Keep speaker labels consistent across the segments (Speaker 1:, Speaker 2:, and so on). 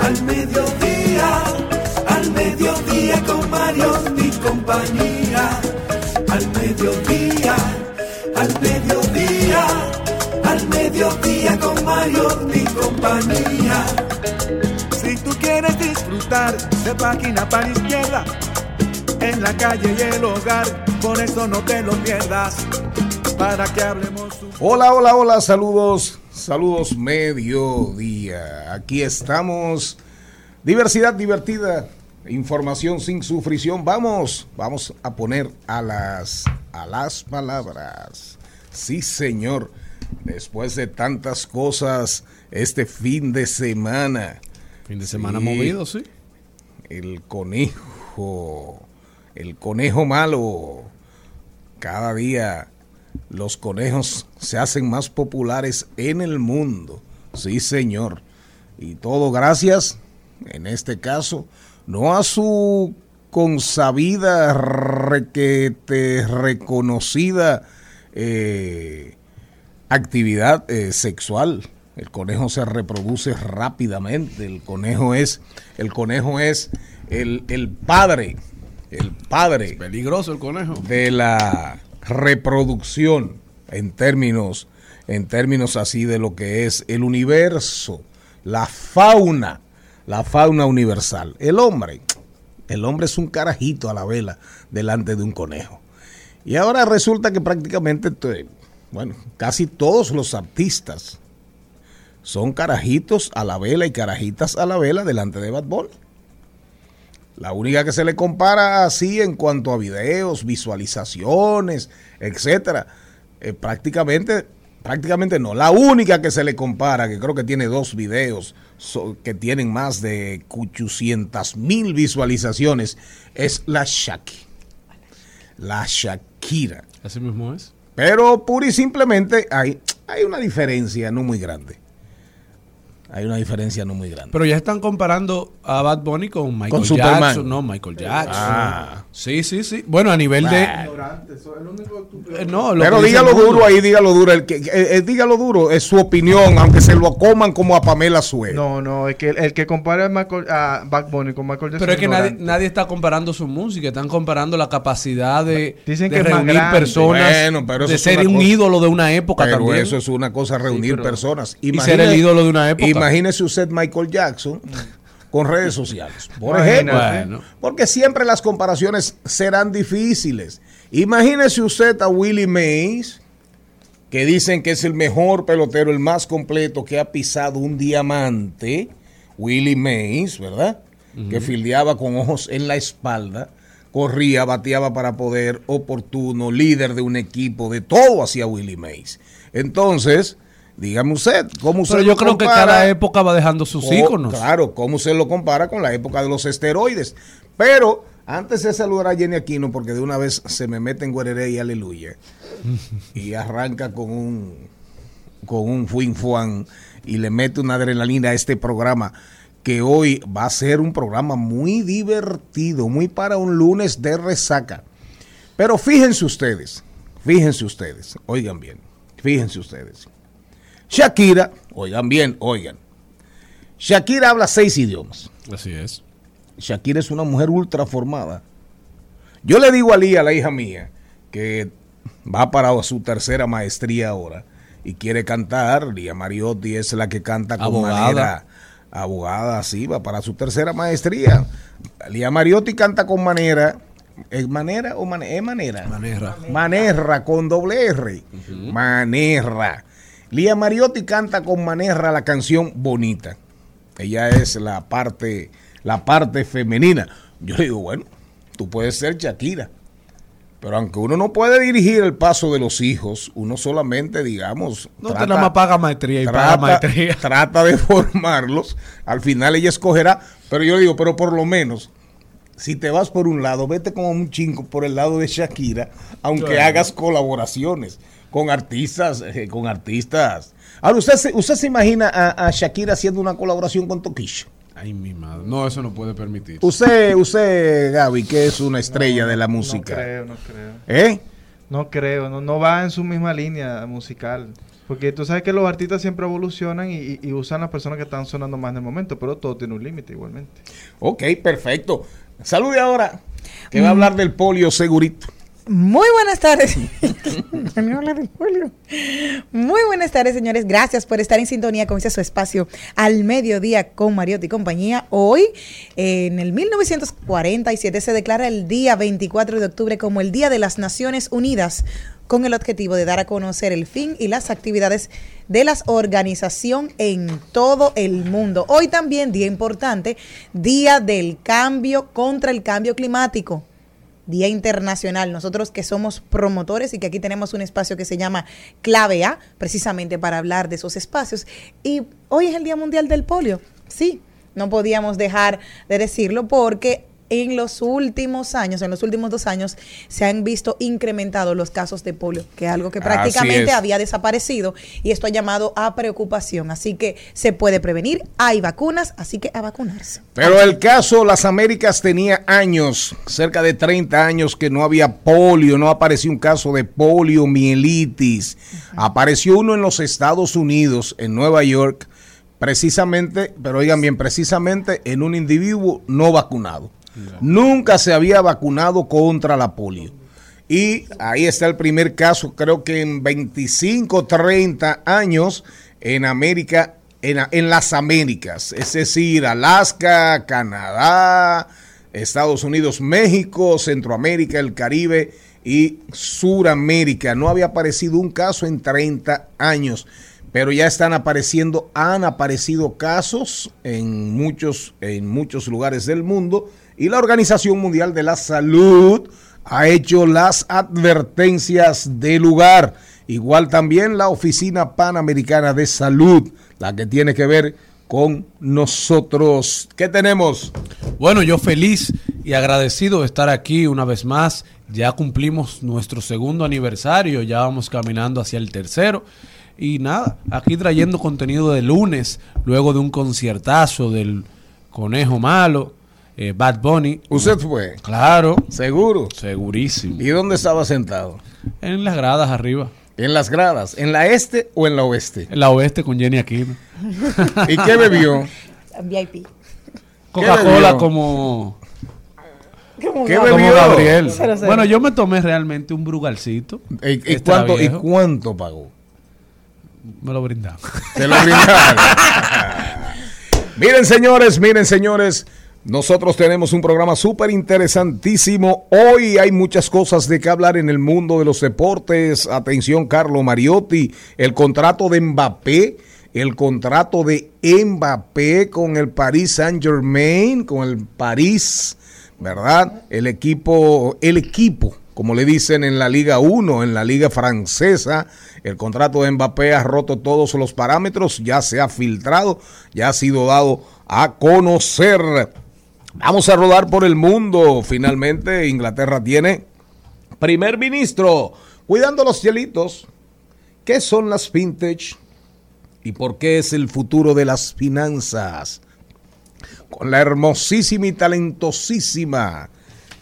Speaker 1: al mediodía, al mediodía con Mario y compañía. Al mediodía, al mediodía, al mediodía con Mario y compañía. Si tú quieres disfrutar de página para izquierda, en la calle y el hogar, por eso no te lo pierdas, para que hablemos.
Speaker 2: Hola, hola, hola, saludos, saludos mediodía. Aquí estamos, diversidad divertida, información sin sufrición. Vamos, vamos a poner a las, a las palabras. Sí, señor, después de tantas cosas este fin de semana.
Speaker 3: Fin de semana movido, sí.
Speaker 2: El conejo el conejo malo. Cada día los conejos se hacen más populares en el mundo. Sí, señor. Y todo gracias, en este caso, no a su consabida, requete, reconocida eh, actividad eh, sexual. El conejo se reproduce rápidamente. El conejo es, el conejo es el, el padre el padre.
Speaker 3: peligroso el conejo.
Speaker 2: De la reproducción en términos, en términos así de lo que es el universo, la fauna, la fauna universal. El hombre, el hombre es un carajito a la vela delante de un conejo. Y ahora resulta que prácticamente, bueno, casi todos los artistas son carajitos a la vela y carajitas a la vela delante de Bad. La única que se le compara así en cuanto a videos, visualizaciones, etcétera, eh, prácticamente, prácticamente no. La única que se le compara, que creo que tiene dos videos que tienen más de 800 mil visualizaciones, es la Shaki. La Shakira.
Speaker 3: Así mismo es.
Speaker 2: Pero pura y simplemente hay, hay una diferencia no muy grande hay una diferencia no muy grande.
Speaker 3: Pero ya están comparando a Bad Bunny con Michael Jackson. No, Michael Jackson. Ah. Sí, sí, sí. Bueno, a nivel de.
Speaker 2: Eh, no, Pero dígalo duro ahí, dígalo duro. El que, eh, eh, dígalo duro, es su opinión, aunque se lo coman como a Pamela Sue.
Speaker 4: No, no, es que el, que compara a, Bad Bunny con Michael Jackson.
Speaker 3: Pero es que nadie, nadie, está comparando su música, están comparando la capacidad de, Dicen que reunir personas, de ser un ídolo de una época
Speaker 2: pero
Speaker 3: también.
Speaker 2: eso es una cosa, reunir personas.
Speaker 3: y ser el ídolo de una época.
Speaker 2: Imagínese usted Michael Jackson con redes sociales. Por ejemplo, porque siempre las comparaciones serán difíciles. Imagínese usted a Willie Mays, que dicen que es el mejor pelotero, el más completo que ha pisado un diamante. Willie Mays, ¿verdad? Que fildeaba con ojos en la espalda, corría, bateaba para poder, oportuno, líder de un equipo, de todo hacía Willie Mays. Entonces, Dígame usted, ¿cómo usted
Speaker 3: Pero yo creo que cada época va dejando sus íconos.
Speaker 2: Claro, ¿cómo se lo compara con la época de los esteroides? Pero antes de saludar a Jenny Aquino, porque de una vez se me mete en Guerrero y aleluya, y arranca con un con un fuin fuan y le mete una adrenalina a este programa que hoy va a ser un programa muy divertido, muy para un lunes de resaca. Pero fíjense ustedes, fíjense ustedes, oigan bien, fíjense ustedes. Shakira, oigan bien, oigan. Shakira habla seis idiomas.
Speaker 3: Así es.
Speaker 2: Shakira es una mujer ultra formada. Yo le digo a Lía, la hija mía, que va para su tercera maestría ahora y quiere cantar. Lía Mariotti es la que canta con manera, abogada, sí, va para su tercera maestría. Lía Mariotti canta con manera. ¿Es manera o manera? ¿Es manera?
Speaker 3: Manera.
Speaker 2: Manera con doble R. Manera. Lía Mariotti canta con manera la canción Bonita. Ella es la parte, la parte femenina. Yo digo, bueno, tú puedes ser Shakira. Pero aunque uno no puede dirigir el paso de los hijos, uno solamente, digamos,
Speaker 3: no trata, nada más paga maestría y
Speaker 2: trata,
Speaker 3: paga maestría.
Speaker 2: Trata de formarlos. Al final ella escogerá. Pero yo digo, pero por lo menos, si te vas por un lado, vete como un chingo por el lado de Shakira, aunque hagas colaboraciones con artistas, eh, con artistas. Ahora, ¿usted se, usted se imagina a, a Shakira haciendo una colaboración con Toquillo?
Speaker 3: Ay, mi madre. No, eso no puede permitir.
Speaker 2: Usted, usted, Gaby, que es una estrella de la música.
Speaker 4: No creo, no creo.
Speaker 2: ¿Eh?
Speaker 4: No creo, no, no va en su misma línea musical. Porque tú sabes que los artistas siempre evolucionan y, y usan las personas que están sonando más en el momento, pero todo tiene un límite igualmente.
Speaker 2: Ok, perfecto. Salude ahora, que va a hablar del polio segurito.
Speaker 5: Muy buenas tardes. Muy buenas tardes, señores. Gracias por estar en sintonía con este su espacio al mediodía con Mariotti y compañía. Hoy, en el 1947, se declara el día 24 de octubre como el Día de las Naciones Unidas con el objetivo de dar a conocer el fin y las actividades de la organización en todo el mundo. Hoy también, día importante, Día del Cambio contra el Cambio Climático. Día Internacional, nosotros que somos promotores y que aquí tenemos un espacio que se llama Clave A, precisamente para hablar de esos espacios. Y hoy es el Día Mundial del Polio, sí, no podíamos dejar de decirlo porque en los últimos años, en los últimos dos años, se han visto incrementados los casos de polio, que es algo que prácticamente había desaparecido y esto ha llamado a preocupación. Así que se puede prevenir, hay vacunas, así que a vacunarse.
Speaker 2: Pero el caso Las Américas tenía años, cerca de 30 años que no había polio, no apareció un caso de poliomielitis. Apareció uno en los Estados Unidos, en Nueva York, precisamente, pero oigan bien, precisamente en un individuo no vacunado. Nunca se había vacunado contra la polio. Y ahí está el primer caso, creo que en 25, 30 años en América, en, en las Américas, es decir, Alaska, Canadá, Estados Unidos, México, Centroamérica, el Caribe y Suramérica. No había aparecido un caso en 30 años, pero ya están apareciendo, han aparecido casos en muchos, en muchos lugares del mundo y la Organización Mundial de la Salud ha hecho las advertencias de lugar. Igual también la Oficina Panamericana de Salud, la que tiene que ver con nosotros. ¿Qué tenemos?
Speaker 3: Bueno, yo feliz y agradecido de estar aquí una vez más. Ya cumplimos nuestro segundo aniversario, ya vamos caminando hacia el tercero. Y nada, aquí trayendo contenido de lunes, luego de un conciertazo del Conejo Malo, eh, Bad Bunny.
Speaker 2: ¿Usted fue?
Speaker 3: Claro.
Speaker 2: ¿Seguro?
Speaker 3: Segurísimo.
Speaker 2: ¿Y dónde estaba sentado?
Speaker 3: En las gradas arriba.
Speaker 2: ¿En las gradas? ¿En la este o en la oeste?
Speaker 3: En la oeste con Jenny Aquino.
Speaker 2: ¿Y qué bebió?
Speaker 5: VIP.
Speaker 3: Coca-Cola como...
Speaker 2: ¿Qué bebió?
Speaker 3: Gabriel. Bueno, yo me tomé realmente un brugalcito.
Speaker 2: ¿Y, y este cuánto, ¿y cuánto pagó?
Speaker 3: Me lo brindaron.
Speaker 2: Se lo brindaron. miren, señores, miren, señores. Nosotros tenemos un programa súper interesantísimo. Hoy hay muchas cosas de qué hablar en el mundo de los deportes. Atención, Carlo Mariotti, el contrato de Mbappé, el contrato de Mbappé con el Paris Saint Germain, con el París, ¿verdad? El equipo, el equipo, como le dicen en la Liga 1, en la Liga Francesa, el contrato de Mbappé ha roto todos los parámetros, ya se ha filtrado, ya ha sido dado a conocer. Vamos a rodar por el mundo. Finalmente, Inglaterra tiene primer ministro cuidando los cielitos. ¿Qué son las fintech? ¿Y por qué es el futuro de las finanzas? Con la hermosísima y talentosísima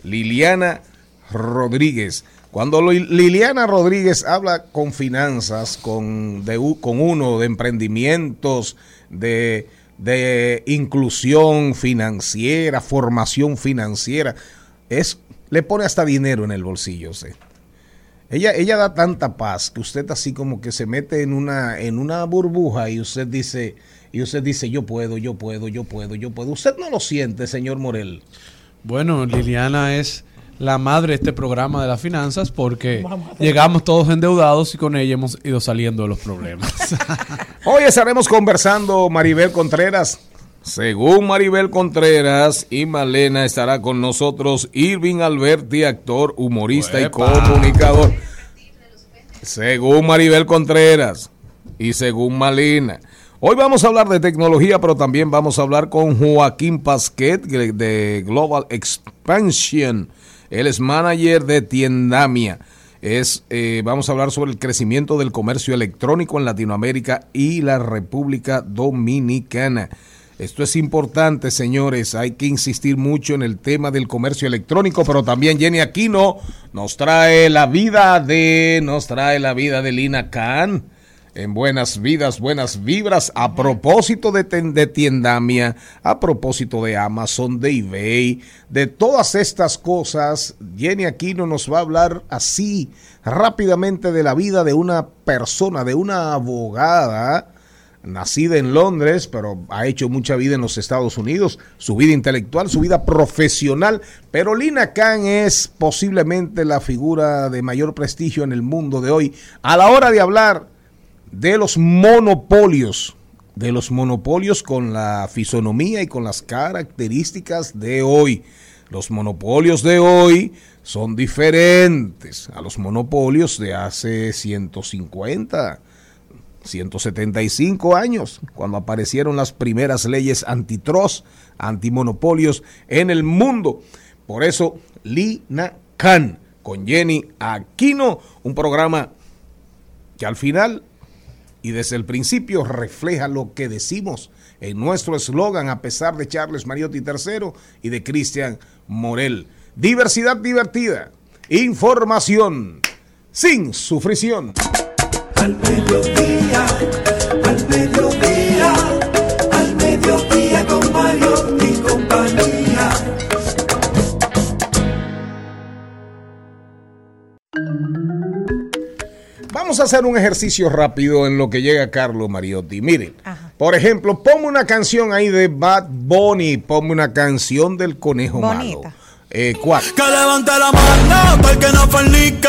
Speaker 2: Liliana Rodríguez. Cuando Liliana Rodríguez habla con finanzas, con, con uno de emprendimientos, de de inclusión financiera, formación financiera, es, le pone hasta dinero en el bolsillo. Ella, ella da tanta paz que usted así como que se mete en una, en una burbuja y usted dice, y usted dice, yo puedo, yo puedo, yo puedo, yo puedo. Usted no lo siente, señor Morel.
Speaker 3: Bueno, Liliana es la madre de este programa de las finanzas porque llegamos todos endeudados y con ella hemos ido saliendo de los problemas.
Speaker 2: Hoy estaremos conversando Maribel Contreras. Según Maribel Contreras y Malena estará con nosotros Irving Alberti, actor, humorista y comunicador. Según Maribel Contreras y según Malena. Hoy vamos a hablar de tecnología, pero también vamos a hablar con Joaquín Pasquet de Global Expansion. Él es manager de Tiendamia. Es, eh, vamos a hablar sobre el crecimiento del comercio electrónico en Latinoamérica y la República Dominicana. Esto es importante, señores. Hay que insistir mucho en el tema del comercio electrónico, pero también Jenny Aquino nos trae la vida de, nos trae la vida de Lina Khan en Buenas Vidas, Buenas Vibras, a propósito de, de Tiendamia, a propósito de Amazon, de eBay, de todas estas cosas, Jenny Aquino nos va a hablar así rápidamente de la vida de una persona, de una abogada, nacida en Londres, pero ha hecho mucha vida en los Estados Unidos, su vida intelectual, su vida profesional, pero Lina Khan es posiblemente la figura de mayor prestigio en el mundo de hoy a la hora de hablar de los monopolios, de los monopolios con la fisonomía y con las características de hoy. Los monopolios de hoy son diferentes a los monopolios de hace 150, 175 años, cuando aparecieron las primeras leyes antitrust, antimonopolios en el mundo. Por eso, Lina Khan con Jenny Aquino, un programa que al final y desde el principio refleja lo que decimos en nuestro eslogan, a pesar de Charles Mariotti III y de Cristian Morel. Diversidad divertida, información sin sufrición.
Speaker 1: Al mediodía, al mediodía, al mediodía con Mario
Speaker 2: Vamos a hacer un ejercicio rápido en lo que llega Carlos Mariotti. Miren,
Speaker 5: Ajá.
Speaker 2: por ejemplo, ponme una canción ahí de Bad Bunny, ponme una canción del conejo
Speaker 5: Bonita.
Speaker 2: malo. Eh, ¿Cuál?
Speaker 6: Que levante la mano para el que no fornique.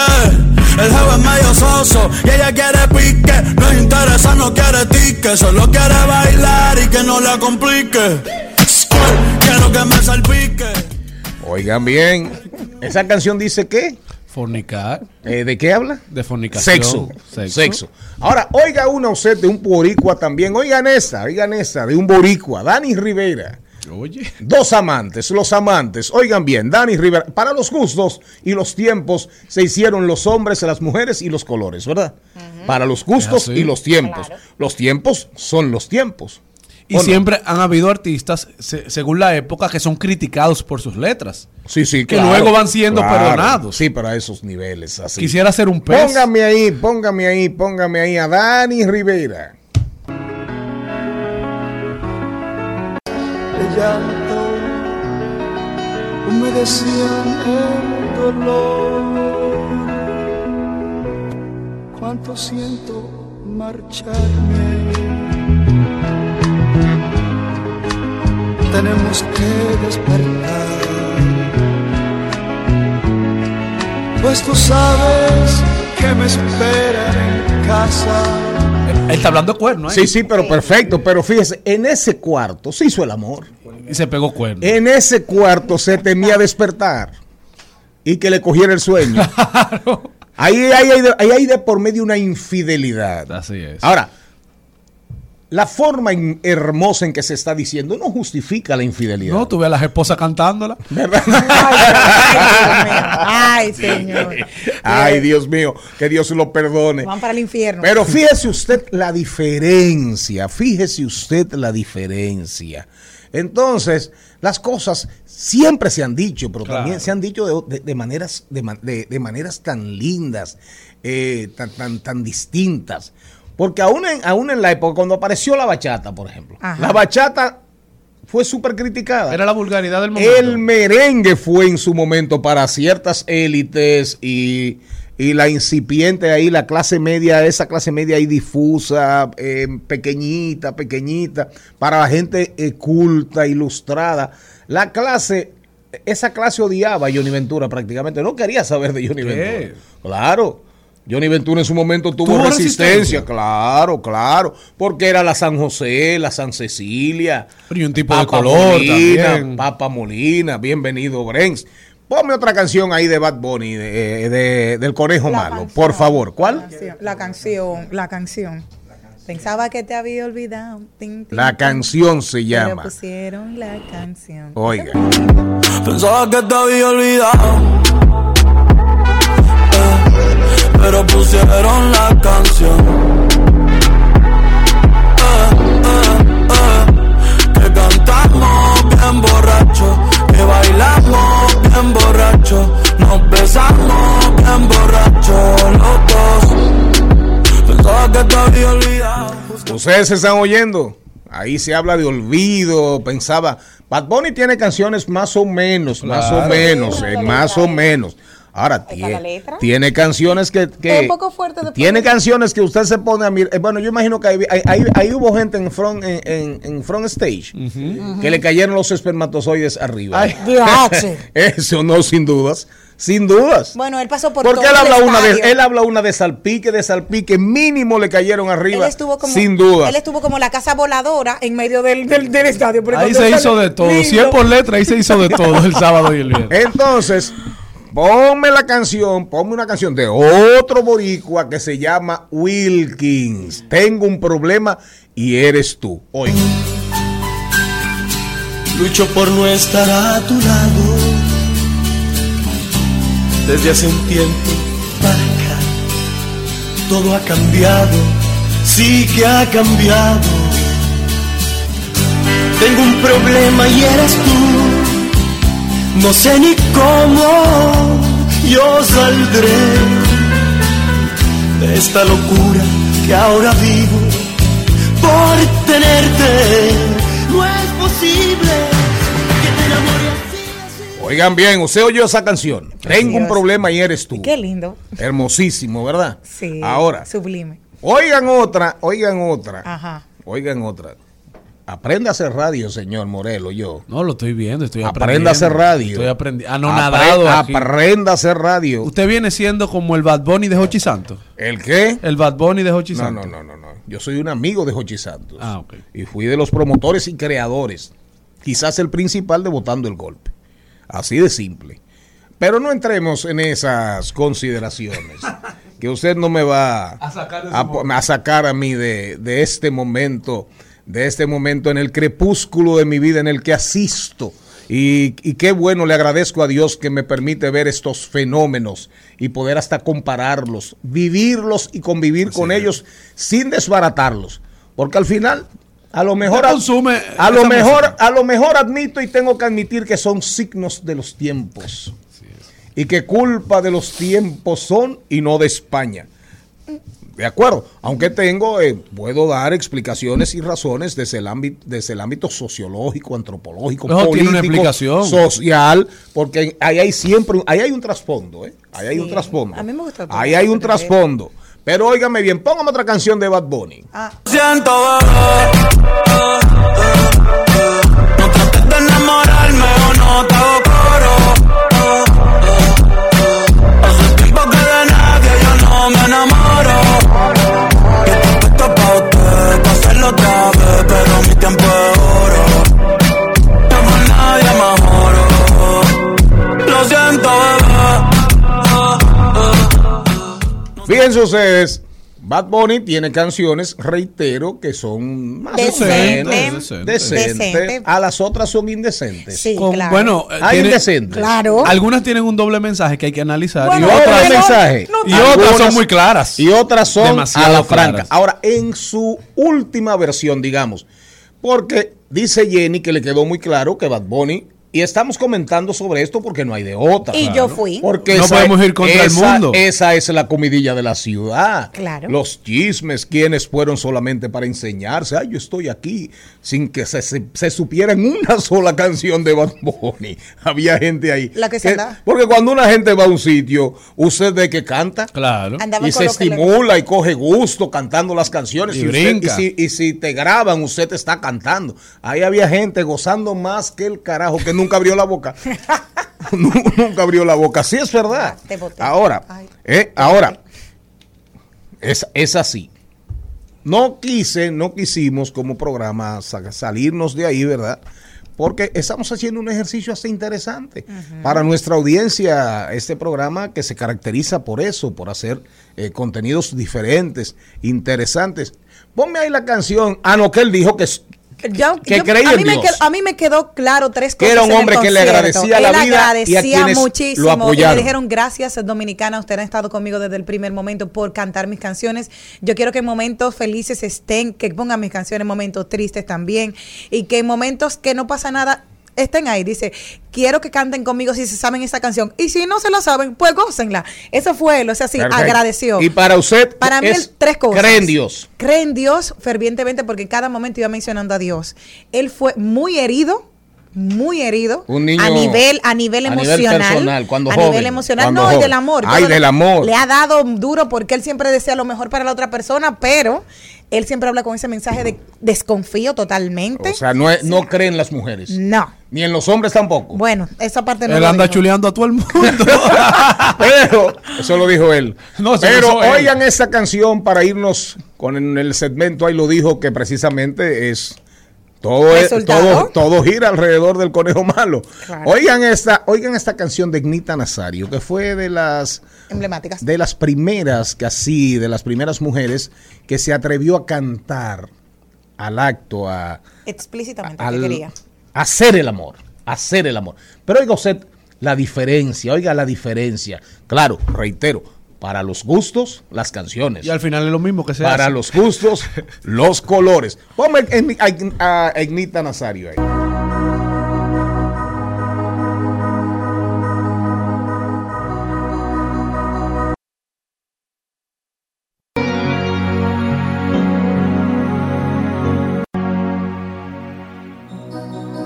Speaker 6: El jefe es medio soso y ella quiere pique. No es interesa, no quiere tique. Solo quiere bailar y que no la complique. Quiero que me salpique.
Speaker 2: Oigan bien, esa canción dice qué?
Speaker 3: Fornicar,
Speaker 2: Eh, ¿De qué habla?
Speaker 3: de fornicación.
Speaker 2: Sexo, sexo. Ahora, oiga una usted de un boricua también. Oigan esa, oigan esa, de un boricua. Dani Rivera.
Speaker 3: Oye.
Speaker 2: Dos amantes, los amantes. Oigan bien, Dani Rivera. Para los gustos y los tiempos se hicieron los hombres, las mujeres y los colores, ¿verdad? Para los gustos
Speaker 3: así.
Speaker 2: y los tiempos. Los tiempos son los tiempos.
Speaker 3: Y siempre han habido artistas, se- según la época, que son criticados por sus letras.
Speaker 2: Sí, sí,
Speaker 3: que luego van siendo perdonados.
Speaker 2: Sí, pero a esos niveles así.
Speaker 3: Quisiera hacer un pez.
Speaker 2: Póngame ahí, póngame ahí, póngame ahí a Dani Rivera.
Speaker 6: El llanto humedecían el dolor. Cuánto siento marcharme. Tenemos que despertar. Pues tú sabes que me esperan en casa.
Speaker 3: Él está hablando de cuerno, ¿eh?
Speaker 2: Sí, sí, pero perfecto. Pero fíjese, en ese cuarto se hizo el amor.
Speaker 3: Y se pegó cuerno.
Speaker 2: En ese cuarto se temía despertar y que le cogiera el sueño. Ahí hay, ahí, ahí hay de por medio una infidelidad.
Speaker 3: Así es.
Speaker 2: Ahora, la forma in- hermosa en que se está diciendo no justifica la infidelidad.
Speaker 3: no, tuve a las esposas cantándola.
Speaker 2: ¿verdad?
Speaker 5: Ay, señor.
Speaker 2: Ay, Dios mío, que Dios lo perdone.
Speaker 5: Van para el infierno.
Speaker 2: Pero fíjese usted la diferencia, fíjese usted la diferencia. Entonces, las cosas siempre se han dicho, pero
Speaker 3: Claro.
Speaker 2: también se han dicho de, de- de maneras, de, ma- de- de maneras tan lindas, eh, tan, tan, tan distintas. Porque aún en, aún en la época, cuando apareció la bachata, por ejemplo,
Speaker 5: Ajá.
Speaker 2: la bachata fue súper criticada.
Speaker 3: Era la vulgaridad del momento.
Speaker 2: El merengue fue en su momento para ciertas élites y, y la incipiente ahí, la clase media, esa clase media ahí difusa, eh, pequeñita, pequeñita, para la gente eh, culta, ilustrada. La clase, esa clase odiaba a Johnny Ventura prácticamente, no quería saber de Johnny
Speaker 3: ¿Qué?
Speaker 2: Ventura. Claro. Johnny Ventura en su momento tuvo,
Speaker 3: ¿Tuvo
Speaker 2: resistencia,
Speaker 3: resistencia?
Speaker 2: claro, claro, porque era la San José, la San Cecilia,
Speaker 3: y un tipo de color
Speaker 2: Molina,
Speaker 3: también.
Speaker 2: Papa Molina, bienvenido Brenz. Ponme otra canción ahí de Bad Bunny, de, de- del Conejo
Speaker 5: La
Speaker 2: Malo,
Speaker 5: canción.
Speaker 2: por favor. ¿Cuál?
Speaker 5: La canción, la canción. Pensaba que te había olvidado. Tin, tin,
Speaker 2: La
Speaker 5: tin.
Speaker 2: canción se
Speaker 5: Pero
Speaker 2: llama.
Speaker 5: pusieron la canción.
Speaker 2: Oiga,
Speaker 6: Pensaba que te había olvidado.
Speaker 2: Ustedes se están oyendo. Ahí se habla de olvido. Pensaba, Bad Bunny tiene canciones más o menos, más o menos, eh, más o menos. Ahora, tiene,
Speaker 5: la letra.
Speaker 2: tiene canciones que, que-
Speaker 5: Es un poco fuerte de
Speaker 2: tiene
Speaker 5: poner.
Speaker 2: canciones que usted se pone a mirar. eh, Bueno, yo imagino que ahí, ahí- ahí- hubo gente en front, en, en- en front stage que le cayeron los espermatozoides arriba.
Speaker 3: Ay.
Speaker 2: Eso no, sin dudas, sin dudas.
Speaker 5: Bueno, él pasó por
Speaker 2: Porque
Speaker 5: todo
Speaker 2: él habla,
Speaker 5: el
Speaker 2: una de, él habla una de salpique, de salpique, mínimo le cayeron arriba.
Speaker 5: Él estuvo como,
Speaker 2: sin duda.
Speaker 5: Él estuvo como la casa voladora en medio del, del, del estadio.
Speaker 3: Ahí se hizo de todo.
Speaker 5: Lindo.
Speaker 3: Si es por letra, ahí se hizo de todo el sábado y el viernes.
Speaker 2: Entonces, ponme la canción, ponme una canción de otro boricua que se llama Wilkins. Tengo un problema y eres tú. Oiga.
Speaker 6: Lucho por no estar a tu lado desde hace un tiempo para acá. Todo ha cambiado, sí que ha cambiado. Tengo un problema y eres tú. No sé ni cómo yo saldré de esta locura que ahora vivo por tenerte. No es posible
Speaker 2: Oigan bien, usted oyó esa canción. Tengo un problema y eres tú.
Speaker 5: Qué lindo.
Speaker 2: Hermosísimo, ¿verdad?
Speaker 5: Sí.
Speaker 2: Ahora,
Speaker 5: Sublime.
Speaker 2: oigan otra, oigan otra.
Speaker 5: Ajá.
Speaker 2: Oigan otra. Aprenda a hacer radio, señor Morelo, yo.
Speaker 3: No, lo estoy viendo, estoy aprendiendo.
Speaker 2: Aprenda a hacer radio.
Speaker 3: Estoy aprendiendo. Anonadado
Speaker 2: Apre-
Speaker 3: aquí.
Speaker 2: Aprenda a hacer radio.
Speaker 3: Usted viene siendo como el Bad Bunny de Hochi Santos.
Speaker 2: ¿El qué?
Speaker 3: El Bad Bunny de Hochi
Speaker 2: No,
Speaker 3: Santos.
Speaker 2: no, no, no, no. Yo soy un amigo de Jochi Santos.
Speaker 3: Ah, ok.
Speaker 2: Y fui de los promotores y creadores. Quizás el principal de Votando el Golpe. Así de simple. Pero no entremos en esas consideraciones. que usted no me va
Speaker 3: A sacar
Speaker 2: a,
Speaker 3: momento.
Speaker 2: a sacar a mí de, de este momento, de este momento en el crepúsculo de mi vida en el que asisto. Y, y qué bueno, le agradezco a Dios que me permite ver estos fenómenos y poder hasta compararlos, vivirlos y convivir con ellos sin desbaratarlos. Porque al final, a lo mejor,
Speaker 3: consume
Speaker 2: a lo mejor,
Speaker 3: música.
Speaker 2: a lo mejor admito y tengo que admitir que son signos de los tiempos y que culpa de los tiempos son y no de España. De acuerdo, aunque tengo, eh, puedo dar explicaciones y razones desde el ámbito, desde el ámbito sociológico, antropológico,
Speaker 3: Eso
Speaker 2: político,
Speaker 3: tiene una explicación.
Speaker 2: social, porque ahí hay siempre, ahí hay un trasfondo, ¿eh? ahí hay un trasfondo,
Speaker 5: a mí me gusta todo
Speaker 2: ahí hay un trasfondo. Pero óigame bien, póngame otra canción de Bad Bunny.
Speaker 5: Ah,
Speaker 6: Siento, bebé.
Speaker 2: Fíjense ustedes, Bad Bunny tiene canciones, reitero, que son más o
Speaker 5: Decente.
Speaker 2: menos
Speaker 3: Decente.
Speaker 2: decentes.
Speaker 5: Decente.
Speaker 2: A las otras son indecentes.
Speaker 5: sí,
Speaker 3: Con-
Speaker 5: claro.
Speaker 3: Bueno,
Speaker 2: Hay
Speaker 3: tiene-
Speaker 2: indecentes.
Speaker 5: claro.
Speaker 3: algunas tienen un doble mensaje que hay que analizar.
Speaker 5: Bueno,
Speaker 3: y
Speaker 2: otras
Speaker 5: no-
Speaker 3: Y otras son muy claras.
Speaker 2: Y otras son
Speaker 3: Demasiado
Speaker 2: a la franca.
Speaker 3: claras.
Speaker 2: Ahora, en su última versión, digamos, porque dice Jenny que le quedó muy claro que Bad Bunny Y estamos comentando sobre esto porque no hay de otra.
Speaker 5: Y yo fui.
Speaker 2: Porque
Speaker 3: No
Speaker 2: esa-
Speaker 3: podemos ir contra el
Speaker 2: esa-
Speaker 3: mundo.
Speaker 2: Esa es la comidilla de la ciudad.
Speaker 5: Claro.
Speaker 2: Los chismes, quienes fueron solamente para enseñarse. Ay, yo estoy aquí. Sin que se, se, se supiera en una sola canción de Bad Bunny. Había gente ahí.
Speaker 5: La que se andaba.
Speaker 2: Porque cuando una gente va a un sitio, usted ve que canta.
Speaker 3: Claro.
Speaker 5: Andaba
Speaker 2: Y se
Speaker 5: le-
Speaker 2: estimula y coge gusto cantando las canciones.
Speaker 3: Y
Speaker 2: usted-
Speaker 3: brinca.
Speaker 2: y si, y si te graban, usted te está cantando. Ahí había gente gozando más que el carajo que nunca abrió la boca. Nu- nunca abrió la boca. Sí, es verdad.
Speaker 5: Ah.
Speaker 2: Ahora, eh, ahora, es, es así. No quise, no quisimos como programa sa- salirnos de ahí, ¿verdad? Porque estamos haciendo un ejercicio hasta interesante para nuestra audiencia, este programa que se caracteriza por eso, por hacer eh, contenidos diferentes, interesantes. Ponme ahí la canción. Ah, no, que él dijo que
Speaker 5: Yo-
Speaker 2: que
Speaker 5: a, mí me quedó, a mí me quedó claro tres
Speaker 2: Que
Speaker 5: cosas.
Speaker 2: era un
Speaker 5: en el
Speaker 2: hombre que le
Speaker 5: concierto.
Speaker 2: agradecía la
Speaker 5: Él
Speaker 2: vida y a
Speaker 5: agradecía
Speaker 2: quienes lo
Speaker 5: muchísimo. Y
Speaker 2: apoyaron.
Speaker 5: le dijeron gracias, Dominicana. Ustedes han estado conmigo desde el primer momento por cantar mis canciones. Yo quiero que en momentos felices estén, que pongan mis canciones en momentos tristes también. Y que en momentos que no pasa nada. Estén ahí, dice, quiero que canten conmigo si se saben esta canción. Y si no se la saben, pues gócenla. Eso fue él, o sea, sí, agradeció.
Speaker 2: Y para usted,
Speaker 5: Para mí,
Speaker 2: es-
Speaker 5: tres cosas.
Speaker 2: cree en Dios.
Speaker 5: Cree en Dios fervientemente porque en cada momento iba mencionando a Dios. Él fue muy herido, muy herido.
Speaker 2: Un niño
Speaker 5: a nivel, a nivel
Speaker 2: a nivel
Speaker 5: emocional.
Speaker 2: personal, cuando
Speaker 5: a
Speaker 2: joven,
Speaker 5: nivel emocional,
Speaker 2: cuando
Speaker 5: no, y
Speaker 2: joven.
Speaker 5: del amor.
Speaker 2: Ay, del amor.
Speaker 5: Le ha dado duro porque él siempre desea lo mejor para la otra persona, pero él siempre habla con ese mensaje de desconfío totalmente.
Speaker 2: O sea, no, es- no cree en las mujeres.
Speaker 5: no.
Speaker 2: Ni en los hombres tampoco.
Speaker 5: Bueno, esa parte no
Speaker 3: Él
Speaker 5: lo
Speaker 3: anda
Speaker 5: dijo.
Speaker 3: chuleando a todo el mundo.
Speaker 2: Pero, eso lo dijo él.
Speaker 3: No,
Speaker 2: Pero
Speaker 3: él.
Speaker 2: oigan esta canción para irnos con el segmento, ahí lo dijo que precisamente es todo, todo, todo gira alrededor del conejo malo.
Speaker 5: Claro.
Speaker 2: Oigan esta, oigan esta canción de Ignita Nazario, que fue de las
Speaker 5: Emblemáticas.
Speaker 2: de las primeras que así, de las primeras mujeres que se atrevió a cantar al acto, a,
Speaker 5: Explícitamente,
Speaker 2: al-
Speaker 5: que quería.
Speaker 2: hacer el amor, hacer el amor. Pero oiga usted la diferencia, oiga la diferencia. Claro, reitero, para los gustos, las canciones.
Speaker 3: y al final es lo mismo que se
Speaker 2: Para
Speaker 3: hace.
Speaker 2: los gustos, los colores. Ponme a Ignita Nazario ahí.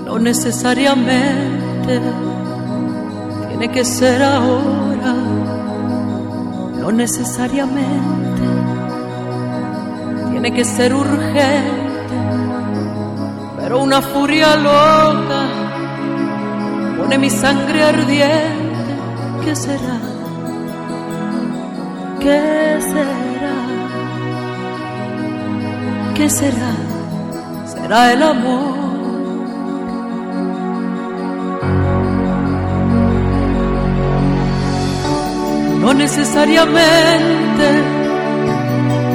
Speaker 7: No necesariamente tiene que ser ahora, no necesariamente tiene que ser urgente, pero una furia loca pone mi sangre ardiente. ¿Qué será? ¿Qué será? ¿Qué será? Será el amor. No necesariamente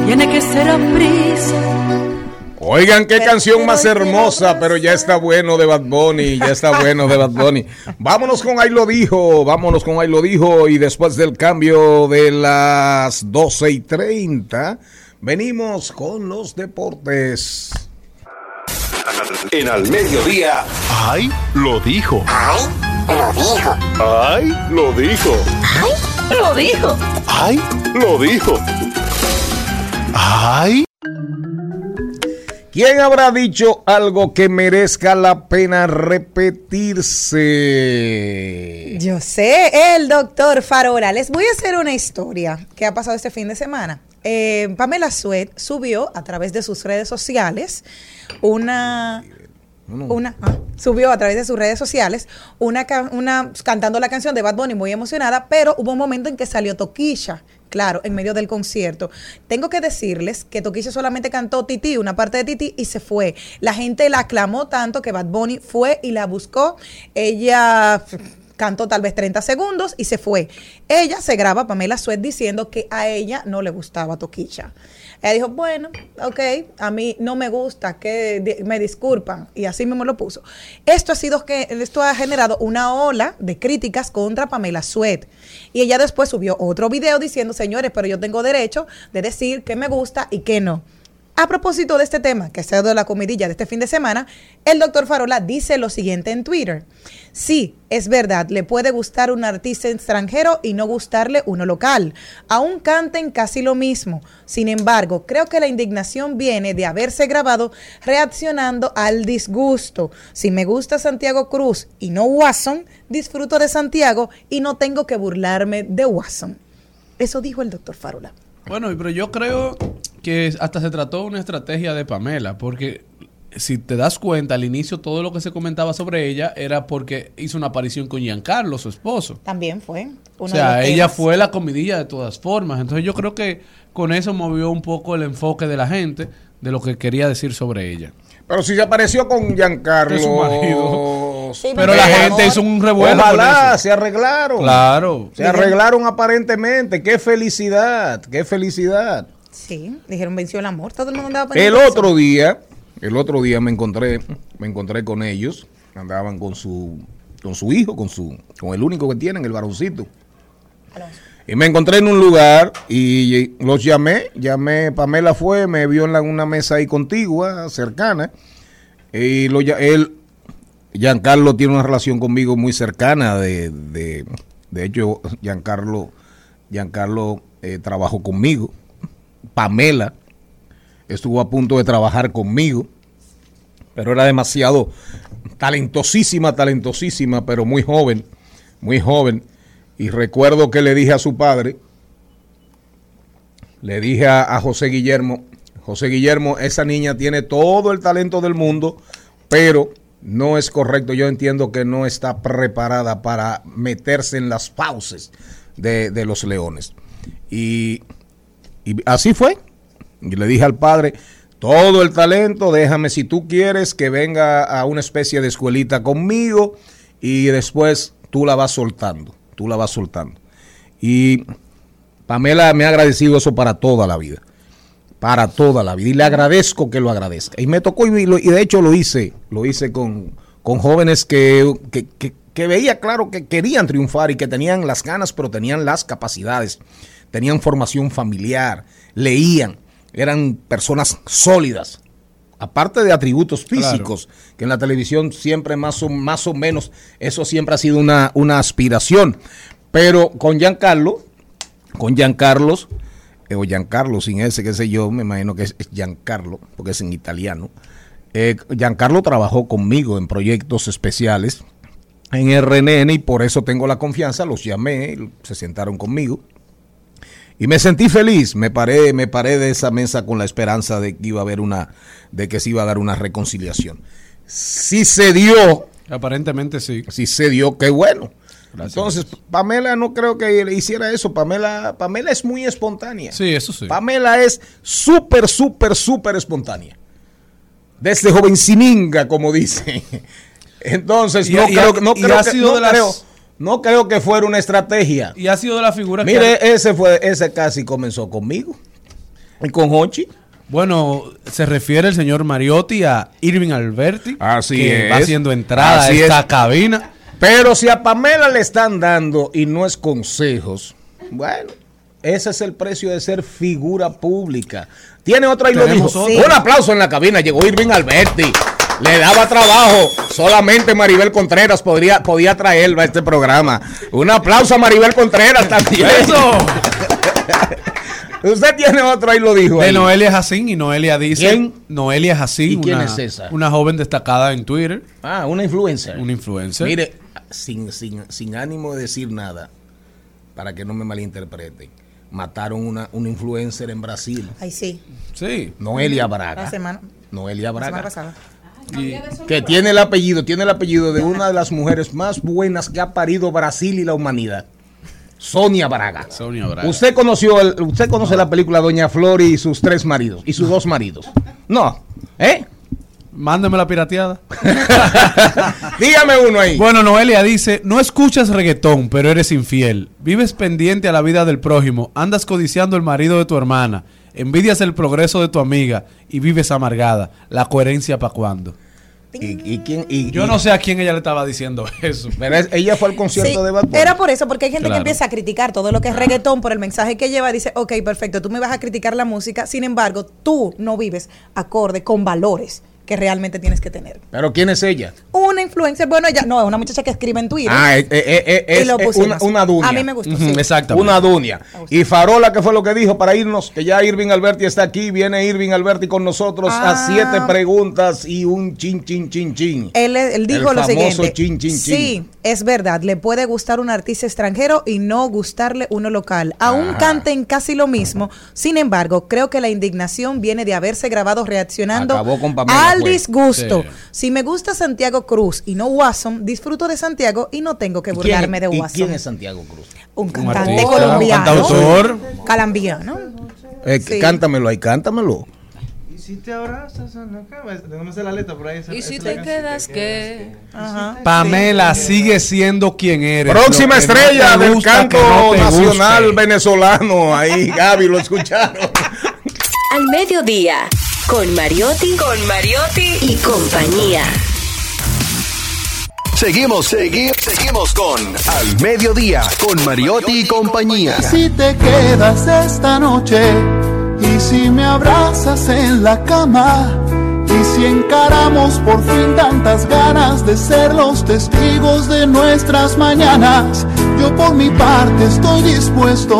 Speaker 7: tiene que ser a prisa.
Speaker 2: Oigan qué canción más hermosa, pero ya está bueno de Bad Bunny, ya está bueno de Bad Bunny. Vámonos con Ahí lo dijo, vámonos con Ahí lo dijo y después del cambio de las 12 y 30, venimos con los deportes.
Speaker 8: En al mediodía,
Speaker 9: ¡Ay! Lo dijo.
Speaker 10: ¡Ay! Lo dijo.
Speaker 9: ¡Ay! Lo dijo.
Speaker 10: ¡Ay! Lo dijo.
Speaker 9: ¡Ay! Lo dijo. ¡Ay!
Speaker 2: ¿Quién habrá dicho algo que merezca la pena repetirse?
Speaker 5: Yo sé, el doctor Farola. Les voy a hacer una historia que ha pasado este fin de semana. Eh, Pamela Suet subió a través de sus redes sociales una una ah, subió a través de sus redes sociales una, una cantando la canción de Bad Bunny muy emocionada, pero hubo un momento en que salió Toquilla, claro, en medio del concierto. Tengo que decirles que Toquilla solamente cantó Titi, una parte de Titi y se fue. La gente la aclamó tanto que Bad Bunny fue y la buscó. Ella cantó tal vez 30 segundos y se fue. Ella se graba, Pamela Suet, diciendo que a ella no le gustaba Toquilla. Ella dijo, bueno, ok, a mí no me gusta, que me disculpan. Y así mismo lo puso. Esto ha sido que, esto ha generado una ola de críticas contra Pamela Suet. Y ella después subió otro video diciendo, señores, pero yo tengo derecho de decir que me gusta y que no. A propósito de este tema, que ha sido la comidilla de este fin de semana, el doctor Farola dice lo siguiente en Twitter. Sí, es verdad, le puede gustar un artista extranjero y no gustarle uno local. Aún canten casi lo mismo. Sin embargo, creo que la indignación viene de haberse grabado reaccionando al disgusto. Si me gusta Santiago Cruz y no Watson, disfruto de Santiago y no tengo que burlarme de Watson. Eso dijo el doctor Farola.
Speaker 3: Bueno, pero yo creo que hasta se trató una estrategia de Pamela, porque si te das cuenta, al inicio todo lo que se comentaba sobre ella era porque hizo una aparición con Giancarlo, su esposo.
Speaker 5: También fue.
Speaker 3: O sea,
Speaker 5: de
Speaker 3: ella
Speaker 5: temas.
Speaker 3: fue la comidilla de todas formas. Entonces yo creo que con eso movió un poco el enfoque de la gente de lo que quería decir sobre ella.
Speaker 2: Pero si se apareció con Giancarlo.
Speaker 3: De su marido.
Speaker 5: Sí,
Speaker 3: Pero la gente hizo un revuelo
Speaker 2: Ojalá, se arreglaron.
Speaker 3: Claro.
Speaker 2: Se arreglaron aparentemente. Qué felicidad, qué felicidad.
Speaker 5: Sí, dijeron venció el amor. Todo el mundo andaba
Speaker 2: El otro día, el otro día me encontré, me encontré con ellos. Andaban con su, con su hijo, con su, con el único que tienen, el varoncito. Y me encontré en un lugar y los llamé, llamé, Pamela fue, me vio en la- una mesa ahí contigua, cercana, y lo, él, Giancarlo tiene una relación conmigo muy cercana, de, de, de hecho, Giancarlo, Giancarlo eh, trabajó conmigo, Pamela estuvo a punto de trabajar conmigo, pero era demasiado talentosísima, talentosísima, pero muy joven, muy joven. Y recuerdo que le dije a su padre, le dije a, José Guillermo, José Guillermo, esa niña tiene todo el talento del mundo, pero no es correcto. Yo entiendo que no está preparada para meterse en las fauces de los leones. Y, y así fue. Y le dije al padre, todo el talento, déjame si tú quieres que venga a una especie de escuelita conmigo y después tú la vas soltando, tú la vas soltando. Y Pamela me ha agradecido eso para toda la vida, para toda la vida. Y le agradezco que lo agradezca. Y me tocó, y, y de hecho lo hice, lo hice con, con jóvenes que, que- que veía claro que querían triunfar y que tenían las ganas, pero tenían las capacidades, tenían formación familiar, leían, eran personas sólidas. Aparte de atributos físicos, que en la televisión siempre más o, más o menos, eso siempre ha sido una, una aspiración. Pero con Giancarlo, con Giancarlos, eh, o Giancarlo sin ese, qué sé yo, me imagino que es, es Giancarlo, porque es en italiano. Eh, Giancarlo trabajó conmigo en proyectos especiales en RNN y por eso tengo la confianza, los llamé, se sentaron conmigo y me sentí feliz, me paré, me paré de esa mesa con la esperanza de que iba a haber una, de que se iba a dar una reconciliación. Si se dio,
Speaker 3: Aparentemente sí.
Speaker 2: si se dio, qué bueno.
Speaker 3: Gracias.
Speaker 2: Entonces, Pamela no creo que le hiciera eso. Pamela, Pamela es muy espontánea.
Speaker 3: Sí, eso sí.
Speaker 2: Pamela es súper, súper, súper espontánea. Desde jovencininga, como dice. Entonces,
Speaker 3: Y-
Speaker 2: no
Speaker 3: y
Speaker 2: creo, no creo que, no
Speaker 3: las-
Speaker 2: creo- no creo que fuera una estrategia.
Speaker 3: Y ha sido de la figura que...
Speaker 2: Mire, ese fue, ese casi comenzó conmigo. Y con Hochi.
Speaker 3: Bueno, se refiere el señor Mariotti a Irving Alberti,
Speaker 2: Así
Speaker 3: que
Speaker 2: es.
Speaker 3: va haciendo entrada
Speaker 2: Así
Speaker 3: a esta
Speaker 2: es.
Speaker 3: cabina.
Speaker 2: Pero si a Pamela le están dando y no es consejos, bueno, ese es el precio de ser figura pública. Tiene otra y lo dijo. Un aplauso en la cabina. Llegó Irving Alberti. Le daba trabajo. Solamente Maribel Contreras podría, podía traerlo a este programa. Un aplauso a Maribel Contreras también.
Speaker 3: ¡Eso!
Speaker 2: Usted tiene otro, ahí lo dijo.
Speaker 3: De
Speaker 2: ahí.
Speaker 3: Noelia Jacín y Noelia dice...
Speaker 2: ¿Quién?
Speaker 3: Noelia Jacín,
Speaker 2: ¿Y quién
Speaker 3: una,
Speaker 2: es esa?
Speaker 3: una joven destacada en Twitter,
Speaker 2: Ah, una influencer.
Speaker 3: una influencer.
Speaker 2: Mire, sin, sin, sin ánimo de decir nada, para que no me malinterpreten, mataron una, una influencer en Brasil,
Speaker 5: Ay, sí.
Speaker 3: Sí.
Speaker 2: Noelia Braga.
Speaker 5: La semana,
Speaker 2: Noelia
Speaker 5: la semana
Speaker 2: Braga.
Speaker 5: pasada.
Speaker 3: Y-
Speaker 2: Que tiene el apellido, tiene el apellido de una de las mujeres más buenas que ha parido Brasil y la humanidad. Sonia Braga.
Speaker 3: Sonia Braga.
Speaker 2: Usted conoció, el- usted conoce la película Doña Flor y sus tres maridos y sus dos maridos. No, ¿eh?
Speaker 3: Mándeme la pirateada.
Speaker 2: Dígame uno ahí.
Speaker 3: Bueno, Noelia dice, no escuchas reggaetón, pero eres infiel. Vives pendiente a la vida del prójimo, andas codiciando el marido de tu hermana, envidias el progreso de tu amiga y vives amargada. ¿La coherencia para cuándo?
Speaker 2: ¿Y, y quién? Y,
Speaker 3: Yo
Speaker 2: y-
Speaker 3: no sé a quién ella le estaba diciendo eso.
Speaker 2: Pero es- ella fue al concierto
Speaker 5: Sí,
Speaker 2: de Bad Bunny.
Speaker 5: Era por eso, porque hay gente
Speaker 3: Claro.
Speaker 5: que empieza a criticar todo lo que es reggaetón por el mensaje que lleva. Dice, ok, perfecto, tú me vas a criticar la música, sin embargo, tú no vives acorde con valores que realmente tienes que tener.
Speaker 2: Pero ¿quién es ella?
Speaker 5: Una influencer, bueno, ella no, es una muchacha que escribe en Twitter.
Speaker 2: Ah, eh, eh, eh,
Speaker 5: Y
Speaker 2: es,
Speaker 5: lo
Speaker 2: eh,
Speaker 5: pusimos.
Speaker 2: una, una dunia.
Speaker 5: A mí me gustó, sí.
Speaker 3: Exactamente.
Speaker 2: Una dunia. Y Farola, que fue lo que dijo para irnos, que ya Irving Alberti está aquí, viene Irving Alberti con nosotros
Speaker 5: Ah.
Speaker 2: a siete preguntas y un chin, chin, chin, chin.
Speaker 5: Él, él dijo
Speaker 2: El
Speaker 5: lo
Speaker 2: famoso
Speaker 5: siguiente.
Speaker 2: chin, chin, chin.
Speaker 5: Sí, es verdad. Le puede gustar un artista extranjero y no gustarle uno local. Aún canten casi lo mismo. Sin embargo, creo que la indignación viene de haberse grabado reaccionando
Speaker 2: Acabó con Pamela,
Speaker 5: al
Speaker 2: fue.
Speaker 5: disgusto.
Speaker 3: Sí.
Speaker 5: Si me gusta Santiago Cruz y no Watson, disfruto de Santiago y no tengo que
Speaker 2: ¿Y quién-
Speaker 5: burlarme de
Speaker 2: y
Speaker 5: Watson.
Speaker 2: quién es Santiago Cruz?
Speaker 5: Un cantante
Speaker 3: artista,
Speaker 5: colombiano.
Speaker 3: un cantautor.
Speaker 5: Colombiano.
Speaker 2: Eh,
Speaker 5: Sí.
Speaker 2: Cántamelo ahí, cántamelo.
Speaker 4: Y si te abrazas en la cama, no me sé la letra por ahí. esa-
Speaker 7: Y si te quedas, ¿qué?
Speaker 5: Ajá.
Speaker 3: Pamela sigue siendo quien eres.
Speaker 2: Próxima
Speaker 3: que
Speaker 2: estrella del canto
Speaker 3: que no
Speaker 2: nacional
Speaker 3: guste.
Speaker 2: venezolano. Ahí, Gaby, lo escucharon.
Speaker 10: Al mediodía, con Mariotti, con Mariotti y compañía.
Speaker 8: Seguimos, seguimos, seguimos con Al Mediodía, con Mariotti y compañía.
Speaker 6: Si te quedas esta noche y si me abrazas en la cama y si encaramos por fin tantas ganas de ser los testigos de nuestras mañanas, yo por mi parte estoy dispuesto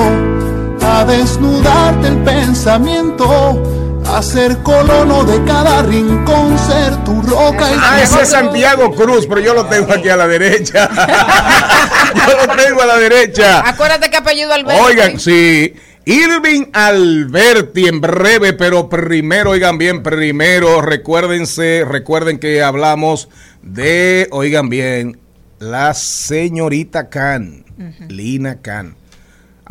Speaker 6: a desnudarte el pensamiento, a ser colono de cada rincón, ser tu roca y
Speaker 2: Ah, ese es Santiago Cruz, pero yo lo tengo aquí a la derecha. yo lo tengo a la derecha.
Speaker 11: Acuérdate que apellido Alberto.
Speaker 2: Oigan, sí. Irving Alberti en breve, pero primero, oigan bien, primero, recuérdense, recuerden que hablamos de, oigan bien, la señorita Khan, Lina Khan.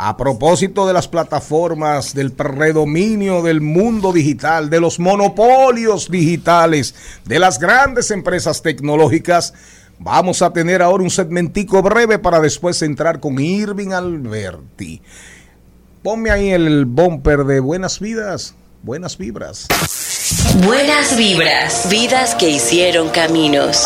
Speaker 2: A propósito de las plataformas, del predominio del mundo digital, de los monopolios digitales, de las grandes empresas tecnológicas, vamos a tener ahora un segmentico breve para después entrar con Irving Alberti. Ponme ahí el bumper de Buenas Vidas, Buenas Vibras.
Speaker 10: Buenas vibras, vidas que hicieron caminos.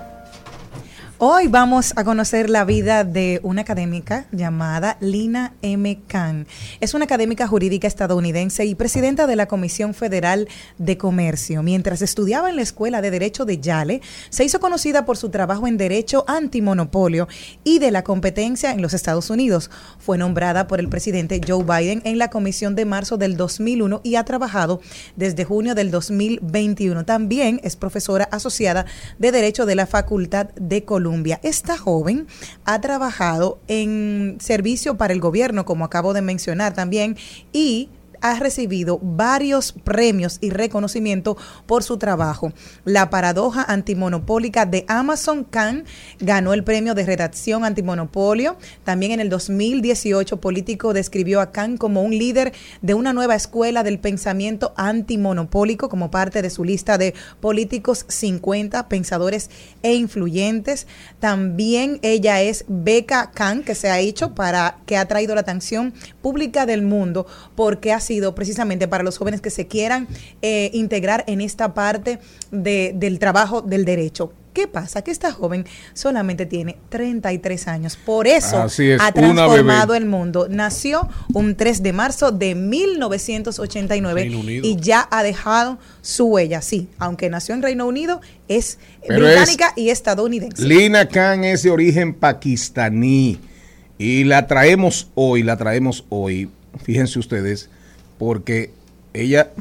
Speaker 5: Hoy vamos a conocer la vida de una académica llamada Lina M. Khan. Es una académica jurídica estadounidense y presidenta de la Comisión Federal de Comercio. Mientras estudiaba en la Escuela de Derecho de Yale, se hizo conocida por su trabajo en Derecho Antimonopolio y de la competencia en los Estados Unidos. Fue nombrada por el presidente Joe Biden en la comisión de marzo del 2001 y ha trabajado desde junio del 2021. También es profesora asociada de Derecho de la Facultad de Columbia. Esta joven ha trabajado en servicio para el gobierno, como acabo de mencionar también, y ha recibido varios premios y reconocimiento por su trabajo. La paradoja antimonopólica de Amazon Khan ganó el premio de redacción antimonopolio. También en el 2018, Político describió a Khan como un líder de una nueva escuela del pensamiento antimonopólico como parte de su lista de políticos 50 pensadores e influyentes. También ella es Beca Khan, que se ha hecho para que ha traído la atención pública del mundo porque ha sido precisamente para los jóvenes que se quieran eh, integrar en esta parte de- del trabajo del derecho. ¿Qué pasa? Que esta joven solamente tiene 33 años. Por eso
Speaker 2: Así es,
Speaker 5: ha transformado el mundo. Nació un 3 de marzo de 1989
Speaker 3: Reino Unido.
Speaker 5: y ya ha dejado su huella. Sí, aunque nació en Reino Unido, es
Speaker 2: Pero
Speaker 5: británica y estadounidense.
Speaker 2: Lina Khan es de origen pakistaní y la traemos hoy, la traemos hoy, fíjense ustedes, porque ella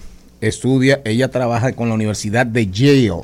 Speaker 2: estudia, ella trabaja con la Universidad de Yale.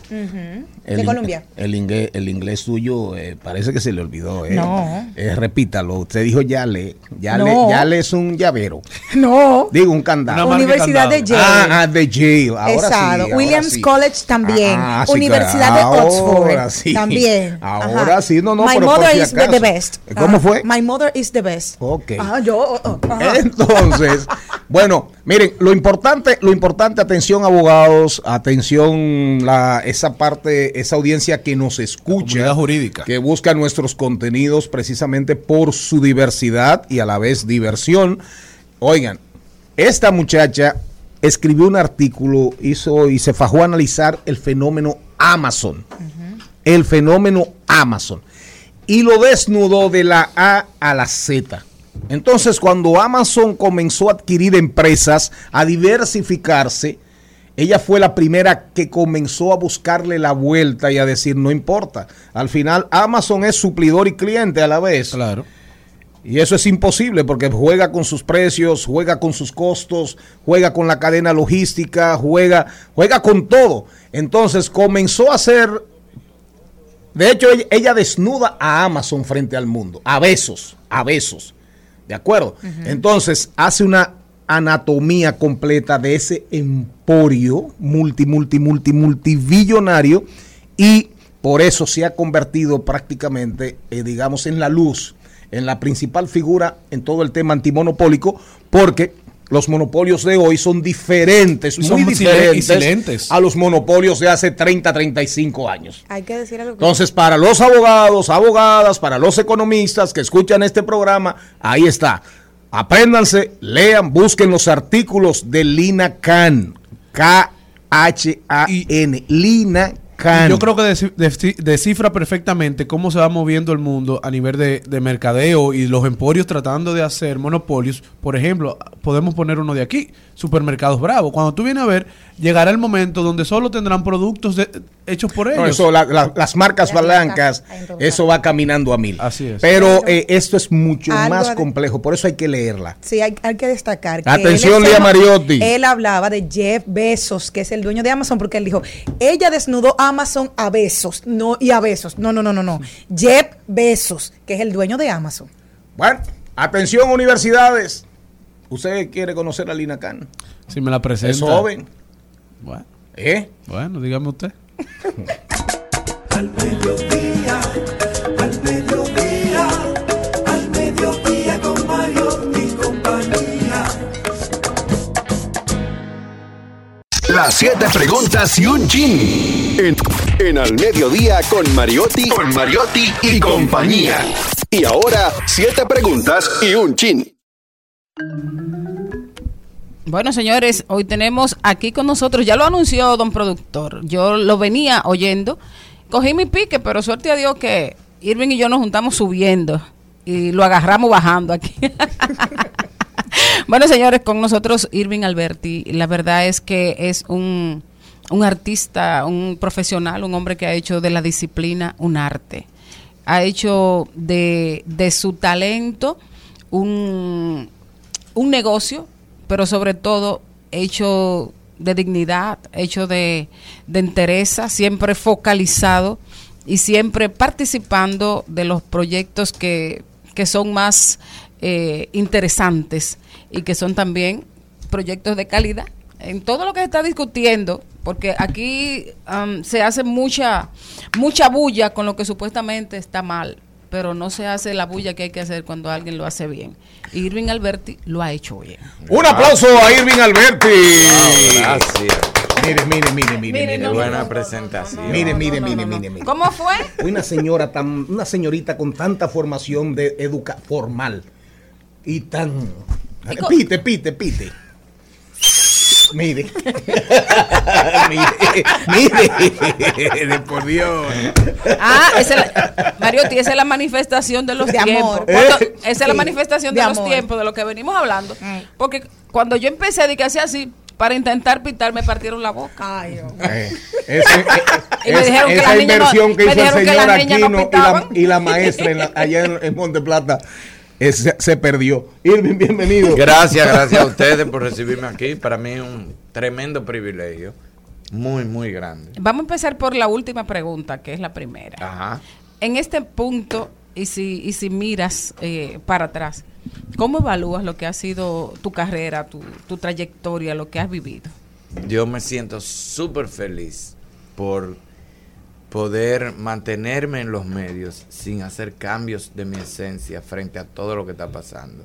Speaker 2: El
Speaker 5: De Colombia.
Speaker 2: El inglés, el inglés suyo eh, parece que se le olvidó. eh.
Speaker 5: No.
Speaker 2: Eh, repítalo, usted dijo Yale. Yale,
Speaker 5: No.
Speaker 2: Yale es un llavero.
Speaker 5: No.
Speaker 2: Digo, un candado.
Speaker 5: De Universidad de. Yale.
Speaker 2: Ah, ah, de Yale. Ahora
Speaker 5: Exacto.
Speaker 2: sí, ahora
Speaker 5: Williams
Speaker 2: sí.
Speaker 5: College también.
Speaker 2: Ah, sí,
Speaker 5: Universidad
Speaker 2: claro.
Speaker 5: de Oxford
Speaker 2: Ahora sí.
Speaker 5: también.
Speaker 2: Ahora
Speaker 5: Ajá.
Speaker 2: sí, no, no,
Speaker 5: My
Speaker 2: pero por
Speaker 5: mother
Speaker 2: si
Speaker 5: is the,
Speaker 2: acaso.
Speaker 5: the best.
Speaker 2: ¿Cómo
Speaker 5: Ajá.
Speaker 2: fue?
Speaker 5: My mother is the best.
Speaker 2: Ok.
Speaker 5: Ah, yo. oh, oh, ajá.
Speaker 2: Entonces, bueno, miren, lo importante, lo importante, atención abogados, atención la, esa parte, esa audiencia que nos escucha,
Speaker 3: jurídica.
Speaker 2: que busca nuestros contenidos precisamente por su diversidad y a la vez diversión. Oigan, esta muchacha escribió un artículo, hizo y se fajó a analizar el fenómeno Amazon. El fenómeno Amazon. Y lo desnudó de la A a la Z. Entonces, cuando Amazon comenzó a adquirir empresas, a diversificarse, ella fue la primera que comenzó a buscarle la vuelta y a decir, no importa. Al final, Amazon es suplidor y cliente a la vez.
Speaker 3: Claro.
Speaker 2: Y eso es imposible porque juega con sus precios, juega con sus costos, juega con la cadena logística, juega, juega con todo. Entonces comenzó a hacer, de hecho ella, ella desnuda a Amazon frente al mundo, a besos, a besos. ¿De acuerdo? Entonces hace una anatomía completa de ese emporio multi, multi, multi, multibillonario y por eso se ha convertido prácticamente, eh, digamos, en la luz, en la principal figura en todo el tema antimonopólico, porque los monopolios de hoy son diferentes,
Speaker 3: Y son
Speaker 2: muy diferentes
Speaker 3: silentes.
Speaker 2: a los monopolios de hace 30, 35 años.
Speaker 5: Hay que decir algo. que-
Speaker 2: Entonces, para los abogados, abogadas, para los economistas que escuchan este programa, ahí está. Apréndanse, lean, busquen los artículos de Lina Khan. K-H-A-N. Lina
Speaker 3: Yo creo que descifra perfectamente cómo se va moviendo el mundo a nivel de, de mercadeo y los emporios tratando de hacer monopolios. Por ejemplo, podemos poner uno de aquí, Supermercados Bravo. Cuando tú vienes a ver, llegará el momento donde solo tendrán productos de- hechos por ellos.
Speaker 2: No, eso, la- la- las marcas blancas, eso va caminando a mil.
Speaker 3: Así es.
Speaker 2: Pero eh, esto es mucho
Speaker 5: Algo
Speaker 2: más complejo, por eso hay que leerla.
Speaker 5: Sí, hay, hay que destacar. que
Speaker 2: Atención, Lía Mariotti.
Speaker 5: Él hablaba de Jeff Bezos, que es el dueño de Amazon, porque él dijo, ella desnudó Amazon a besos, no, y a besos. No, no, no, no, no. Jeff Bezos, que es el dueño de Amazon.
Speaker 2: Bueno, atención universidades. ¿Usted quiere conocer a Lina Khan?
Speaker 3: Si me la presenta.
Speaker 2: Es joven.
Speaker 3: Bueno,
Speaker 2: ¿Eh?
Speaker 3: bueno, dígame usted.
Speaker 1: Al mediodía,
Speaker 8: Las siete preguntas y un chin. En, en Al Mediodía con Mariotti, con Mariotti y compañía. Y ahora, siete preguntas y un chin.
Speaker 11: Bueno, señores, hoy tenemos aquí con nosotros, ya lo anunció don productor, yo lo venía oyendo, cogí mi pique, pero suerte a Dios que Irving y yo nos juntamos subiendo y lo agarramos bajando aquí. bueno, señores, con nosotros Irving Alberti, la verdad es que es un, un artista, un profesional, un hombre que ha hecho de la disciplina un arte, ha hecho de, de su talento un, un negocio, pero sobre todo hecho de dignidad, hecho de, de entereza, siempre focalizado y siempre participando de los proyectos que, que son más eh, interesantes y que son también proyectos de calidad. En todo lo que se está discutiendo, porque aquí am, se hace mucha, mucha bulla con lo que supuestamente está mal, pero no se hace la bulla que hay que hacer cuando alguien lo hace bien. Irving Alberti lo ha hecho bien.
Speaker 2: Un aplauso a Irving Alberti.
Speaker 12: gracias.
Speaker 2: Mire, mire, mire, mire,
Speaker 11: Mire, no,
Speaker 12: Buena
Speaker 11: no,
Speaker 12: presentación.
Speaker 2: Mire, mire, mire, mire, mire.
Speaker 11: ¿Cómo fue?
Speaker 2: Una señora tan, una señorita con tanta formación de educa formal y tan pite, pite, pite. Mire. mire, mire, por Dios.
Speaker 11: Ah, esa es la, Mariotti, esa es la manifestación de los
Speaker 5: De
Speaker 11: tiempos.
Speaker 5: amor.
Speaker 11: Cuando-
Speaker 2: Eh,
Speaker 11: esa es la manifestación de,
Speaker 5: de
Speaker 11: los
Speaker 5: amor.
Speaker 11: tiempos, de lo que venimos hablando. Porque cuando yo empecé a decir así, para intentar pitar, me partieron la boca.
Speaker 5: Ay.
Speaker 2: Eh, ese- eh,
Speaker 11: Y me dijeron que
Speaker 2: esa
Speaker 11: niñas no-
Speaker 2: inversión que
Speaker 11: me
Speaker 2: hizo el
Speaker 11: que
Speaker 2: señor
Speaker 11: no
Speaker 2: Aquino la, y la maestra en la- allá en, en Monte Plata. Se perdió. Irving, bienvenido.
Speaker 12: Gracias, gracias a ustedes por recibirme aquí. Para mí es un tremendo privilegio. Muy, muy grande.
Speaker 11: Vamos a empezar por la última pregunta, que es la primera.
Speaker 12: Ajá.
Speaker 11: En este punto, y si, y si miras eh, para atrás, ¿cómo evalúas lo que ha sido tu carrera, tu, tu trayectoria, lo que has vivido?
Speaker 12: Yo me siento súper feliz por poder mantenerme en los medios sin hacer cambios de mi esencia frente a todo lo que está pasando.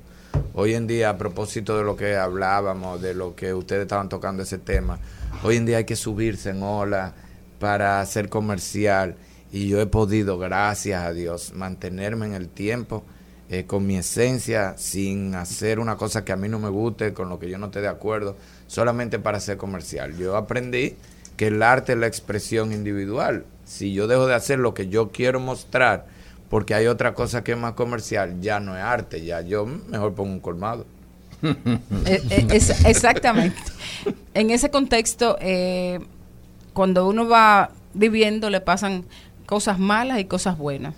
Speaker 12: Hoy en día, a propósito de lo que hablábamos, de lo que ustedes estaban tocando ese tema, hoy en día hay que subirse en ola para ser comercial y yo he podido, gracias a Dios, mantenerme en el tiempo eh, con mi esencia, sin hacer una cosa que a mí no me guste, con lo que yo no esté de acuerdo, solamente para ser comercial. Yo aprendí que el arte es la expresión individual. Si yo dejo de hacer lo que yo quiero mostrar, porque hay otra cosa que es más comercial, ya no es arte, ya yo mejor pongo un colmado.
Speaker 11: Eh, eh, exactamente. En ese contexto, eh, cuando uno va viviendo, le pasan cosas malas y cosas buenas.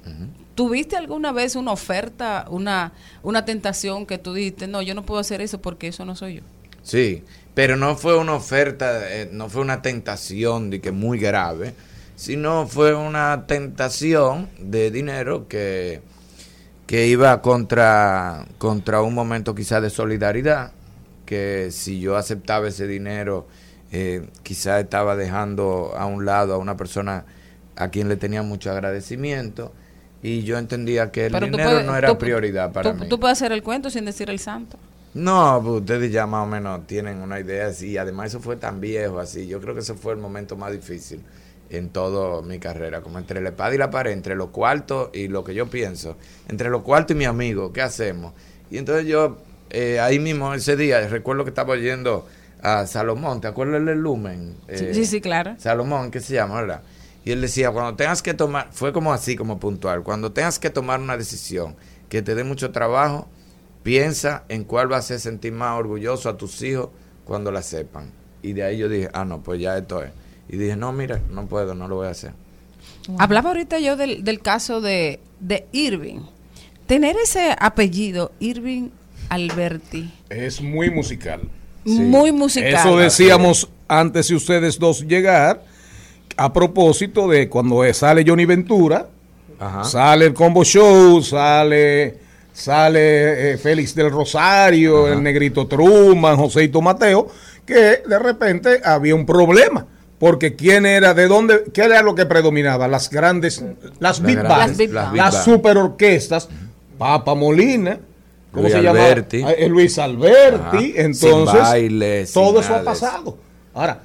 Speaker 11: ¿Tuviste alguna vez una oferta, una, una tentación que tú dijiste, no, yo no puedo hacer eso porque eso no soy yo?
Speaker 12: Sí, pero no fue una oferta, eh, no fue una tentación de que muy grave, sino fue una tentación de dinero que, que iba contra, contra un momento quizá de solidaridad, que si yo aceptaba ese dinero, eh, quizá estaba dejando a un lado a una persona a quien le tenía mucho agradecimiento y yo entendía que el
Speaker 11: Pero
Speaker 12: dinero
Speaker 11: puedes-
Speaker 12: no era
Speaker 11: tú-
Speaker 12: prioridad para
Speaker 11: tú,
Speaker 12: mí.
Speaker 11: tú puedes hacer el cuento sin decir el santo.
Speaker 12: No, pues ustedes ya más o menos tienen una idea así. Además, eso fue tan viejo así. Yo creo que ese fue el momento más difícil en toda mi carrera. Como entre la espada y la pared, entre los cuartos y lo que yo pienso. Entre los cuartos y mi amigo, ¿qué hacemos? Y entonces yo, eh, ahí mismo, ese día, recuerdo que estaba yendo a Salomón. ¿Te acuerdas del Lumen?
Speaker 11: Sí,
Speaker 12: Eh,
Speaker 11: sí, sí, claro.
Speaker 12: Salomón, ¿qué se llama, verdad? Y él decía, cuando tengas que tomar, fue como así, como puntual, cuando tengas que tomar una decisión que te dé mucho trabajo, piensa en cuál va a hacer sentir más orgulloso a tus hijos cuando la sepan. Y de ahí yo dije, ah, no, pues ya esto es. Y dije, no, mira, no puedo, no lo voy a hacer.
Speaker 11: Hablaba ahorita yo del, del caso de, de Irving. Tener ese apellido, Irving Alberti,
Speaker 2: Es muy musical.
Speaker 11: muy musical.
Speaker 2: Eso decíamos antes de ustedes dos llegar, a propósito de cuando sale Johnny Ventura,
Speaker 12: Ajá.
Speaker 2: sale el Combo Show, sale sale eh, Félix del Rosario, el Negrito Truman, Joseito Mateo, que de repente había un problema. Porque quién era, de dónde, qué era lo que predominaba, las grandes, las big
Speaker 12: grandes-
Speaker 2: bands,
Speaker 12: Las big
Speaker 2: las,
Speaker 12: bands. Las big
Speaker 2: super orquestas, Papa Molina, ¿cómo
Speaker 12: Luis
Speaker 2: se llama?
Speaker 12: Alberti.
Speaker 2: Eh, Luis Alberti,
Speaker 12: Ajá.
Speaker 2: entonces todo eso ha pasado. Ahora,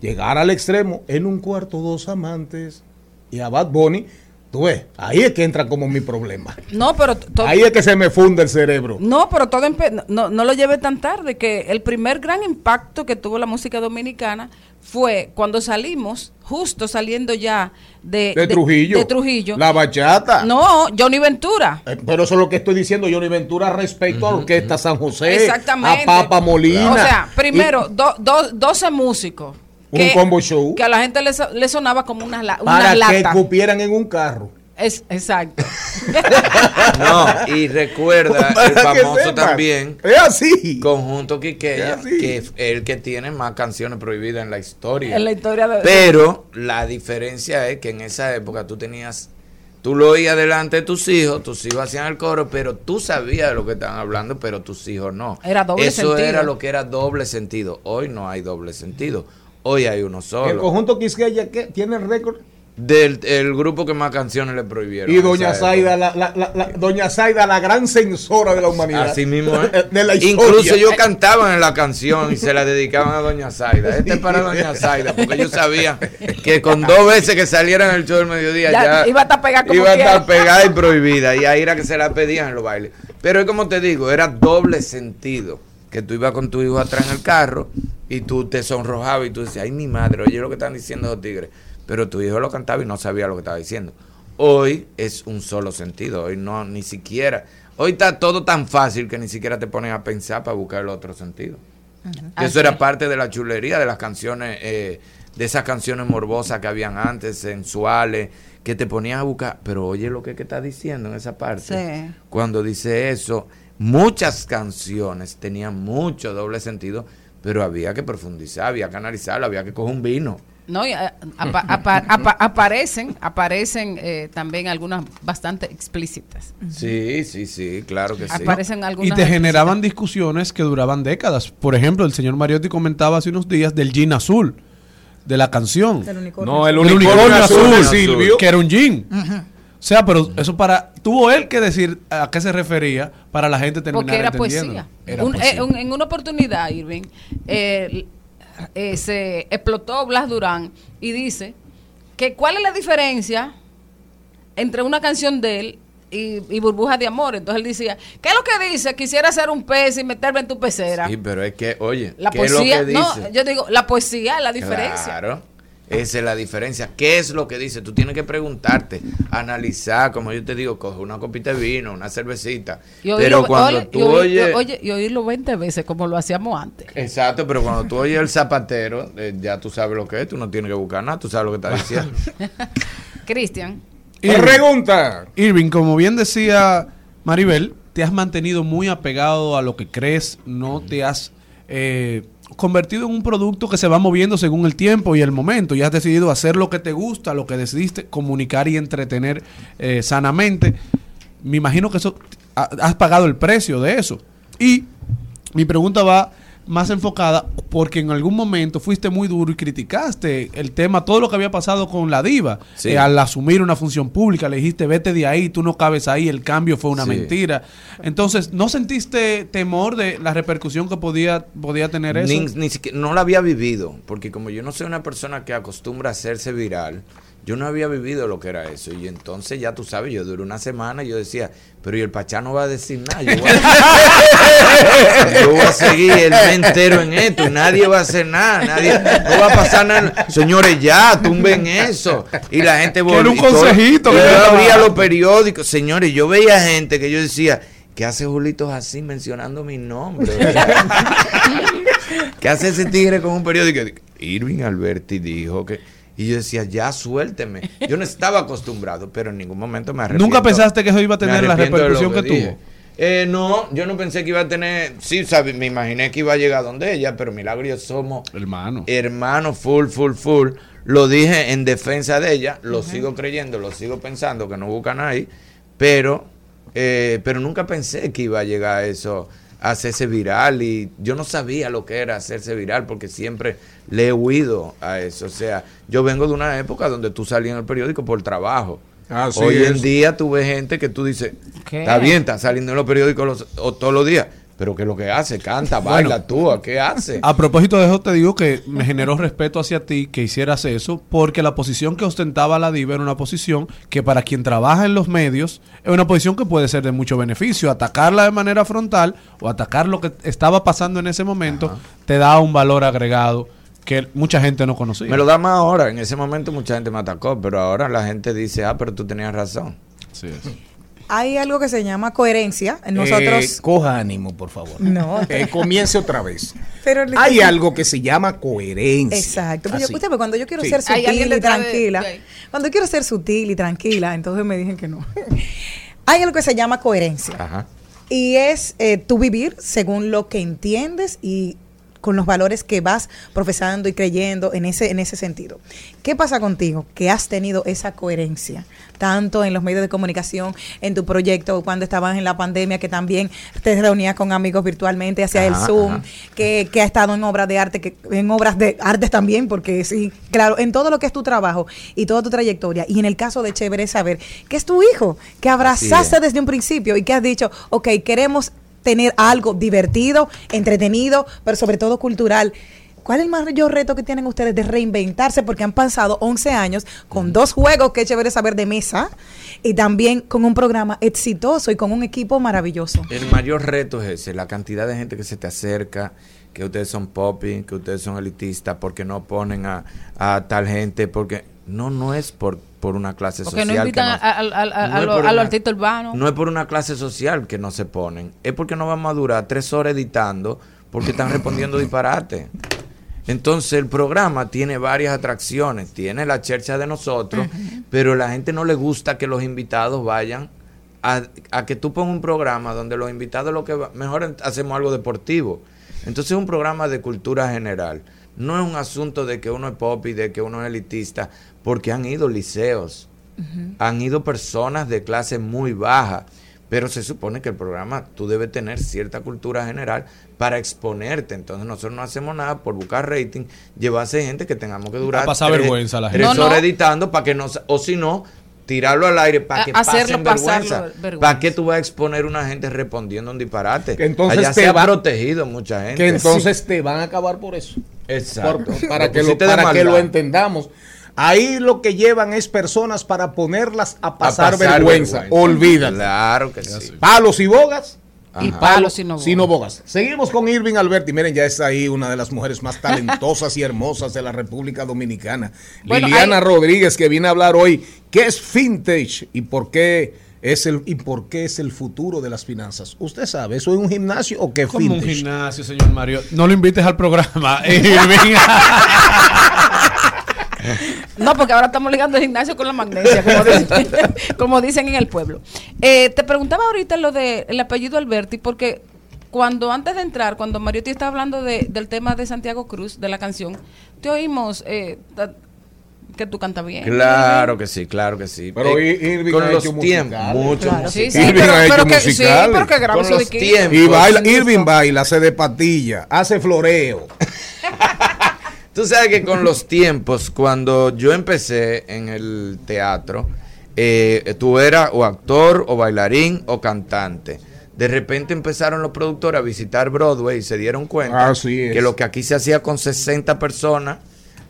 Speaker 2: llegar al extremo, en un cuarto dos amantes y a Bad Bunny, tú ves, ahí es que entra como mi problema.
Speaker 11: No, pero
Speaker 2: Ahí es que se me funde el cerebro.
Speaker 11: No, pero todo empe- no, no lo lleve tan tarde, que el primer gran impacto que tuvo la música dominicana fue cuando salimos, justo saliendo ya de,
Speaker 2: De, Trujillo.
Speaker 11: de Trujillo.
Speaker 2: La bachata.
Speaker 11: No, Johnny Ventura.
Speaker 2: Eh, Pero eso es lo que estoy diciendo, Johnny Ventura, respecto a la Orquesta San José,
Speaker 11: Exactamente.
Speaker 2: a Papa Molina.
Speaker 11: O sea, primero,
Speaker 2: y
Speaker 11: do- do- 12 músicos.
Speaker 2: Un combo show
Speaker 11: Que a la gente le, le sonaba como una, la- una
Speaker 2: para que
Speaker 11: lata.
Speaker 2: cupieran en un carro.
Speaker 11: Es, exacto.
Speaker 12: No, y recuerda
Speaker 2: Para
Speaker 12: el
Speaker 2: que
Speaker 12: famoso también
Speaker 2: Es así.
Speaker 12: Conjunto Quiqueya,
Speaker 2: Es así.
Speaker 12: que es el que tiene más canciones prohibidas en la historia.
Speaker 11: en la historia de.
Speaker 12: Pero la diferencia es que en esa época tú tenías, tú lo oías delante de tus hijos, tus hijos hacían el coro, pero tú sabías de lo que estaban hablando, pero tus hijos no.
Speaker 11: Era doble
Speaker 12: Eso
Speaker 11: sentido.
Speaker 12: era lo que era doble sentido. Hoy no hay doble sentido. Hoy hay uno
Speaker 2: El
Speaker 12: solo.
Speaker 2: conjunto Quisqueya que tiene el récord
Speaker 12: Del el grupo que más canciones le prohibieron.
Speaker 2: y doña Zaida, la, la- la- la- doña Zaida, la gran censora de la humanidad.
Speaker 12: Así mismo es.
Speaker 2: De la historia.
Speaker 12: Incluso ellos cantaban en la canción y se la dedicaban a Doña Zaida. Este es para Doña Zaida, porque ellos sabían que con dos veces que salieran el show del mediodía
Speaker 11: Ya,
Speaker 12: ya,
Speaker 11: iba a estar pegada como
Speaker 12: iba a estar pegada y prohibida. Y ahí era que se la pedían en los bailes. Pero es como te digo, era doble sentido. Que tú ibas con tu hijo atrás en el carro y tú te sonrojabas y tú decías, ay mi madre, oye lo que están diciendo esos tigres. Pero tu hijo lo cantaba y no sabía lo que estaba diciendo. Hoy es un solo sentido, hoy no, ni siquiera. Hoy está todo tan fácil que ni siquiera te pones a pensar para buscar el otro sentido. Eso era parte de la chulería de las canciones eh, de esas canciones morbosas que habían antes, sensuales, que te ponían a buscar. Pero oye lo que, que está diciendo en esa parte.
Speaker 11: Sí.
Speaker 12: Cuando dice eso, muchas canciones tenían mucho doble sentido, pero había que profundizar, había que analizarlo, había que coger un vino.
Speaker 11: No, y, eh, apa- apa- apa- aparecen, aparecen eh, también algunas bastante explícitas.
Speaker 12: Sí, sí, sí, claro que sí.
Speaker 11: Aparecen
Speaker 3: Y
Speaker 11: algunas
Speaker 3: te generaban discusiones que duraban décadas. Por ejemplo, el señor Mariotti comentaba hace unos días del jean azul, de la canción.
Speaker 5: Unicornio.
Speaker 2: No, el
Speaker 3: El
Speaker 2: unicornio, azul, de Silvio.
Speaker 3: que era un jean. O sea, pero eso para tuvo él que decir a qué se refería para la gente terminar
Speaker 11: Porque era
Speaker 3: entendiéndolo.
Speaker 11: poesía.
Speaker 3: Era
Speaker 11: Un-
Speaker 3: poesía.
Speaker 11: eh, un- en una oportunidad, Irving, eh, eh, se explotó Blas Durán y dice que cuál es la diferencia entre una canción de él y, y Burbujas de Amor. Entonces él decía, ¿qué es lo que dice? Quisiera ser un pez y meterme en tu pecera.
Speaker 12: Sí, pero es que, oye,
Speaker 11: la
Speaker 12: ¿qué es lo
Speaker 11: poesía,
Speaker 12: que
Speaker 11: no,
Speaker 12: dice?
Speaker 11: yo digo, la poesía es la diferencia.
Speaker 12: Claro. Esa es la diferencia. ¿Qué es lo que dice? Tú tienes que preguntarte, analizar, como yo te digo, coge una copita de vino, una cervecita.
Speaker 11: Y oírlo,
Speaker 12: pero cuando
Speaker 11: oye,
Speaker 12: tú
Speaker 11: y
Speaker 12: oyes...
Speaker 11: oye, y oírlo 20 veces como lo hacíamos antes.
Speaker 12: Exacto, pero cuando tú oyes el zapatero, eh, ya tú sabes lo que es, tú no tienes que buscar nada, tú sabes lo que está diciendo.
Speaker 11: Cristian,
Speaker 3: Irving,
Speaker 2: Pregunta.
Speaker 3: Irving, como bien decía Maribel, te has mantenido muy apegado a lo que crees, no te has eh, convertido en un producto que se va moviendo según el tiempo y el momento, y has decidido hacer lo que te gusta, lo que decidiste, comunicar y entretener eh, sanamente. Me imagino que eso ha- has pagado el precio de eso. Y mi pregunta va más enfocada porque en algún momento fuiste muy duro y criticaste el tema, todo lo que había pasado con la diva.
Speaker 12: Sí.
Speaker 3: Eh, al asumir una función pública, le dijiste, vete de ahí, tú no cabes ahí, el cambio fue una
Speaker 12: Sí.
Speaker 3: mentira. Entonces, ¿no sentiste temor de la repercusión que podía, podía tener eso?
Speaker 12: Ni, ni siquiera- no la había vivido, porque como yo no soy una persona que acostumbra a hacerse viral, yo no había vivido lo que era eso. Y entonces ya tú sabes, yo duré una semana y yo decía, pero ¿y el Pachá no va a decir nada? Yo voy a, yo voy a seguir el mes entero en esto y nadie va a hacer nada, nadie, no va a pasar nada. Señores, ya, tumben eso. Y la gente
Speaker 3: un
Speaker 12: volvió- todo-
Speaker 3: consejito
Speaker 12: yo abría los periódicos, señores, yo veía gente que yo decía, ¿qué hace Julito así mencionando mi nombre? ¿Qué hace ese tigre con un periódico? Irving Alberti dijo que... Y yo decía, ya suélteme. Yo no estaba acostumbrado, pero en ningún momento me arrepiento.
Speaker 3: ¿Nunca pensaste que eso iba a tener la repercusión que, tuvo?
Speaker 12: Eh, no, yo no pensé que iba a tener... Sí, sabe, me imaginé que iba a llegar donde ella, pero Milagro yo somos
Speaker 3: Hermano.
Speaker 12: hermanos full, full, full. Lo dije en defensa de ella, lo sigo creyendo, lo sigo pensando, que no buscan ahí, pero, eh, pero nunca pensé que iba a llegar a eso, hacerse viral. Y yo no sabía lo que era hacerse viral, porque siempre le he huido a eso. O sea, yo vengo de una época donde tú salías en el periódico por trabajo.
Speaker 2: Así
Speaker 12: Hoy en día tú ves gente que tú dices,
Speaker 11: ¿Qué?
Speaker 12: está bien, está saliendo en los periódicos los- o todos los días, pero que lo que hace, canta, baila, actúa, ¿qué hace?
Speaker 3: A propósito de eso, te digo que me generó respeto hacia ti que hicieras eso, porque la posición que ostentaba la diva era una posición que para quien trabaja en los medios es una posición que puede ser de mucho beneficio. Atacarla de manera frontal o atacar lo que estaba pasando en ese momento te da un valor agregado que mucha gente no conocía.
Speaker 12: Me lo da más ahora. En ese momento mucha gente me atacó, pero ahora la gente dice, ah, pero tú tenías razón.
Speaker 5: Hay algo que se llama coherencia. Nosotros.
Speaker 2: Eh, coja ánimo, por favor.
Speaker 5: No.
Speaker 2: Eh, comience otra vez.
Speaker 5: Pero le-
Speaker 2: Hay algo que se llama coherencia.
Speaker 5: Exacto. Pero yo, usted cuando yo quiero
Speaker 2: Sí.
Speaker 5: ser sutil y tranquila,
Speaker 11: de
Speaker 5: cuando quiero ser sutil y tranquila, entonces me dicen que no. Hay algo que se llama coherencia.
Speaker 12: Ajá.
Speaker 5: Y es eh, tú vivir según lo que entiendes y con los valores que vas profesando y creyendo en ese, en ese sentido. ¿Qué pasa contigo? Que has tenido esa coherencia, tanto en los medios de comunicación, en tu proyecto, cuando estabas en la pandemia, que también te reunías con amigos virtualmente hacia el Zoom,
Speaker 12: ajá.
Speaker 5: que, que ha estado en obras de arte, que en obras de artes también, porque sí, claro, en todo lo que es tu trabajo y toda tu trayectoria. Y en el caso de Chévere saber que es tu hijo, que abrazaste
Speaker 12: es.
Speaker 5: desde un principio y que has dicho, ok, queremos tener algo divertido, entretenido, pero sobre todo cultural. ¿Cuál es el mayor reto que tienen ustedes de reinventarse? Porque han pasado 11 años con dos juegos que es chévere saber de mesa y también con un programa exitoso y con un equipo maravilloso.
Speaker 12: El mayor reto es ese, la cantidad de gente que se te acerca, que ustedes son popping, que ustedes son elitistas, porque no ponen a, a tal gente, porque no, no es por, por una clase
Speaker 11: Porque
Speaker 12: social.
Speaker 11: no invitan
Speaker 12: que
Speaker 11: a, a- a- a-
Speaker 12: no
Speaker 11: a
Speaker 12: es
Speaker 11: los artistas urbanos.
Speaker 12: No es por una clase social que no se ponen, es porque no vamos a durar tres horas editando porque están respondiendo disparate. Entonces el programa tiene varias atracciones, tiene la chercha de nosotros, pero la gente no le gusta que los invitados vayan a, a que tú pongas un programa donde los invitados lo que va- mejor hacemos algo deportivo. Entonces es un programa de cultura general. No es un asunto de que uno es pop y de que uno es elitista, porque han ido liceos, han ido personas de clase muy baja, pero se supone que el programa tú debes tener cierta cultura general para exponerte. Entonces nosotros no hacemos nada por buscar rating, llevarse gente que tengamos que durar
Speaker 3: A pasar
Speaker 12: tres,
Speaker 3: vergüenza a la
Speaker 12: tres
Speaker 3: gente.
Speaker 11: No,
Speaker 12: horas
Speaker 11: no.
Speaker 12: editando para que no, sa- o si no, tirarlo al aire para
Speaker 11: A-
Speaker 12: que
Speaker 11: hacerlo
Speaker 12: pasen vergüenza.
Speaker 11: vergüenza.
Speaker 12: ¿Para qué tú vas a exponer una gente respondiendo un disparate?
Speaker 2: Que entonces
Speaker 12: Allá
Speaker 2: te
Speaker 12: se ha
Speaker 2: va-
Speaker 12: protegido mucha gente.
Speaker 2: Que entonces te van a acabar por eso.
Speaker 12: Exacto.
Speaker 2: Por- para que, lo, para que lo entendamos. Ahí lo que llevan es personas para ponerlas a pasar,
Speaker 12: pasar
Speaker 2: vergüenza.
Speaker 12: vergüenza.
Speaker 2: Olvídate.
Speaker 12: Claro que sí.
Speaker 2: Palos y bogas.
Speaker 11: Y
Speaker 12: Ajá.
Speaker 11: palos y no
Speaker 2: Si no bogas. Seguimos con Irving Alberti. Miren, ya está ahí una de las mujeres más talentosas y hermosas de la República Dominicana.
Speaker 11: Bueno,
Speaker 2: Liliana
Speaker 11: hay-
Speaker 2: Rodríguez, que viene a hablar hoy qué es vintage y por qué es el y por qué es el futuro de las finanzas. ¿Usted sabe, eso es un gimnasio o qué es
Speaker 3: Como un gimnasio, señor Mario. No lo invites al programa. Irving.
Speaker 11: No, porque ahora estamos ligando el gimnasio con la magnesia, como dicen, como dicen en el pueblo. Eh, te preguntaba ahorita lo del el apellido Alberti, porque cuando antes de entrar, cuando Mariotti estaba hablando de- del tema de Santiago Cruz, de la canción, te oímos eh, que tú cantas bien.
Speaker 12: Claro que sí, claro que sí.
Speaker 2: Pero
Speaker 12: Eh,
Speaker 2: Irving
Speaker 12: con
Speaker 2: ha
Speaker 12: los
Speaker 2: hecho
Speaker 12: tiempos, muchos
Speaker 11: Claro, sí, sí.
Speaker 2: Irving
Speaker 11: pero,
Speaker 2: ha hecho
Speaker 11: pero que, sí, pero que graba
Speaker 12: Con
Speaker 11: su
Speaker 12: los tiempos.
Speaker 2: Y baila, Irving baila, hace de patilla, hace floreo.
Speaker 12: Tú sabes que con los tiempos, cuando yo empecé en el teatro, eh, tú eras o actor o bailarín o cantante. De repente empezaron los productores a visitar Broadway y se dieron cuenta que lo que aquí se hacía con 60 personas,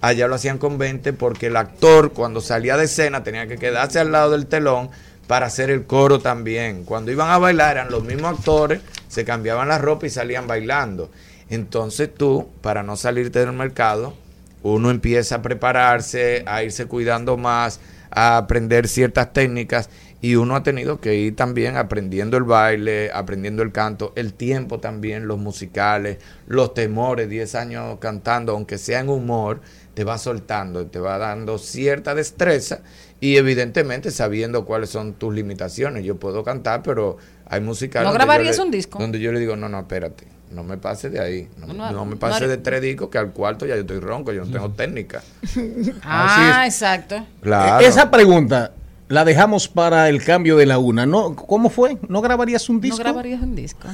Speaker 12: allá lo hacían con 20 porque el actor cuando salía de escena tenía que quedarse al lado del telón para hacer el coro también. Cuando iban a bailar eran los mismos actores, se cambiaban la ropa y salían bailando. Entonces tú, para no salirte del mercado, uno empieza a prepararse, a irse cuidando más, a aprender ciertas técnicas y uno ha tenido que ir también aprendiendo el baile, aprendiendo el canto, el tiempo también, los musicales, los temores, 10 años cantando, aunque sea en humor, te va soltando, te va dando cierta destreza y evidentemente sabiendo cuáles son tus limitaciones. Yo puedo cantar, pero hay musicales...
Speaker 11: ¿No grabarías
Speaker 12: le-
Speaker 11: un disco?
Speaker 12: Donde yo le digo, no, no, espérate, no me pases de ahí, no,
Speaker 11: No,
Speaker 12: no me
Speaker 11: no haré-
Speaker 12: de tres discos que al cuarto ya yo estoy ronco, yo no tengo técnica.
Speaker 11: Ah, exacto.
Speaker 12: Claro.
Speaker 2: Esa pregunta la dejamos para el cambio de la una. ¿No? ¿Cómo fue? ¿No grabarías un
Speaker 11: No
Speaker 2: disco?
Speaker 11: grabarías un disco.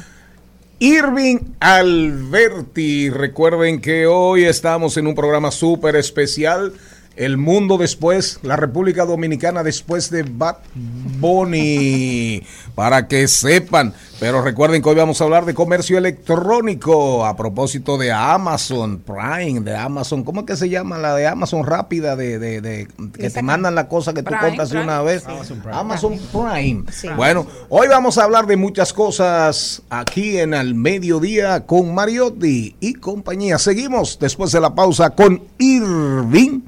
Speaker 2: Irving Alberti. Recuerden que hoy estamos en un programa súper especial. El mundo después, la República Dominicana después de Bad Bunny. Para que sepan. Pero recuerden que hoy vamos a hablar de comercio electrónico. A propósito de Amazon Prime, de Amazon. ¿Cómo es que se llama la de Amazon rápida? De, de, de- que te mandan la cosa que tú compras de
Speaker 11: Prime.
Speaker 2: una vez.
Speaker 3: Amazon Prime.
Speaker 2: Amazon Prime.
Speaker 5: Sí.
Speaker 2: Bueno, hoy vamos a hablar de muchas cosas aquí en Al Mediodía con Mariotti y compañía. Seguimos después de la pausa con Irving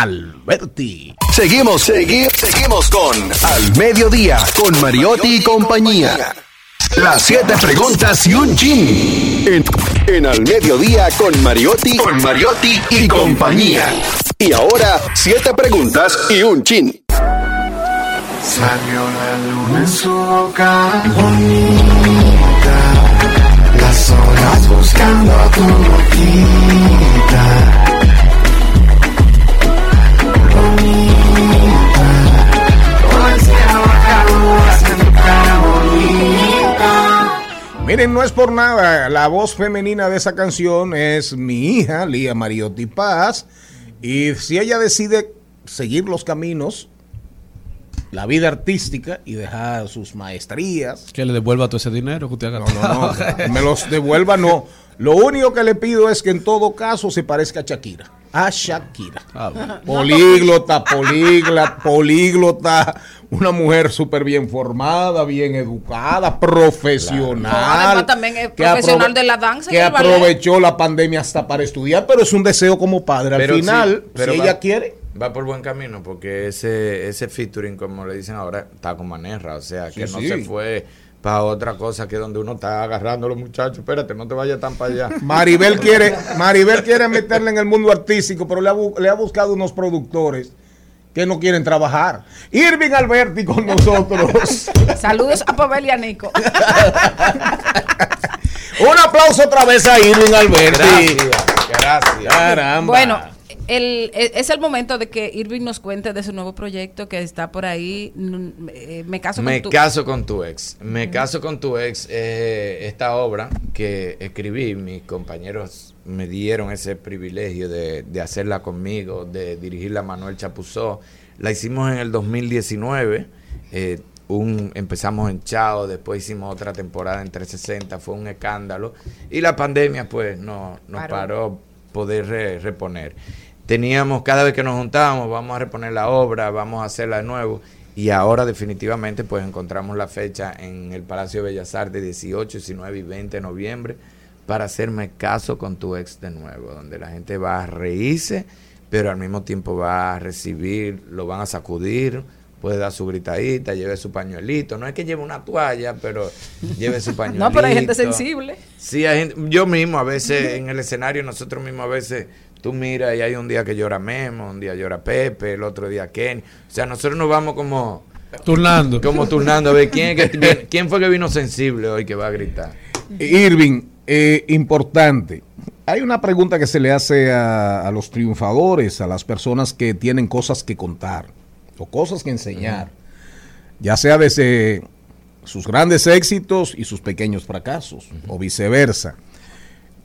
Speaker 2: Alberti.
Speaker 8: Seguimos, segui- seguimos con Al Mediodía, con Mariotti y compañía. Las siete preguntas y un chin. En, en Al Mediodía con Mariotti, con Mariotti y compañía. Y ahora, siete preguntas y un chin.
Speaker 1: Salió la luna en su boca bonita, las horas buscando a tu boquita.
Speaker 2: Miren, no es por nada, la voz femenina de esa canción es mi hija, Lía Mariotti Paz. Y si ella decide seguir los caminos, la vida artística y dejar sus maestrías,
Speaker 3: Que le devuelva todo ese dinero que usted ha
Speaker 2: No,
Speaker 3: gastado.
Speaker 2: no, no, me los devuelva, no. Lo único que le pido es que en todo caso se parezca a shakira. A Shakira.
Speaker 3: Ah, bueno.
Speaker 2: Políglota, políglota, políglota. Una mujer súper bien formada, bien educada, profesional.
Speaker 11: Además, también es
Speaker 2: que
Speaker 11: profesional de la danza
Speaker 2: Que aprovechó la pandemia hasta para estudiar, pero es un deseo como padre. Al
Speaker 12: Pero sí,
Speaker 2: final,
Speaker 12: pero
Speaker 2: si
Speaker 12: va-
Speaker 2: ella quiere.
Speaker 12: Va por buen camino porque ese ese featuring, como le dicen ahora, está con Manerra. O sea, que
Speaker 2: Sí,
Speaker 12: no
Speaker 2: sí.
Speaker 12: se fue para otra cosa que donde uno está agarrando a los muchachos. Espérate, no te vayas tan para allá.
Speaker 2: Maribel quiere, Maribel quiere meterle en el mundo artístico, pero le ha, bu- le ha buscado unos productores que no quieren trabajar. Irving Alberti con nosotros.
Speaker 11: Saludos a Pavel y a Nico.
Speaker 2: Un aplauso otra vez a Irving Alberti.
Speaker 12: Gracias, gracias.
Speaker 2: Caramba.
Speaker 11: Bueno, el, e- es el momento de que Irving nos cuente de su nuevo proyecto que está por ahí. Eh, Me caso
Speaker 12: Me
Speaker 11: con tu...
Speaker 12: caso con tu ex. Me caso con tu ex. eh, esta obra que escribí, mis compañeros me dieron ese privilegio de, de hacerla conmigo, de dirigirla a Manuel Chapuzó. La hicimos en el 2019. eh, un, empezamos en Chao, después hicimos otra temporada en 360, fue un escándalo. Y la pandemia, pues, no, nos
Speaker 11: Paró.
Speaker 12: paró poder re- reponer. Teníamos, cada vez que nos juntábamos, vamos a reponer la obra, vamos a hacerla de nuevo. Y ahora definitivamente pues encontramos la fecha en el Palacio de Bellas Artes 18, 19 y 20 de noviembre para hacerme caso con tu ex de nuevo, donde la gente va a reírse, pero al mismo tiempo va a recibir, lo van a sacudir, puede dar su gritadita, lleve su pañuelito. No es que lleve una toalla, pero lleve su pañuelito.
Speaker 11: No, pero hay gente sensible.
Speaker 12: Sí, hay gente, yo mismo a veces en el escenario, nosotros mismos a veces, tú miras y hay un día que llora Memo, un día llora Pepe, el otro día Kenny. O sea, nosotros nos vamos como
Speaker 3: Turnando.
Speaker 12: como turnando a ver quién, es que- quién, fue que vino sensible hoy que va a gritar.
Speaker 2: Irving, eh, importante. Hay una pregunta que se le hace a, a los triunfadores, a las personas que tienen cosas que contar o cosas que enseñar, ya sea desde sus grandes éxitos y sus pequeños fracasos, o viceversa.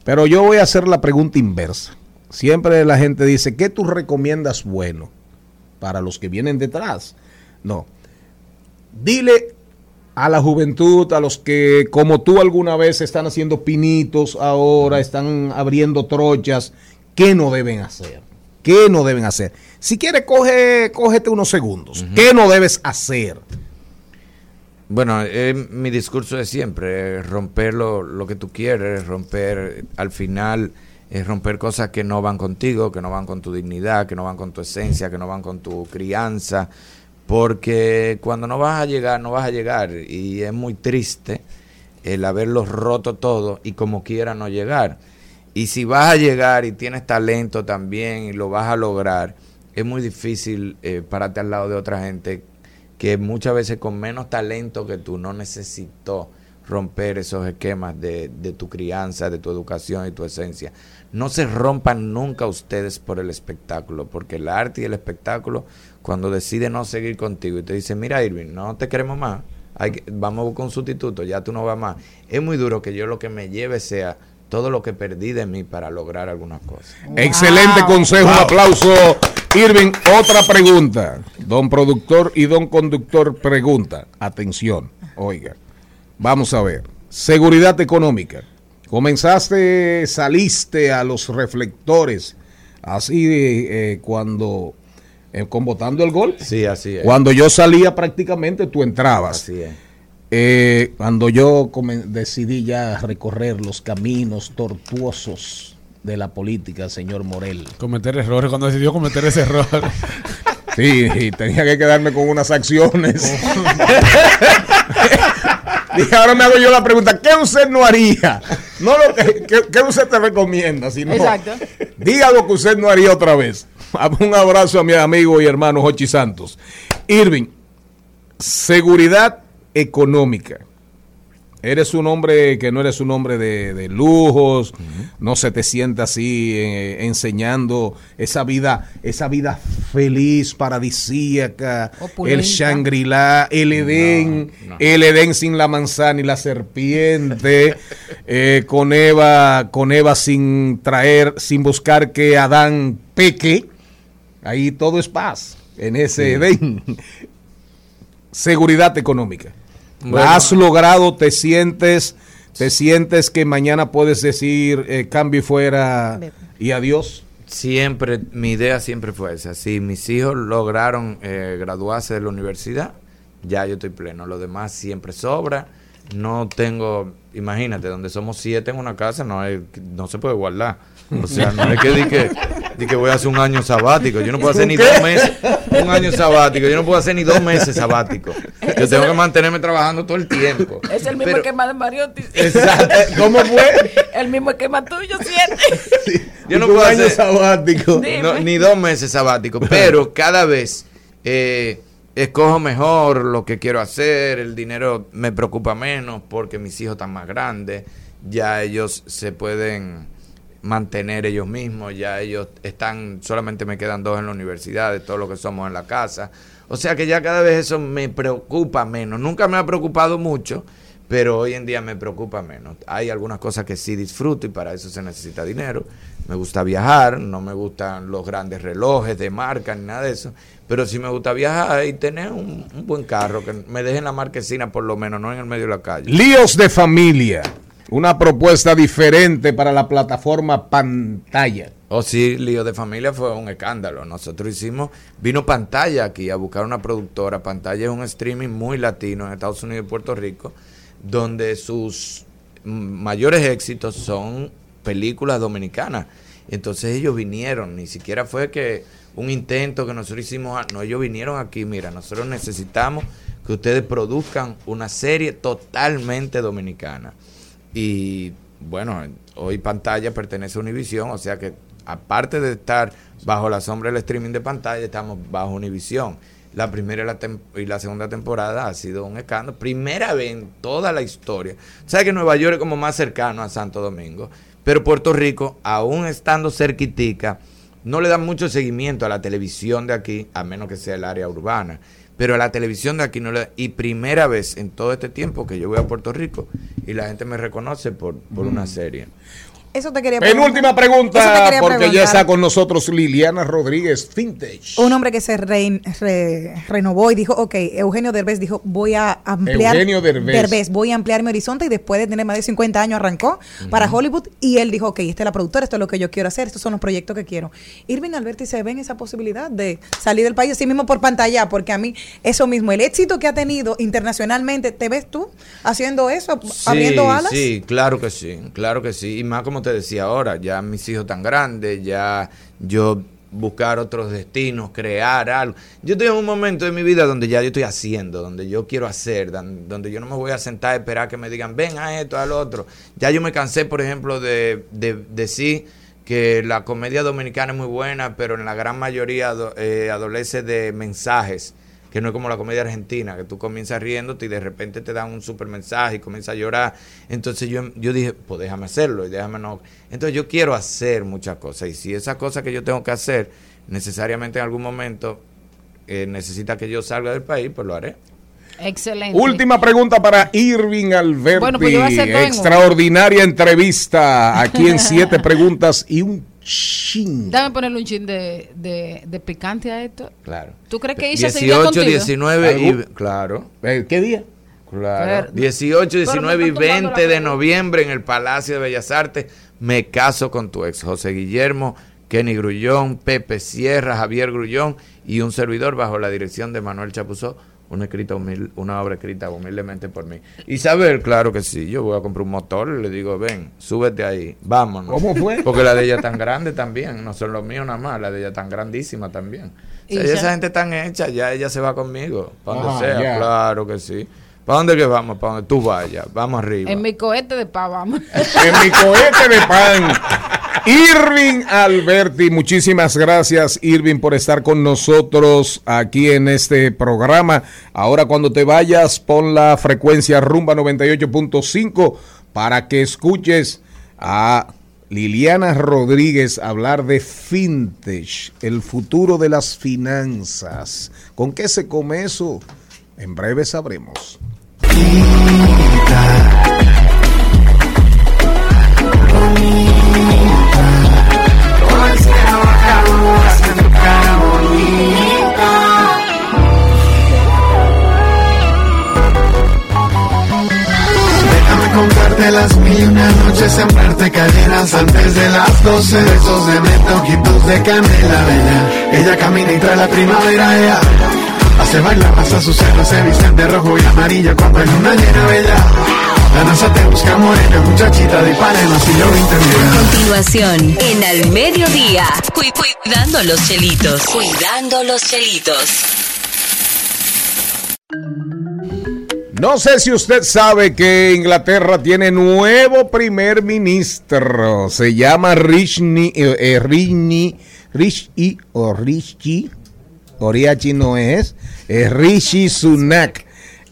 Speaker 2: Pero yo voy a hacer la pregunta inversa. Siempre la gente dice, ¿qué tú recomiendas bueno para los que vienen detrás? No. Dile a la juventud, a los que como tú alguna vez están haciendo pinitos ahora, están abriendo trochas, ¿qué no deben hacer? ¿Qué no deben hacer? Si quieres, coge, cógete unos segundos. ¿Qué no debes hacer?
Speaker 12: Bueno, eh, mi discurso es siempre eh, romper lo, lo que tú quieres, romper al final, es romper cosas que no van contigo, que no van con tu dignidad, que no van con tu esencia, que no van con tu crianza, porque cuando no vas a llegar, no vas a llegar y es muy triste el haberlo roto todo y como quiera no llegar. Y si vas a llegar y tienes talento también y lo vas a lograr, es muy difícil eh, pararte al lado de otra gente que muchas veces con menos talento que tú no necesitó romper esos esquemas de, de tu crianza, de tu educación y tu esencia. No se rompan nunca ustedes por el espectáculo, porque el arte y el espectáculo, cuando decide no seguir contigo y te dice, mira Irving, no te queremos más, hay que- vamos a buscar un sustituto, ya tú no vas más. Es muy duro que yo lo que me lleve sea todo lo que perdí de mí para lograr algunas cosas.
Speaker 2: Excelente consejo, un aplauso. Irving, otra pregunta. Don productor y don conductor pregunta. Atención, oiga. Vamos a ver. Seguridad económica. Comenzaste, saliste a los reflectores, así eh, cuando, eh, con votando el golpe.
Speaker 12: Sí, así es.
Speaker 2: Cuando yo salía prácticamente, tú entrabas.
Speaker 12: Así es.
Speaker 2: Eh, cuando yo decidí ya recorrer los caminos tortuosos de la política, señor Morel.
Speaker 3: Cometer errores, cuando decidió cometer ese error.
Speaker 2: Sí, y tenía que quedarme con unas acciones. Dije, ahora me hago yo la pregunta, ¿qué usted no haría? No lo que, ¿qué, qué usted te recomienda, sino
Speaker 11: Exacto.
Speaker 2: diga lo que usted no haría otra vez. Un abrazo a mi amigo y hermano Jochi Santos. Irving, seguridad económica. Eres un hombre que no eres un hombre de, de lujos, no se te sienta así eh, enseñando esa vida, esa vida feliz, paradisíaca, el. Shangri-La, el Edén, el Edén sin la manzana y la serpiente, eh, con Eva, con Eva sin traer, sin buscar que Adán peque, ahí todo es paz en ese Edén. Seguridad económica.
Speaker 12: Bueno.
Speaker 2: ¿La has logrado? ¿Te sientes, te sientes que mañana puedes decir eh, cambio y fuera y adiós?
Speaker 12: Siempre, mi idea siempre fue esa. Si mis hijos lograron eh, graduarse de la universidad, ya yo estoy pleno. Lo demás siempre sobra. no tengo, imagínate, donde somos siete en una casa, no hay, no se puede guardar. O sea, no es que di que, di que voy a hacer un año sabático. Yo no puedo hacer ni dos meses un año sabático. Yo no puedo hacer ni dos meses sabático. Yo tengo que mantenerme trabajando todo el tiempo.
Speaker 11: Es el mismo
Speaker 12: Pero-
Speaker 11: esquema de Mariotti.
Speaker 12: Exacto. ¿Cómo fue?
Speaker 11: El mismo esquema tuyo, siete.
Speaker 12: Yo no
Speaker 2: Un
Speaker 12: puedo
Speaker 2: año
Speaker 12: hacer
Speaker 2: sabático.
Speaker 12: no, ni dos meses sabático, pero cada vez eh, escojo mejor lo que quiero hacer, el dinero me preocupa menos porque mis hijos están más grandes, ya ellos se pueden mantener ellos mismos, ya ellos están, solamente me quedan dos en la universidad, de todo lo que somos en la casa. O sea que ya cada vez eso me preocupa menos. Nunca me ha preocupado mucho, pero hoy en día me preocupa menos. Hay algunas cosas que sí disfruto y para eso se necesita dinero. Me gusta viajar, no me gustan los grandes relojes de marca ni nada de eso, pero sí me gusta viajar y tener un, un buen carro que me deje en la marquesina por lo menos, no en el medio de la calle.
Speaker 2: Líos de familia. Una propuesta diferente para la plataforma pantalla.
Speaker 12: Oh, sí, Lío de Familia fue un escándalo. Nosotros hicimos, vino Pantalla aquí a buscar una productora. Pantalla es un streaming muy latino en Estados Unidos y Puerto Rico, donde sus mayores éxitos son películas dominicanas. Entonces ellos vinieron, ni siquiera fue que un intento que nosotros hicimos, ah, no, ellos vinieron aquí, mira, nosotros necesitamos que ustedes produzcan una serie totalmente dominicana. Y bueno, hoy pantalla pertenece a Univision, o sea que aparte de estar bajo la sombra del streaming de pantalla, estamos bajo Univision. La primera y la, y la segunda temporada ha sido un escándalo. Primera vez en toda la historia. Sabes que Nueva York es como más cercano a Santo Domingo, pero Puerto Rico, aún estando cerquitica, no le dan mucho seguimiento a la televisión de aquí, a menos que sea el área urbana. Pero a la televisión de aquí no le Y primera vez en todo este tiempo que yo voy a Puerto Rico y la gente me reconoce por, por una serie.
Speaker 5: Eso te quería
Speaker 2: Penúltima
Speaker 5: Eso te
Speaker 2: pregunta, porque ya
Speaker 5: preguntar.
Speaker 2: está con nosotros Liliana Rodríguez Vintage.
Speaker 5: Un hombre que se re- re- renovó y dijo, ok, Eugenio Derbez dijo, voy a ampliar.
Speaker 2: Eugenio Derbez.
Speaker 5: voy a ampliar mi horizonte y después de tener más de 50 años arrancó para Hollywood y él dijo, ok, esta es la productora, esto es lo que yo quiero hacer, estos son los proyectos que quiero. Irving Alberti se ve en esa posibilidad de salir del país así mismo por pantalla, porque a mí eso mismo, el éxito que ha tenido internacionalmente, ¿te ves tú haciendo eso, abriendo alas?
Speaker 12: Sí, claro que sí, claro que sí. Y más como te decía ahora, ya mis hijos tan grandes, ya yo buscar otros destinos, crear algo. Yo estoy en un momento de mi vida donde ya yo estoy haciendo, donde yo quiero hacer, donde yo no me voy a sentar a esperar que me digan, ven a esto, al otro. Ya yo me cansé, por ejemplo, de, de decir que la comedia dominicana es muy buena, pero en la gran mayoría eh, adolece de mensajes que no es como la comedia argentina, que tú comienzas riéndote y de repente te dan un super mensaje y comienzas a llorar. Entonces yo, yo dije, pues déjame hacerlo y déjame no. Entonces yo quiero hacer muchas cosas y si esa cosa que yo tengo que hacer necesariamente en algún momento eh, necesita que yo salga del país, pues lo haré.
Speaker 11: Excelente.
Speaker 2: Última pregunta para Irving Alberti.
Speaker 11: Bueno, pues yo voy a hacer dos en uno.
Speaker 2: Extraordinaria entrevista aquí en Siete Preguntas y un chin.
Speaker 11: Dame ponerle un chin de, de, de picante a esto.
Speaker 12: Claro.
Speaker 11: ¿Tú crees que Isha seguía
Speaker 12: 18,
Speaker 11: contigo?
Speaker 12: 19 y... Claro.
Speaker 2: Eh, ¿Qué día?
Speaker 12: Claro.
Speaker 11: Pero-
Speaker 12: 18,
Speaker 11: pero me
Speaker 12: 19 y
Speaker 11: están tumbando
Speaker 12: 20
Speaker 11: la
Speaker 12: de noviembre en el Palacio de Bellas Artes. Me caso con tu ex, José Guillermo, Kenny Grullón, Pepe Sierra, Javier Grullón y un servidor bajo la dirección de Manuel Chapuzó. Una, escrita humil- una obra escrita humildemente por mí. Isabel, claro que sí. Yo voy a comprar un motor y le digo, ven, súbete ahí, vámonos.
Speaker 2: ¿Cómo fue?
Speaker 12: Porque la de ella tan grande también. No son los míos nada más, la de ella tan grandísima también. O sea,
Speaker 11: Y ya-
Speaker 12: esa gente tan hecha, ya ella se va conmigo.
Speaker 2: Ah,
Speaker 12: sea, claro que sí. ¿Para dónde que vamos? Para donde tú vayas. Vamos arriba.
Speaker 11: En mi cohete de pava. vamos.
Speaker 2: En mi cohete de pan. Irving Alberti, muchísimas gracias Irving por estar con nosotros aquí en este programa. Ahora cuando te vayas pon la frecuencia rumba 98.5 para que escuches a Liliana Rodríguez hablar de fintech, el futuro de las finanzas. ¿Con qué se come eso? En breve sabremos.
Speaker 1: Déjame contarte las mil y una noches, sembrarte cadenas antes de las doce. Besos de menta, ojitos de canela, bella. Ella camina y trae la primavera, ella.
Speaker 13: Hace bailar hasta sus cerros, se visten de rojo y amarillo como en una llena bella. La NASA te busca morena, muchachita de Ipanema, si yo lo entendí.
Speaker 10: Continuación, en Al Mediodía, cu- cuidando los chelitos. Cuidando los chelitos.
Speaker 2: No sé si usted sabe que Inglaterra tiene nuevo primer ministro. Se llama Rishi, eh, eh, Rishi, Rishi o Rishi, Oriachi no es, es Rishi Sunak,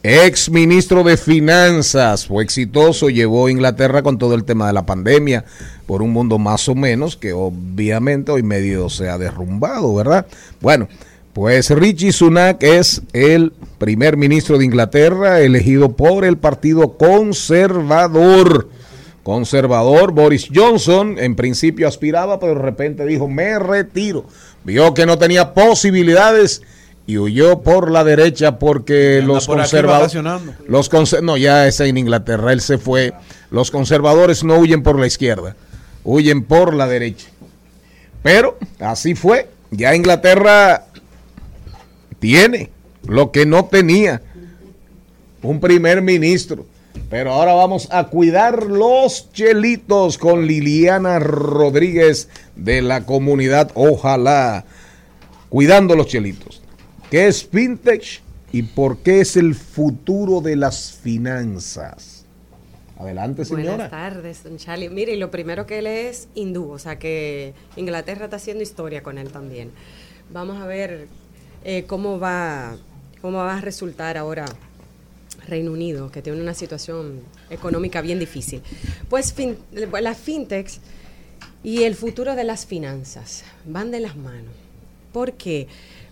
Speaker 2: ex ministro de Finanzas. Fue exitoso, llevó a Inglaterra con todo el tema de la pandemia por un mundo más o menos que obviamente hoy medio se ha derrumbado, ¿verdad? Bueno. Pues Richie Sunak es el primer ministro de Inglaterra elegido por el Partido Conservador. Conservador Boris Johnson en principio aspiraba, pero de repente dijo, me retiro. Vio que no tenía posibilidades y huyó por la derecha porque los
Speaker 3: por
Speaker 2: conservadores... Los no, ya es en Inglaterra, él se fue. Los conservadores no huyen por la izquierda, huyen por la derecha. Pero así fue. Ya Inglaterra tiene lo que no tenía. Un primer ministro. Pero ahora vamos a cuidar los chelitos con Liliana Rodríguez de la comunidad. Ojalá. Cuidando los chelitos. ¿Qué es fintech y por qué es el futuro de las finanzas? Adelante, señora.
Speaker 14: Buenas tardes, don Charlie. Mire, y lo primero que él es hindú, o sea que Inglaterra está haciendo historia con él también. Vamos a ver eh, cómo va cómo va a resultar ahora Reino Unido, que tiene una situación económica bien difícil. Pues las fintechs y el futuro de las finanzas van de las manos. ¿Por qué?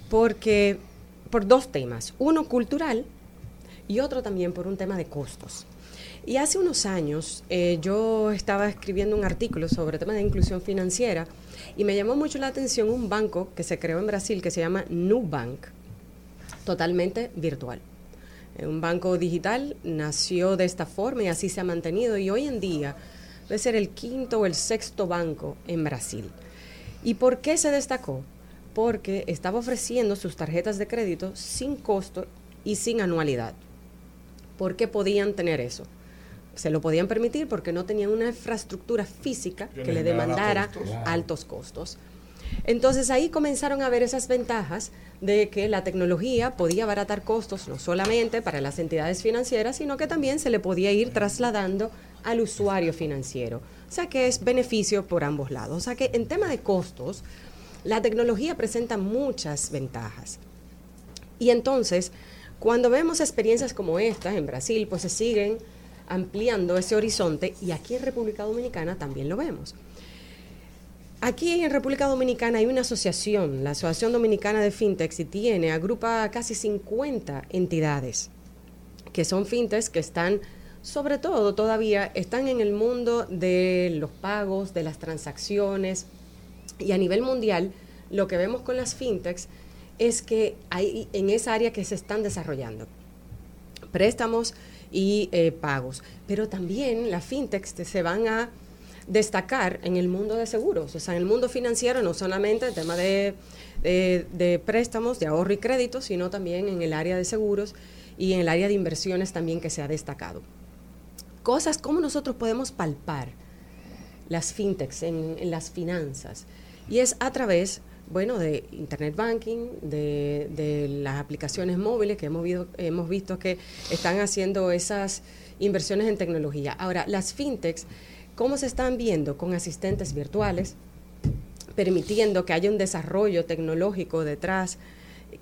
Speaker 14: Porque por dos temas, uno cultural y otro también por un tema de costos. Y hace unos años eh, yo estaba escribiendo un artículo sobre temas de inclusión financiera y me llamó mucho la atención un banco que se creó en Brasil que se llama Nubank, totalmente virtual. Eh, Un banco digital nació de esta forma y así se ha mantenido y hoy en día debe ser el quinto o el sexto banco en Brasil. ¿Y por qué se destacó? Porque estaba ofreciendo sus tarjetas de crédito sin costo y sin anualidad. ¿Por qué podían tener eso? Se lo podían permitir porque no tenían una infraestructura física
Speaker 15: Que
Speaker 14: le demandara altos costos. Entonces ahí comenzaron a ver esas ventajas de que la tecnología podía abaratar costos no solamente para las entidades financieras, sino que también se le podía ir trasladando al usuario financiero. O sea que es beneficio por ambos lados. O sea que en tema de costos, la tecnología presenta muchas ventajas. Y entonces, cuando vemos experiencias como esta en Brasil, pues se siguen ampliando ese horizonte y aquí en República Dominicana también lo vemos. Aquí en República Dominicana hay una asociación, la Asociación Dominicana de Fintechs, y tiene, agrupa casi 50 entidades que son fintechs que están, sobre todo todavía, están en el mundo de los pagos, de las transacciones, y a nivel mundial, lo que vemos con las fintechs es que hay en esa área que se están desarrollando préstamos y eh, pagos. Pero también las fintechs te- se van a destacar en el mundo de seguros, o sea, en el mundo financiero, no solamente el tema de, préstamos, de ahorro y crédito, sino también en el área de seguros y en el área de inversiones también que se ha destacado. Cosas como nosotros podemos palpar las fintechs en, las finanzas. Y es a través bueno de internet banking de, las aplicaciones móviles que hemos visto, hemos visto que están haciendo esas inversiones en tecnología. Ahora las fintechs cómo se están viendo con asistentes virtuales permitiendo que haya un desarrollo tecnológico detrás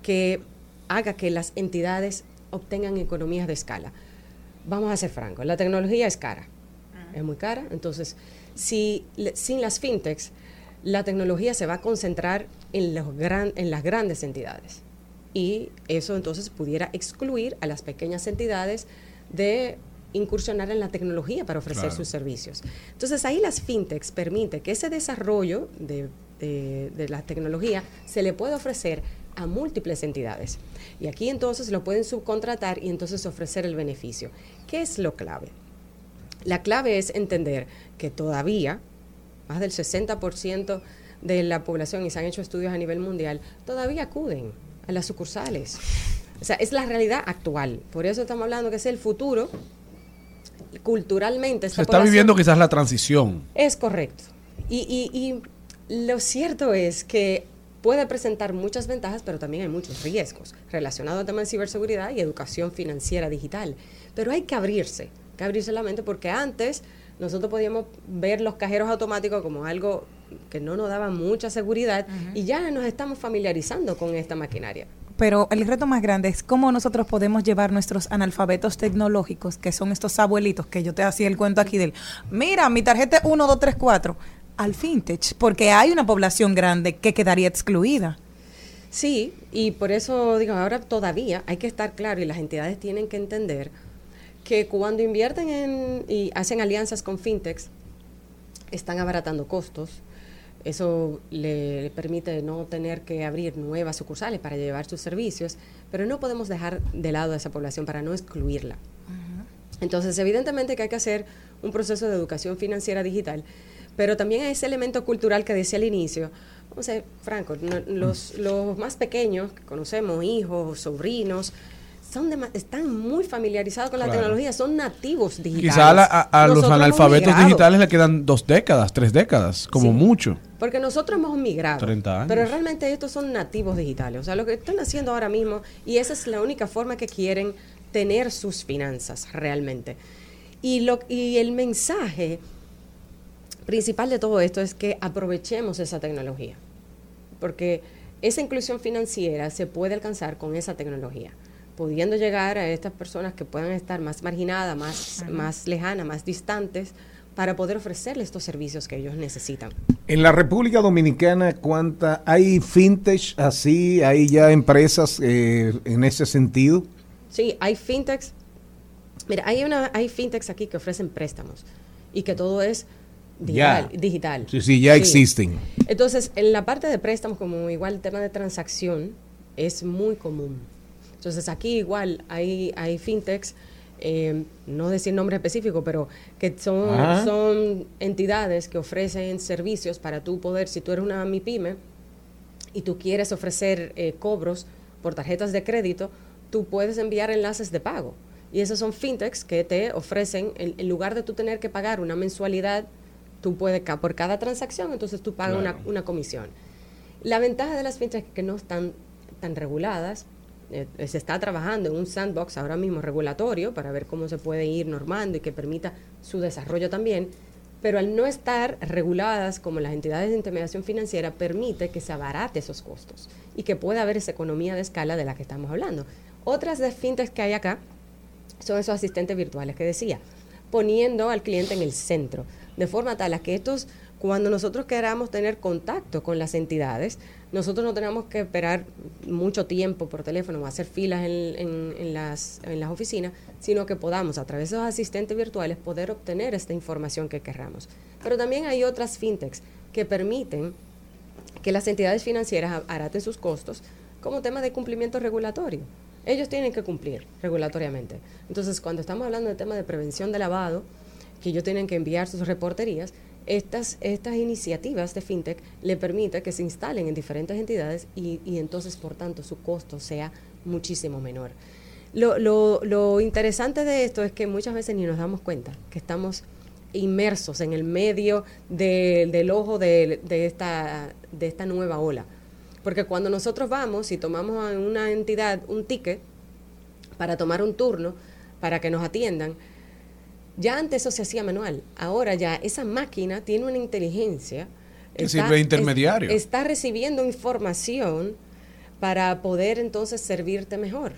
Speaker 14: que haga que las entidades obtengan economías de escala vamos a ser francos la tecnología es cara es muy cara. Entonces, si, sin las fintechs, la tecnología se va a concentrar en, los gran, en las grandes entidades. Y eso entonces pudiera excluir a las pequeñas entidades de incursionar en la tecnología para ofrecer
Speaker 15: Claro.
Speaker 14: sus servicios. Entonces ahí las fintechs permite que ese desarrollo de, de- de la tecnología se le puede ofrecer a múltiples entidades. Y aquí entonces lo pueden subcontratar y entonces ofrecer el beneficio. ¿Qué es lo clave? La clave es entender que todavía más del 60% de la población, y se han hecho estudios a nivel mundial, todavía acuden a las sucursales. O sea, es la realidad actual. Por eso estamos hablando que es el futuro. Culturalmente, esta
Speaker 3: Se está viviendo quizás la transición.
Speaker 14: es correcto. Y, y- y lo cierto es que puede presentar muchas ventajas, pero también hay muchos riesgos relacionados al tema de ciberseguridad y educación financiera digital. Pero hay que abrirse, hay que abrirse la mente porque antes nosotros podíamos ver los cajeros automáticos como algo que no nos daba mucha seguridad y ya nos estamos familiarizando con esta maquinaria.
Speaker 5: Pero el reto más grande es cómo nosotros podemos llevar nuestros analfabetos tecnológicos, que son estos abuelitos que yo te hacía el cuento aquí del, mira, mi tarjeta es 1, 2, 3, 4, al fintech, porque hay una población grande que quedaría excluida.
Speaker 14: Sí, y por eso digo, ahora todavía hay que estar claro y las entidades tienen que entender que cuando invierten en y hacen alianzas con fintechs, están abaratando costos. Eso le permite no tener que abrir nuevas sucursales para llevar sus servicios, pero no podemos dejar de lado a esa población para no excluirla. Entonces, evidentemente que hay que hacer un proceso de educación financiera digital, pero también hay ese elemento cultural que decía al inicio. Vamos a ser francos, no- los, los más pequeños que conocemos, hijos, sobrinos, son están muy familiarizados con la tecnología, son nativos digitales.
Speaker 3: Quizá a, la- a- a los analfabetos digitales le quedan dos décadas, tres décadas, como
Speaker 14: Sí.
Speaker 3: mucho.
Speaker 14: Porque nosotros hemos migrado.
Speaker 3: 30 años.
Speaker 14: Pero realmente estos son nativos digitales. O sea, lo que están haciendo ahora mismo, y esa es la única forma que quieren tener sus finanzas realmente. Y, lo, y el mensaje principal de todo esto es que aprovechemos esa tecnología. Porque esa inclusión financiera se puede alcanzar con esa tecnología, pudiendo llegar a estas personas que puedan estar más marginadas, más, más lejanas, más distantes, para poder ofrecerles estos servicios que ellos necesitan.
Speaker 2: En la República Dominicana, ¿cuánta hay fintech así? ¿Hay ya empresas eh, en ese sentido?
Speaker 14: Sí, hay fintechs. Mira, hay una, hay fintechs aquí que ofrecen préstamos y que todo es digital.
Speaker 2: Ya.
Speaker 14: digital.
Speaker 2: Sí, sí, ya existen.
Speaker 14: Entonces, en la parte de préstamos, como igual el tema de transacción, es muy común. Entonces, aquí igual hay, hay fintechs, eh, no decir nombre específico, pero que son,
Speaker 15: Ajá.
Speaker 14: son entidades que ofrecen servicios para tú poder, si tú eres una MIPYME y tú quieres ofrecer eh, cobros por tarjetas de crédito, tú puedes enviar enlaces de pago. Y esos son fintechs que te ofrecen, en, en lugar de tú tener que pagar una mensualidad, tú puedes, por cada transacción, entonces tú pagas
Speaker 15: Claro.
Speaker 14: una, una comisión. La ventaja de las fintechs es que no están tan reguladas. Eh, se está trabajando en un sandbox ahora mismo regulatorio para ver cómo se puede ir normando y que permita su desarrollo también. Pero al no estar reguladas como las entidades de intermediación financiera, permite que se abarate esos costos y que pueda haber esa economía de escala de la que estamos hablando. Otras de que hay acá son esos asistentes virtuales que decía, poniendo al cliente en el centro, de forma tal que estos, cuando nosotros queramos tener contacto con las entidades, nosotros no tenemos que esperar mucho tiempo por teléfono o hacer filas en, las, oficinas, sino que podamos, a través de esos asistentes virtuales, poder obtener esta información que querramos. Pero también hay otras fintechs que permiten que las entidades financieras a- abaraten sus costos como tema de cumplimiento regulatorio. Ellos tienen que cumplir regulatoriamente. Entonces, cuando estamos hablando de tema de prevención de lavado, que ellos tienen que enviar sus reporterías, estas, estas iniciativas de fintech le permiten que se instalen en diferentes entidades y, y entonces, por tanto, su costo sea muchísimo menor. Lo, lo- lo interesante de esto es que muchas veces ni nos damos cuenta que estamos inmersos en el medio de- del ojo de, de esta, de esta nueva ola. Porque cuando nosotros vamos y tomamos a una entidad un ticket para tomar un turno, para que nos atiendan, ya antes eso se hacía manual. Ahora ya esa máquina tiene una inteligencia.
Speaker 3: Que sirve de intermediario.
Speaker 14: es- está recibiendo información para poder entonces servirte mejor.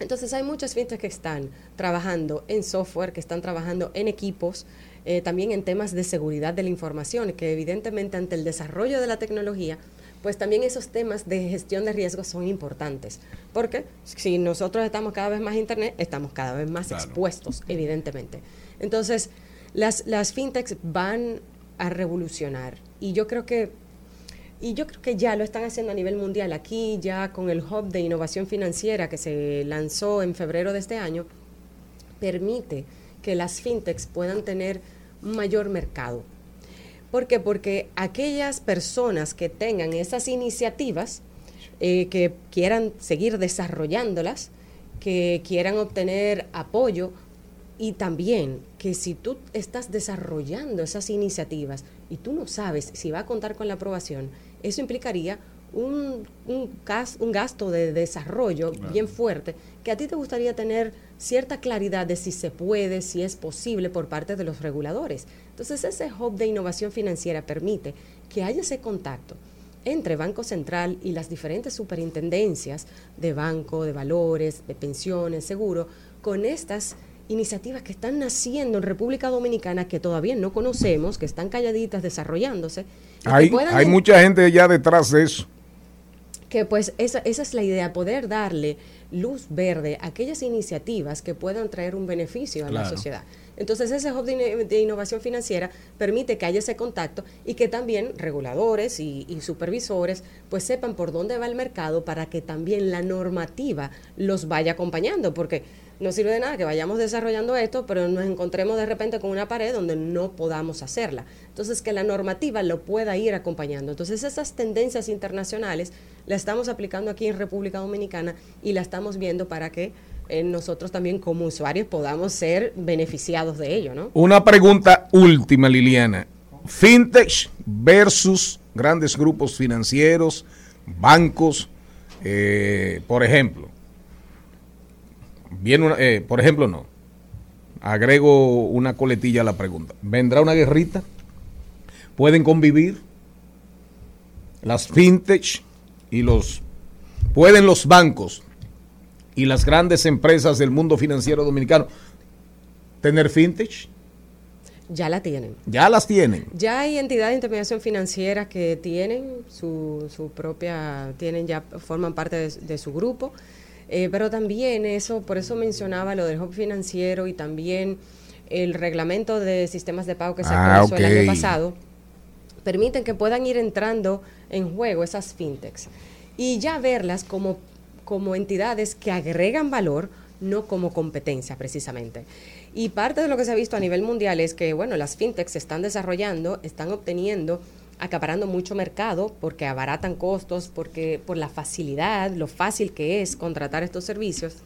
Speaker 14: Entonces hay muchas fintechs que están trabajando en software, que están trabajando en equipos, eh, también en temas de seguridad de la información, que evidentemente ante el desarrollo de la tecnología, pues también esos temas de gestión de riesgos son importantes. Porque si nosotros estamos cada vez más en Internet, estamos cada vez más
Speaker 15: Claro.
Speaker 14: expuestos, evidentemente. Entonces, las, las fintechs van a revolucionar. Y yo creo que y yo creo que ya lo están haciendo a nivel mundial. Aquí ya con el Hub de Innovación Financiera que se lanzó en febrero de este año, permite que las fintechs puedan tener un mayor mercado. ¿Por qué? Porque aquellas personas que tengan esas iniciativas eh, que quieran seguir desarrollándolas, que quieran obtener apoyo y también que si tú estás desarrollando esas iniciativas y tú no sabes si va a contar con la aprobación, eso implicaría un, un, gas- un gasto de desarrollo bien fuerte que a ti te gustaría tener cierta claridad de si se puede, si es posible por parte de los reguladores. Entonces ese hub de innovación financiera permite que haya ese contacto entre Banco Central y las diferentes superintendencias de banco, de valores, de pensiones, seguro, con estas iniciativas que están naciendo en República Dominicana que todavía no conocemos, que están calladitas desarrollándose.
Speaker 2: Hay, hay mucha gente ya detrás de eso.
Speaker 14: que pues esa, esa es la idea, poder darle luz verde a aquellas iniciativas que puedan traer un beneficio a la sociedad. Entonces ese hub de innovación financiera permite que haya ese contacto y que también reguladores y, y supervisores pues sepan por dónde va el mercado para que también la normativa los vaya acompañando, porque no sirve de nada que vayamos desarrollando esto, pero nos encontremos de repente con una pared donde no podamos hacerla. Entonces, que la normativa lo pueda ir acompañando. Entonces, esas tendencias internacionales las estamos aplicando aquí en República Dominicana y la estamos viendo para que eh, nosotros también como usuarios podamos ser beneficiados de ello, ¿no?
Speaker 2: Una pregunta última, Liliana. Fintech versus grandes grupos financieros, bancos, eh, por ejemplo. Viene una- eh, por ejemplo, no. Agrego una coletilla a la pregunta. ¿Vendrá una guerrita? ¿Pueden convivir? Las fintech y los... ¿Pueden los bancos y las grandes empresas del mundo financiero dominicano tener fintech?
Speaker 14: Ya la tienen.
Speaker 2: Ya las tienen.
Speaker 14: Ya hay entidades de intermediación financiera que tienen su, su propia, tienen ya, forman parte de, de su grupo, eh, pero también eso, por eso mencionaba lo del hub financiero y también el reglamento de sistemas de pago que se
Speaker 2: Ah,
Speaker 14: actualizó el año pasado, permiten que puedan ir entrando en juego esas fintechs y ya verlas como, como entidades que agregan valor, no como competencia precisamente. Y parte de lo que se ha visto a nivel mundial es que, bueno, las fintechs se están desarrollando, están obteniendo, acaparando mucho mercado porque abaratan costos, porque por la facilidad, lo fácil que es contratar estos servicios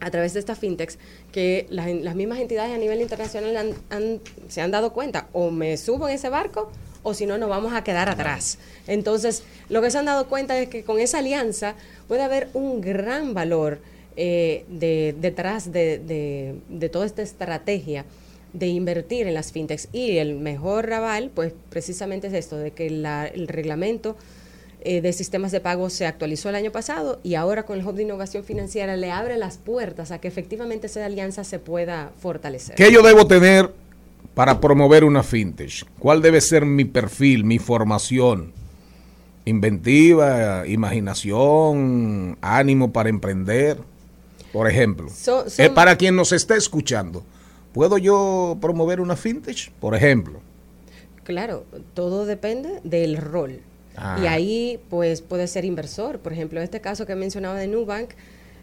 Speaker 14: a través de estas fintechs que las, las mismas entidades a nivel internacional han- han- se han dado cuenta o me subo en ese barco o si no nos vamos a quedar atrás. Entonces, lo que se han dado cuenta es que con esa alianza puede haber un gran valor eh, de, detrás de, de- de toda esta estrategia de invertir en las fintechs y el mejor aval, pues precisamente es esto, de que la- el reglamento eh, de sistemas de pago se actualizó el año pasado y ahora con el Hub de Innovación Financiera le abre las puertas a que efectivamente esa alianza se pueda fortalecer.
Speaker 2: ¿Qué yo debo tener para promover una fintech? ¿Cuál debe ser mi perfil, mi formación? Inventiva, imaginación, ánimo para emprender, por ejemplo.
Speaker 14: So-
Speaker 2: Eh, para quien nos esté escuchando, ¿puedo yo promover una fintech? Por ejemplo.
Speaker 14: Claro, todo depende del rol.
Speaker 2: Ah.
Speaker 14: Y ahí pues puede ser inversor. Por ejemplo, este caso que mencionaba de Nubank,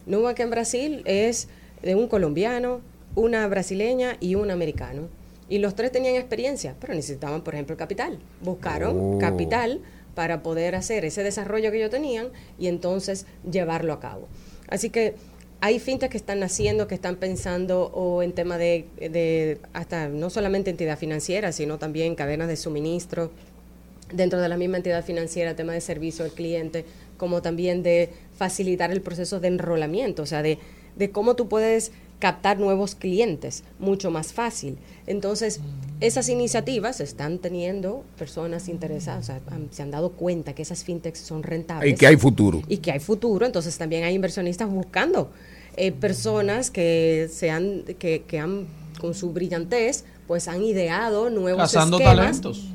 Speaker 14: Nubank en Brasil es de un colombiano, una brasileña y un americano. Y los tres tenían experiencia, pero necesitaban, por ejemplo, capital. Buscaron
Speaker 15: Oh.
Speaker 14: capital para poder hacer ese desarrollo que ellos tenían y entonces llevarlo a cabo. Así que hay fintechs que están naciendo, que están pensando o en tema de, de hasta no solamente entidad financiera, sino también cadenas de suministro, dentro de la misma entidad financiera, tema de servicio al cliente, como también de facilitar el proceso de enrolamiento, o sea, de, de cómo tú puedes captar nuevos clientes mucho más fácil. Entonces, esas iniciativas están teniendo personas interesadas, o sea, han- se han dado cuenta que esas fintechs son rentables.
Speaker 2: Y que hay futuro.
Speaker 14: Y que hay futuro, entonces también hay inversionistas buscando eh, personas que se han, que, que han, con su brillantez, pues han ideado nuevos
Speaker 3: Cazando
Speaker 14: esquemas.
Speaker 3: talentos.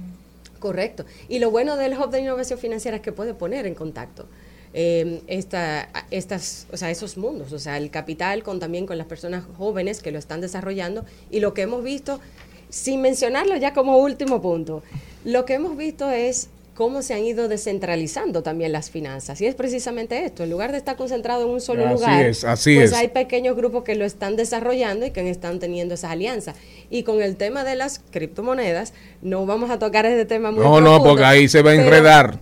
Speaker 14: Correcto. Y lo bueno del Hub de Innovación Financiera es que puede poner en contacto eh, esta, estas, o sea, esos mundos, o sea, el capital con también con las personas jóvenes que lo están desarrollando y lo que hemos visto, sin mencionarlo ya como último punto, lo que hemos visto es cómo se han ido descentralizando también las finanzas. Y es precisamente esto, en lugar de estar concentrado en un solo
Speaker 2: Así
Speaker 14: lugar,
Speaker 2: es, así
Speaker 14: pues
Speaker 2: es.
Speaker 14: hay pequeños grupos que lo están desarrollando y que están teniendo esas alianzas. Y con el tema de las criptomonedas, no vamos a tocar ese tema muy
Speaker 2: No, no, porque ahí se va a
Speaker 14: pero-
Speaker 2: enredar.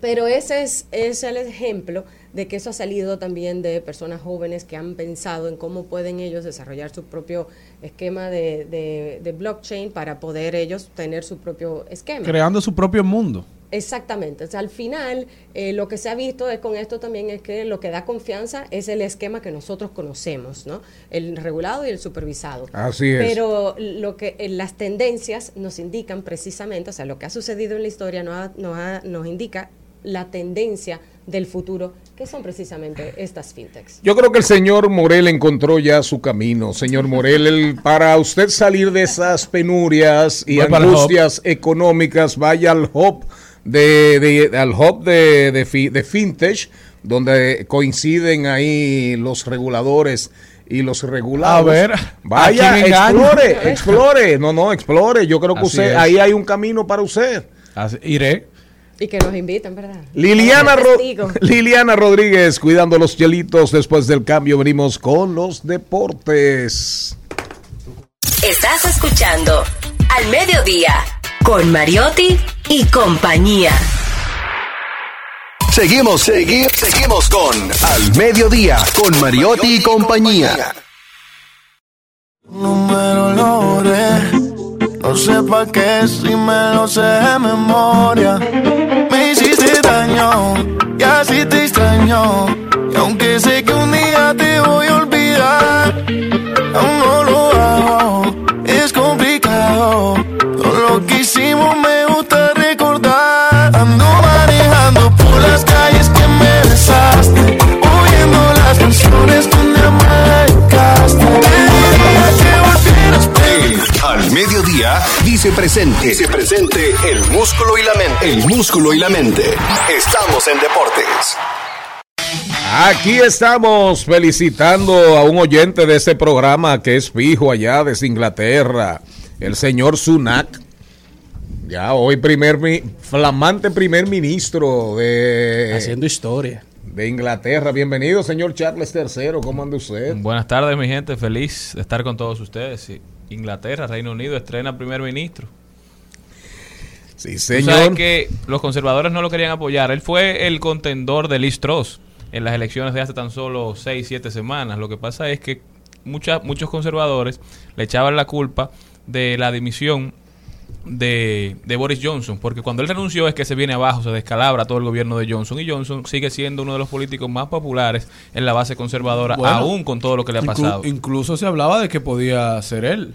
Speaker 14: Pero ese es, es el ejemplo de que eso ha salido también de personas jóvenes que han pensado en cómo pueden ellos desarrollar su propio esquema de, de- de blockchain para poder ellos tener su propio esquema.
Speaker 3: Creando su propio mundo.
Speaker 14: Exactamente. O sea, al final, eh, lo que se ha visto es con esto también es que lo que da confianza es el esquema que nosotros conocemos, ¿no? El regulado y el supervisado.
Speaker 2: Así es.
Speaker 14: Pero lo que eh, las tendencias nos indican precisamente, o sea, lo que ha sucedido en la historia nos, ha- nos, ha- nos indica la tendencia del futuro, que son precisamente estas fintechs.
Speaker 2: Yo creo que el señor Morel encontró ya su camino. Señor Morel, el- para usted salir de esas penurias y
Speaker 3: Voy
Speaker 2: angustias económicas, vaya al hub de, de- al hub de, de, de fintech, donde coinciden ahí los reguladores y los regulados.
Speaker 3: A ver,
Speaker 2: vaya, explore, explore. No, no, explore. Yo creo que
Speaker 3: Así
Speaker 2: usted,
Speaker 3: es.
Speaker 2: ahí hay un camino para usted.
Speaker 3: Así- iré.
Speaker 14: Y que nos invitan, ¿verdad?
Speaker 2: Liliana, Ro-. Liliana Rodríguez, cuidando los hielitos. Después del cambio, venimos con los deportes.
Speaker 10: Estás escuchando Al Mediodía con Mariotti y compañía.
Speaker 8: Seguimos, segui- seguimos con Al Mediodía, con Mariotti y compañía.
Speaker 15: No me lo logré. No sé pa' qué si me lo sé de memoria. Me hiciste daño y así te extraño. Y aunque sé que un día te voy a olvidar, aún no lo hago. Es complicado. Todo lo que hicimos me gusta recordar. Ando manejando por las calles que me besaste. Oyendo las canciones
Speaker 8: Al Mediodía, dice presente. Dice presente el músculo y la mente. El músculo y la mente. Estamos en deportes.
Speaker 2: Aquí estamos felicitando a un oyente de este programa que es fijo allá desde Inglaterra, el señor Sunak. Ya hoy primer mi- flamante primer ministro de
Speaker 16: Haciendo historia.
Speaker 2: de Inglaterra. Bienvenido, señor Charles III. ¿Cómo anda usted?
Speaker 17: Buenas tardes, mi gente. Feliz de estar con todos ustedes. Sí, Inglaterra, Reino Unido, estrena primer ministro.
Speaker 2: Sí, señor.
Speaker 17: sabes que los conservadores no lo querían apoyar. Él fue el contendor de Liz Truss en las elecciones de hace tan solo 6, 7 semanas. Lo que pasa es que mucha- muchos conservadores le echaban la culpa de la dimisión de, de Boris Johnson, porque cuando él renunció es que se viene abajo, se descalabra todo el gobierno de Johnson y Johnson sigue siendo uno de los políticos más populares en la base conservadora,
Speaker 3: Bueno,
Speaker 17: aún con todo lo que le ha
Speaker 3: Inclu-
Speaker 17: pasado.
Speaker 3: incluso se hablaba de que podía ser él.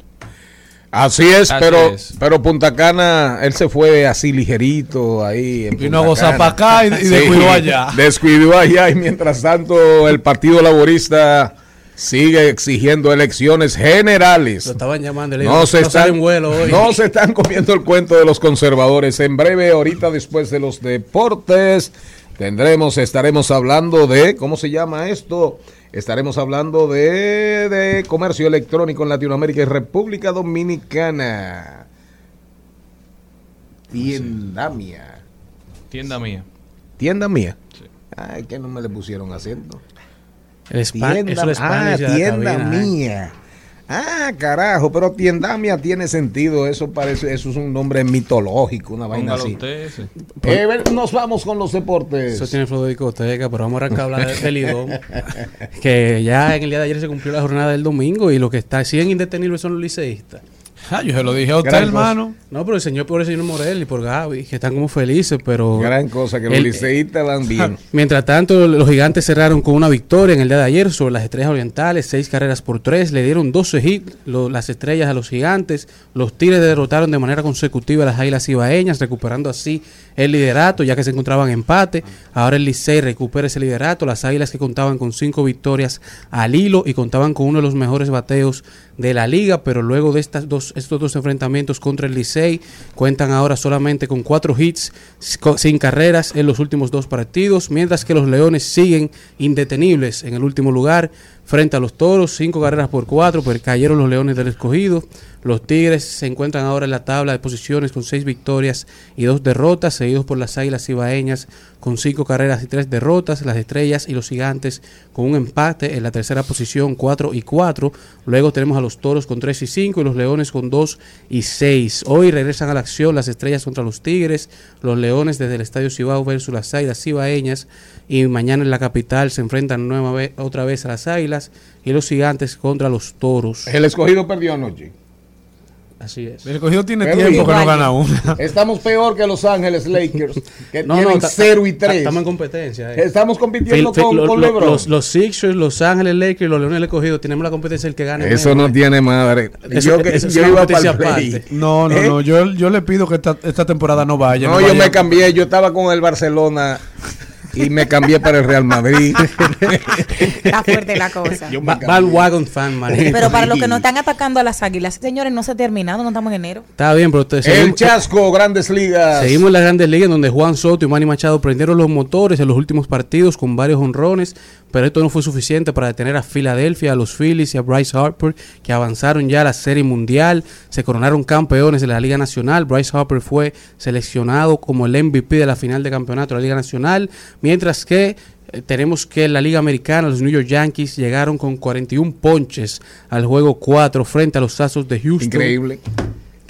Speaker 2: Así es,
Speaker 17: Así
Speaker 2: pero
Speaker 17: es.
Speaker 2: pero Punta Cana, él se fue así ligerito ahí. En
Speaker 3: Vino a gozar
Speaker 2: Cana.
Speaker 3: pa' acá y- y descuidó allá.
Speaker 2: Descuidó allá y mientras tanto el Partido Laborista sigue exigiendo elecciones generales.
Speaker 16: Lo estaban llamando. Le
Speaker 2: No se,
Speaker 16: "No sale
Speaker 2: están,
Speaker 16: un vuelo hoy".
Speaker 2: no se están comiendo el cuento de los conservadores. En breve, ahorita después de los deportes, tendremos, estaremos hablando de, ¿cómo se llama esto? Estaremos hablando de, de comercio electrónico en Latinoamérica y República Dominicana. Tienda mía.
Speaker 17: Tienda mía.
Speaker 2: Tienda mía. Ay, que no me le pusieron acento.
Speaker 16: El spa-
Speaker 2: Tienda,
Speaker 16: eso es
Speaker 2: ah, tienda
Speaker 16: cabina, ¿eh?
Speaker 2: mía. Ah, carajo, pero tienda mía tiene sentido. Eso parece, eso es un nombre mitológico, una vaina
Speaker 17: Póngalo
Speaker 2: así.
Speaker 17: usted, sí.
Speaker 2: Eh, nos vamos con los deportes.
Speaker 16: Eso tiene flow de discoteca, pero vamos a arrancar a hablar de- del Lidón. que ya en el día de ayer se cumplió la jornada del domingo y lo que está siguen indetenibles son los liceístas.
Speaker 3: Ah, yo se lo dije a usted,
Speaker 16: Gran
Speaker 3: hermano.
Speaker 16: cosa. No, pero el señor, por el señor Morel y por Gaby, que están como felices, pero...
Speaker 2: Gran cosa, que los
Speaker 16: el-
Speaker 2: liceístas van bien.
Speaker 16: Mientras tanto, los gigantes cerraron con una victoria en el día de ayer sobre las estrellas orientales, seis carreras por tres, le dieron 12 hits lo- las estrellas a los gigantes, los tigres derrotaron de manera consecutiva a las águilas ibaeñas, recuperando así el liderato, ya que se encontraban en empate, ahora el Licey recupera ese liderato, las águilas que contaban con cinco victorias al hilo y contaban con uno de los mejores bateos de la liga, pero luego de estas dos, estos dos enfrentamientos contra el Licey, cuentan ahora solamente con cuatro hits sin carreras en los últimos dos partidos, mientras que los Leones siguen indetenibles en el último lugar frente a los Toros, cinco carreras por cuatro, pero cayeron los Leones del Escogido, Los Tigres se encuentran ahora en la tabla de posiciones con seis victorias y dos derrotas, seguidos por las Águilas Ibaeñas con cinco carreras y tres derrotas, las Estrellas y los Gigantes con un empate en la tercera posición, 4 y 4. Luego tenemos a los Toros con 3 y 5 y los Leones con 2 y 6. Hoy regresan a la acción las Estrellas contra los Tigres, los Leones desde el Estadio Cibao versus las Águilas Ibaeñas y mañana en la capital se enfrentan otra vez a las Águilas y los Gigantes contra los Toros.
Speaker 2: El escogido perdió anoche.
Speaker 16: Así es.
Speaker 3: El escogido tiene
Speaker 2: Pero
Speaker 3: tiempo que no gana una.
Speaker 2: Estamos peor que Los Ángeles Lakers, que
Speaker 16: No,
Speaker 2: tienen
Speaker 16: ta-
Speaker 2: 0 y
Speaker 16: ta-
Speaker 2: 3.
Speaker 16: Estamos en competencia. eh.
Speaker 2: Estamos compitiendo
Speaker 16: Fil-
Speaker 2: con,
Speaker 16: lo-
Speaker 2: con
Speaker 16: lo-
Speaker 2: LeBron.
Speaker 16: Los, los Sixers, Los Ángeles Lakers y los Leones del Escogido tenemos la competencia el que gane.
Speaker 2: Eso
Speaker 16: menos,
Speaker 2: no
Speaker 16: eh.
Speaker 2: tiene madre.
Speaker 16: Eso-
Speaker 2: yo que,
Speaker 16: eso es
Speaker 2: yo iba para el.
Speaker 3: No, no,
Speaker 2: ¿Eh?
Speaker 3: no. Yo, yo le pido que esta, esta temporada no vaya.
Speaker 2: No, yo
Speaker 3: vaya.
Speaker 2: me cambié. Yo estaba con el Barcelona y me cambié para el Real Madrid.
Speaker 5: Está fuerte la cosa.
Speaker 2: Yo.
Speaker 16: Bandwagon fan, manito.
Speaker 5: Pero para los que no están atacando a las águilas, señores, no se ha terminado, no estamos en enero.
Speaker 16: Está bien, pero te-
Speaker 2: El Chasco, Grandes Ligas.
Speaker 16: seguimos en las grandes ligas donde Juan Soto y Manny Machado prendieron los motores en los últimos partidos con varios honrones, pero esto no fue suficiente para detener a Filadelfia, a los Phillies y a Bryce Harper, que avanzaron ya a la Serie Mundial, se coronaron campeones de la Liga Nacional. Bryce Harper fue seleccionado como el MVP de la final de campeonato de la Liga Nacional, mientras que eh, tenemos que la Liga Americana los New York Yankees llegaron con 41 ponches al juego 4 frente a los Astros de Houston
Speaker 2: Increíble.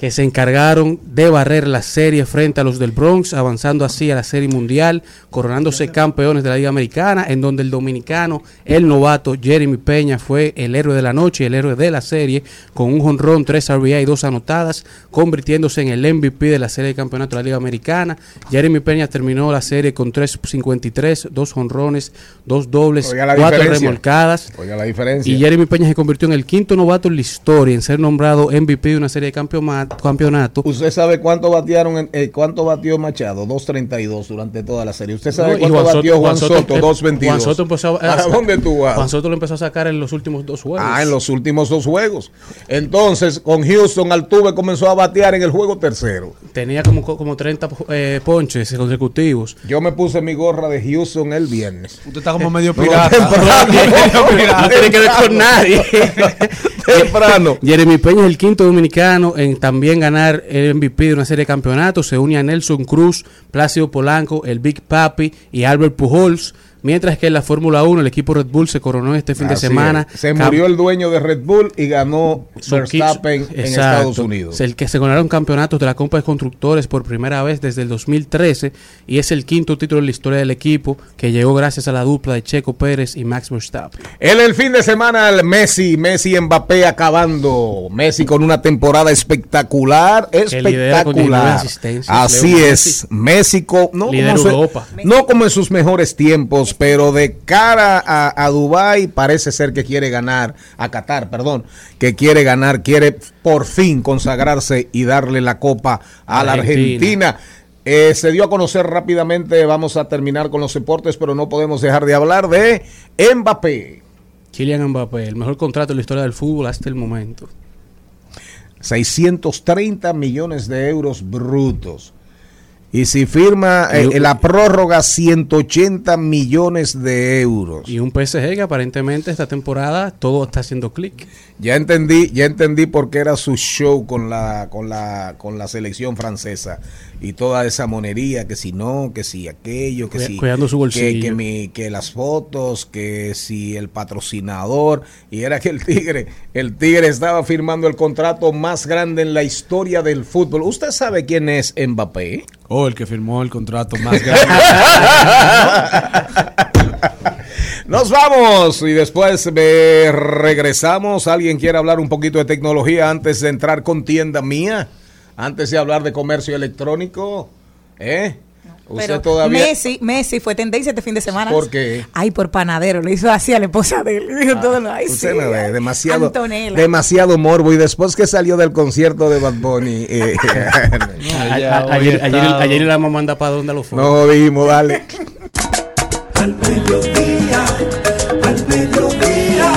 Speaker 16: Que se encargaron de barrer la serie frente a los del Bronx, avanzando así a la serie mundial, coronándose campeones de la Liga Americana, en donde el dominicano, el novato Jeremy Peña fue el héroe de la noche y el héroe de la serie, con un jonrón, tres RBI y dos anotadas, convirtiéndose en el MVP de la serie de campeonato de la Liga Americana. Jeremy Peña terminó la serie con 3.53, dos jonrones, dos dobles, cuatro
Speaker 2: diferencia.
Speaker 16: remolcadas.
Speaker 2: Oiga la diferencia.
Speaker 16: Y Jeremy Peña se convirtió en el quinto novato en la historia en ser nombrado MVP de una serie de campeonato. Campeonato.
Speaker 2: ¿Usted sabe cuánto batearon en- eh, cuánto batió Machado? 2.32 durante toda la serie. ¿Usted sabe
Speaker 16: No,
Speaker 2: cuánto
Speaker 16: Juan Soto-
Speaker 2: batió Juan
Speaker 16: Juan
Speaker 2: Soto?
Speaker 16: Soto-
Speaker 2: 2.22.
Speaker 16: Juan Soto empezó a-
Speaker 2: ¿Para dónde tú vas?
Speaker 16: Juan Soto lo empezó a sacar en los últimos dos juegos.
Speaker 2: Ah, en los últimos dos juegos. Entonces, con Houston, Altuve comenzó a batear en el juego tercero.
Speaker 16: Tenía como, como 30 eh, ponches consecutivos.
Speaker 2: Yo me puse mi gorra de Houston el viernes.
Speaker 3: Usted está como medio
Speaker 2: No,
Speaker 3: pirata.
Speaker 2: temprano.
Speaker 3: Medio pirata.
Speaker 16: No tiene que ver con nadie.
Speaker 2: Temprano.
Speaker 16: Jeremy Peña es el quinto dominicano en también ganar el MVP de una serie de campeonatos. Se une a Nelson Cruz, Plácido Polanco, el Big Papi y Albert Pujols. Mientras que en la Fórmula 1 el equipo Red Bull se coronó este fin de semana.
Speaker 2: es. Se murió el dueño de Red Bull y ganó Verstappen en
Speaker 16: Exacto.
Speaker 2: Estados Unidos.
Speaker 16: El que se ganaron campeonatos de la Copa de Constructores por primera vez desde el 2013 y es el quinto título en la historia del equipo que llegó gracias a la dupla de Checo Pérez y Max Verstappen.
Speaker 2: En el fin de semana, el Messi, Messi Mbappé acabando. Messi con una temporada espectacular,
Speaker 16: lidera con 19
Speaker 2: espectacular. Así es, México, no
Speaker 16: Lidera
Speaker 2: como, su-
Speaker 16: Europa.
Speaker 2: no como en sus mejores tiempos, pero de cara a, a Dubái parece ser que quiere ganar, a Qatar, perdón, que quiere ganar, quiere por fin consagrarse y darle la copa a la
Speaker 16: Argentina.
Speaker 2: Eh, se dio a conocer rápidamente, vamos a terminar con los deportes, pero no podemos dejar de hablar de Mbappé.
Speaker 16: Kylian Mbappé, el mejor contrato en la historia del fútbol hasta el momento.
Speaker 2: 630 millones de euros brutos. Y si firma eh, la prórroga, 180 millones de euros.
Speaker 16: Y un PSG que aparentemente esta temporada todo está haciendo clic.
Speaker 2: Ya entendí, ya entendí por qué era su show con la, con la, con la selección francesa y toda esa monería, que si no, que si aquello, que si
Speaker 16: cuidando su
Speaker 2: que,
Speaker 16: bolsillo.
Speaker 2: que, mi- que las fotos, que si el patrocinador y era que el tigre, el tigre estaba firmando el contrato más grande en la historia del fútbol. ¿Usted sabe quién es Mbappé?
Speaker 3: Oh, el que firmó el contrato más grande.
Speaker 2: Nos vamos y después eh, regresamos. ¿Alguien quiere hablar un poquito de tecnología antes de entrar con tienda mía? Antes de hablar de comercio electrónico. ¿Eh? Usted
Speaker 5: Pero
Speaker 2: todavía...
Speaker 5: Messi, Messi fue tendencia este fin de semana.
Speaker 2: ¿Por qué?
Speaker 5: Ay, por panadero, le hizo así a la esposa de él. Dijo todo lo- ay,
Speaker 2: Usted
Speaker 5: sí,
Speaker 2: no ve, demasiado,
Speaker 5: Antonella.
Speaker 2: demasiado morbo. Y después que salió del concierto de Bad Bunny, eh,
Speaker 16: A- a- ayer, ayer, ayer la mamá manda para dónde lo fue.
Speaker 2: no vimos, dale.
Speaker 1: Al mediodía, al mediodía,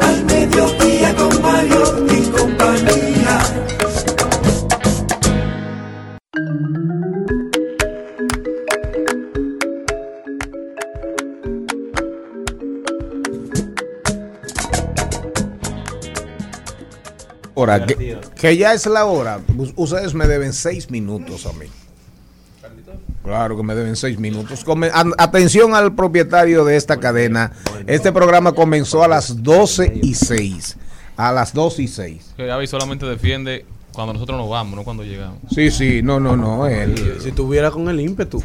Speaker 1: al mediodía con Mario y compañía.
Speaker 2: hora, que, que ya es la hora. Us- Ustedes me deben seis minutos a mí. Claro que me deben seis minutos. Come- atención al propietario de esta cadena. Este programa comenzó a las 12 y 6. A las 12 y 6.
Speaker 17: Que Gaby solamente defiende cuando nosotros nos vamos, no cuando llegamos.
Speaker 2: Sí, sí, no, no, no. Él,
Speaker 3: Si tuviera con el ímpetu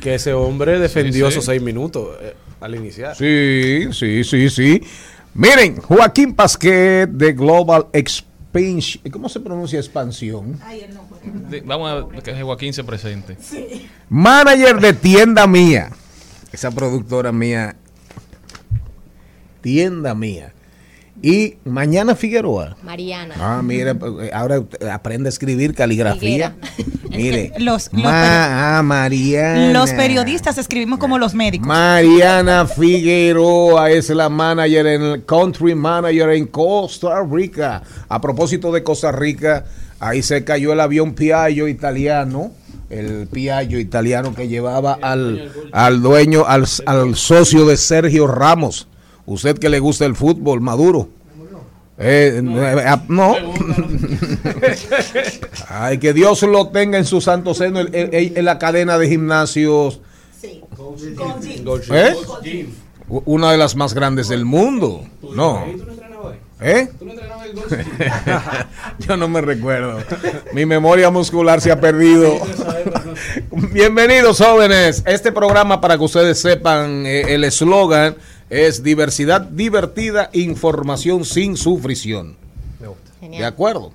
Speaker 3: que ese hombre defendió
Speaker 2: Sí, sí.
Speaker 3: esos seis minutos eh, al iniciar.
Speaker 2: Sí, sí, sí, sí. Miren, Joaquín Pasquet de Global Expansion. ¿Cómo se pronuncia expansión?
Speaker 17: De- vamos a que Joaquín se presente.
Speaker 2: Manager de tienda mía. Esa productora mía. Tienda mía. Y mañana Figueroa.
Speaker 18: Mariana.
Speaker 2: Ah, mire, ahora aprende a escribir caligrafía. Mire.
Speaker 5: Los- los
Speaker 2: Ma- ah, Mariana.
Speaker 5: Los periodistas escribimos como los médicos.
Speaker 2: Mariana Figueroa es la manager en el country manager en Costa Rica. A propósito de Costa Rica, ahí se cayó el avión Piaggio italiano, el Piaggio italiano que llevaba al, al dueño, al, al socio de Sergio Ramos. Usted que le gusta el fútbol, Maduro. Eh, eh, ah, no. Ay, que Dios lo tenga en su santo seno en, en- en la cadena de gimnasios. ¿Eh? U- Una de las más grandes del mundo. No. ¿Eh? Yo no me recuerdo. Mi memoria muscular se ha perdido. Bienvenidos jóvenes. Este programa, para que ustedes sepan, eh, el eslogan es diversidad divertida, información sin sufrición. ¿De acuerdo?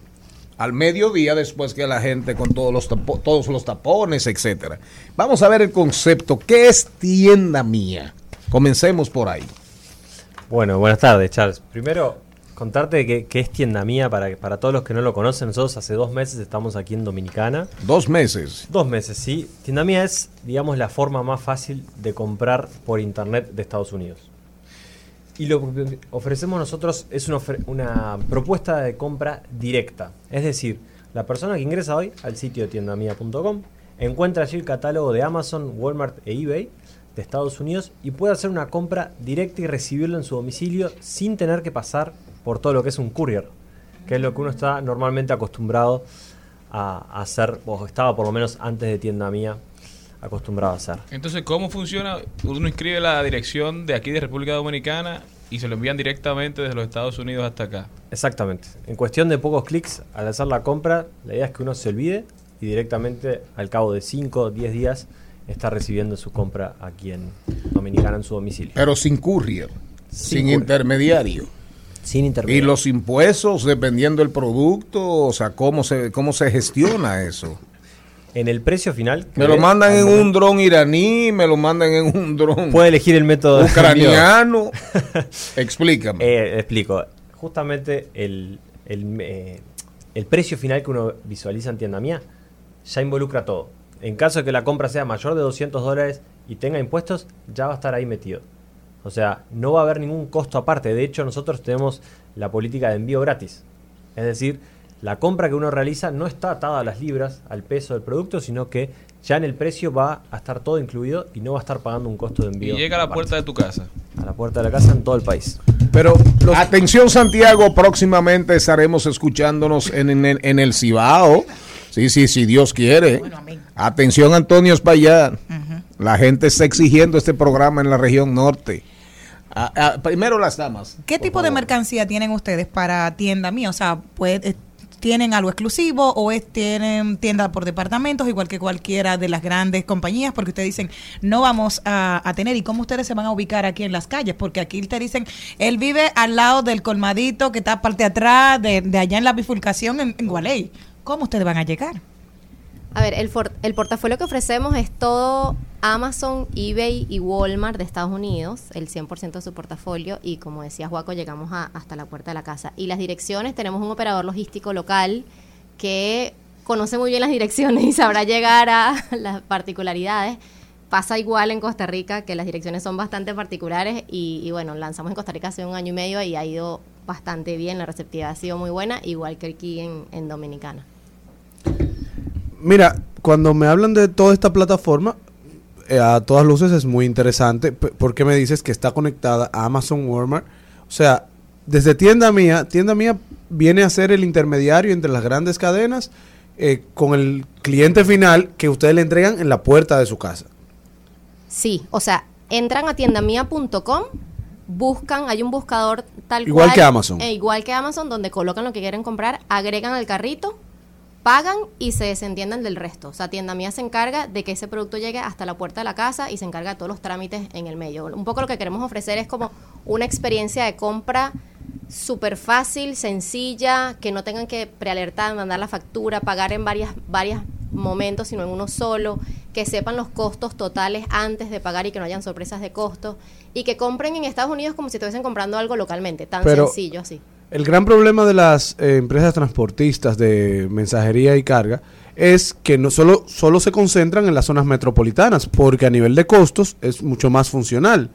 Speaker 2: Al mediodía, después que la gente con todos los, tapo- todos los tapones, etcétera. Vamos a ver el concepto. ¿Qué es tienda mía? Comencemos por ahí.
Speaker 19: Bueno, buenas tardes, Charles. Primero, contarte que, que es tienda mía para, para todos los que no lo conocen. Nosotros hace dos meses estamos aquí en Dominicana.
Speaker 2: Dos meses.
Speaker 19: Dos meses, sí. Tienda mía es, digamos, la forma más fácil de comprar por internet de Estados Unidos. Y lo que ofrecemos nosotros es una, una propuesta de compra directa. Es decir, la persona que ingresa hoy al sitio tiendamia.com encuentra allí el catálogo de Amazon, Walmart e eBay de Estados Unidos y puede hacer una compra directa y recibirlo en su domicilio sin tener que pasar por todo lo que es un courier, que es lo que uno está normalmente acostumbrado a hacer, o estaba por lo menos antes de tienda mía acostumbrado a hacer.
Speaker 17: Entonces, ¿cómo funciona? Uno inscribe la dirección de aquí de República Dominicana y se lo envían directamente desde los Estados Unidos hasta acá.
Speaker 19: Exactamente. En cuestión de pocos clics, al hacer la compra, la idea es que uno se olvide y directamente al cabo de 5 o 10 días está recibiendo su compra aquí en Dominicana en su domicilio.
Speaker 2: Pero sin courier, sin,
Speaker 19: courier.
Speaker 2: intermediario.
Speaker 19: Sin
Speaker 2: Y
Speaker 19: intermediario.
Speaker 2: los impuestos, dependiendo del producto, o sea, ¿cómo se, cómo se gestiona eso?
Speaker 19: En el precio final...
Speaker 2: Me lo mandan en un dron iraní, me lo mandan en un dron
Speaker 19: Puede elegir el método
Speaker 2: ucraniano. Explícame.
Speaker 19: Eh, explico. Justamente el, el, eh, el precio final que uno visualiza en tienda mía ya involucra todo. En caso de que la compra sea mayor de 200 dólares y tenga impuestos, ya va a estar ahí metido. O sea, no va a haber ningún costo aparte. De hecho, nosotros tenemos la política de envío gratis. Es decir, la compra que uno realiza no está atada a las libras, al peso del producto, sino que ya en el precio va a estar todo incluido y no va a estar pagando un costo de
Speaker 17: Y
Speaker 19: envío.
Speaker 17: llega a la puerta de tu casa.
Speaker 19: A la puerta de la casa en todo el país.
Speaker 2: Pero atención Santiago, próximamente estaremos escuchándonos en, en el- en el Cibao. Sí, sí, si Dios quiere. Atención Antonio Espaillat. La gente está exigiendo este programa en la región norte. Primero las damas.
Speaker 5: ¿Qué tipo de mercancía tienen ustedes para tienda mía? O sea, eh, ¿tienen algo exclusivo o es, tienen tienda por departamentos, igual que cualquiera de las grandes compañías? Porque ustedes dicen, no vamos a, tener. ¿Y cómo ustedes se van a ubicar aquí en las calles? Porque aquí te dicen, él vive al lado del colmadito que está parte de atrás, de, de allá en la bifurcación en, en Gualey. ¿Cómo ustedes van a llegar?
Speaker 18: A ver, el, portafolio que ofrecemos es todo Amazon, eBay y Walmart de Estados Unidos, el 100% de su portafolio. Y como decía Juaco, llegamos a- hasta la puerta de la casa. Y las direcciones, tenemos un operador logístico local que conoce muy bien las direcciones y sabrá llegar a las particularidades. Pasa igual en Costa Rica, que las direcciones son bastante particulares. Y, bueno, lanzamos en Costa Rica hace un año y medio y ha ido bastante bien. La receptividad ha sido muy buena, igual que aquí en Dominicana.
Speaker 3: Mira, cuando me hablan de toda esta plataforma, eh, a todas luces es muy interesante. porque me dices que está conectada a Amazon Walmart? O sea, desde tienda mía, tienda mía viene a ser el intermediario entre las grandes cadenas eh, con el cliente final que ustedes le entregan en la puerta de su casa.
Speaker 18: Sí, o sea, entran a tiendamia.com, buscan, hay un buscador tal
Speaker 3: Igual
Speaker 18: cual.
Speaker 3: que Amazon.
Speaker 18: eh, igual que Amazon, donde colocan lo que quieren comprar, agregan al carrito, pagan y se desentienden del resto. O sea, Tienda Mía se encarga de que ese producto llegue hasta la puerta de la casa y se encarga de todos los trámites en el medio. Un poco lo que queremos ofrecer es como una experiencia de compra súper fácil, sencilla, que no tengan que prealertar, mandar la factura, pagar en varias, varias momentos, sino en uno solo, que sepan los costos totales antes de pagar y que no hayan sorpresas de costos, y que compren en Estados Unidos como si estuviesen comprando algo localmente, tan
Speaker 3: Pero-
Speaker 18: sencillo así.
Speaker 3: El gran problema de las eh, empresas transportistas de mensajería y carga es que no solo, solo se concentran en las zonas metropolitanas, porque a nivel de costos es mucho más funcional.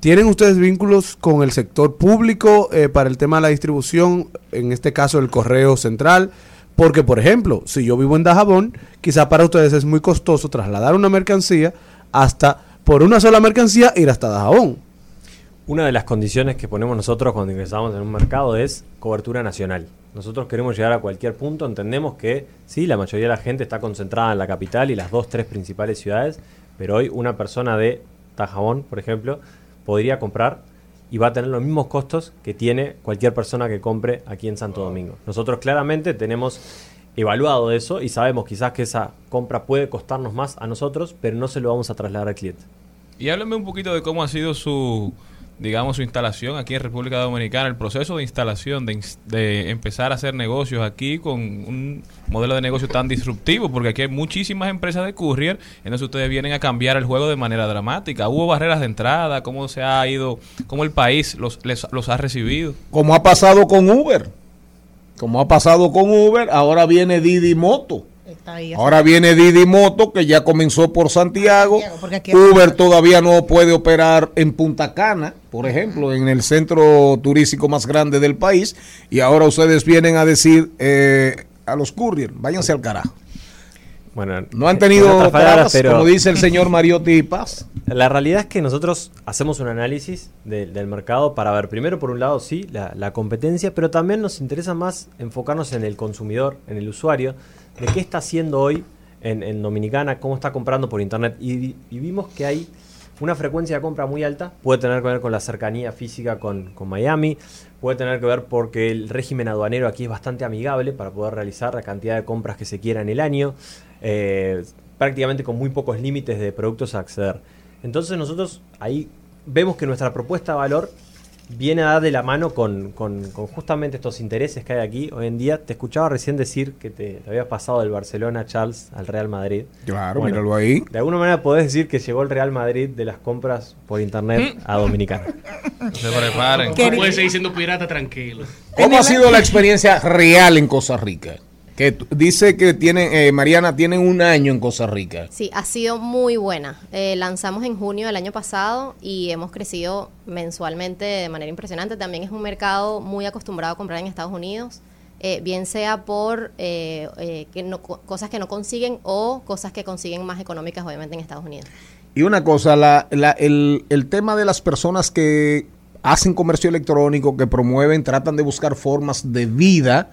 Speaker 3: ¿Tienen ustedes vínculos con el sector público eh, para el tema de la distribución, en este caso el correo central? Porque, por ejemplo, si yo vivo en Dajabón, quizá para ustedes es muy costoso trasladar una mercancía hasta, por una sola mercancía, ir hasta Dajabón.
Speaker 19: Una de las condiciones que ponemos nosotros cuando ingresamos en un mercado es cobertura nacional. Nosotros queremos llegar a cualquier punto, entendemos que sí, la mayoría de la gente está concentrada en la capital y las dos, tres principales ciudades, pero hoy una persona de Tajabón, por ejemplo, podría comprar y va a tener los mismos costos que tiene cualquier persona que compre aquí en Santo Domingo. Nosotros claramente tenemos evaluado eso y sabemos quizás que esa compra puede costarnos más a nosotros, pero no se lo vamos a trasladar al cliente.
Speaker 17: Y háblame un poquito de cómo ha sido su, digamos, su instalación aquí en República Dominicana, el proceso de instalación, de, empezar a hacer negocios aquí con un modelo de negocio tan disruptivo, porque aquí hay muchísimas empresas de courier, entonces ustedes vienen a cambiar el juego de manera dramática. ¿Hubo barreras de entrada? ¿Cómo se ha ido, cómo el país los, les- los ha recibido?
Speaker 2: Como ha pasado con Uber. Como ha pasado con Uber, ahora viene Didi Moto.
Speaker 5: Está ahí,
Speaker 2: Ahora viene Didi Moto, que ya comenzó por Santiago.
Speaker 5: porque aquí-
Speaker 2: Uber todavía no puede operar en Punta Cana, por ejemplo, en el centro turístico más grande del país. Y ahora ustedes vienen a decir eh, a los courier, váyanse al carajo.
Speaker 19: Bueno,
Speaker 2: No han
Speaker 19: en
Speaker 2: tenido
Speaker 19: pero-
Speaker 2: como dice el señor Mariotti Paz.
Speaker 19: La realidad es que nosotros hacemos un análisis de- del mercado para ver, primero, por un lado, sí, la, la competencia, pero también nos interesa más enfocarnos en el consumidor, en el usuario, de qué está haciendo hoy en, Dominicana, cómo está comprando por internet. Y, vimos que hay una frecuencia de compra muy alta, puede tener que ver con la cercanía física con, con Miami, puede tener que ver porque el régimen aduanero aquí es bastante amigable para poder realizar la cantidad de compras que se quiera en el año, eh, prácticamente con muy pocos límites de productos a acceder. Entonces nosotros ahí vemos que nuestra propuesta de valor viene a dar de la mano con, con- con justamente estos intereses que hay aquí hoy en día. Te escuchaba recién decir que te, te habías pasado del Barcelona, Charles, al Real Madrid.
Speaker 2: Claro, míralo ahí.
Speaker 19: De alguna manera podés decir que llegó el Real Madrid de las compras por internet a Dominicana.
Speaker 17: Se preparen.
Speaker 20: No puede seguir siendo pirata tranquilo.
Speaker 2: ¿Cómo ha sido la experiencia real en Costa Rica? Que dice que tienen, eh, Mariana, tienen un año en Costa Rica.
Speaker 18: Sí, ha sido muy buena. Eh, lanzamos en junio del año pasado y hemos crecido mensualmente de manera impresionante. También es un mercado muy acostumbrado a comprar en Estados Unidos, eh, bien sea por eh, eh, que no, co- cosas que no consiguen o cosas que consiguen más económicas, obviamente, en Estados Unidos.
Speaker 2: Y una cosa, la, la- el, el tema de las personas que hacen comercio electrónico, que promueven, tratan de buscar formas de vida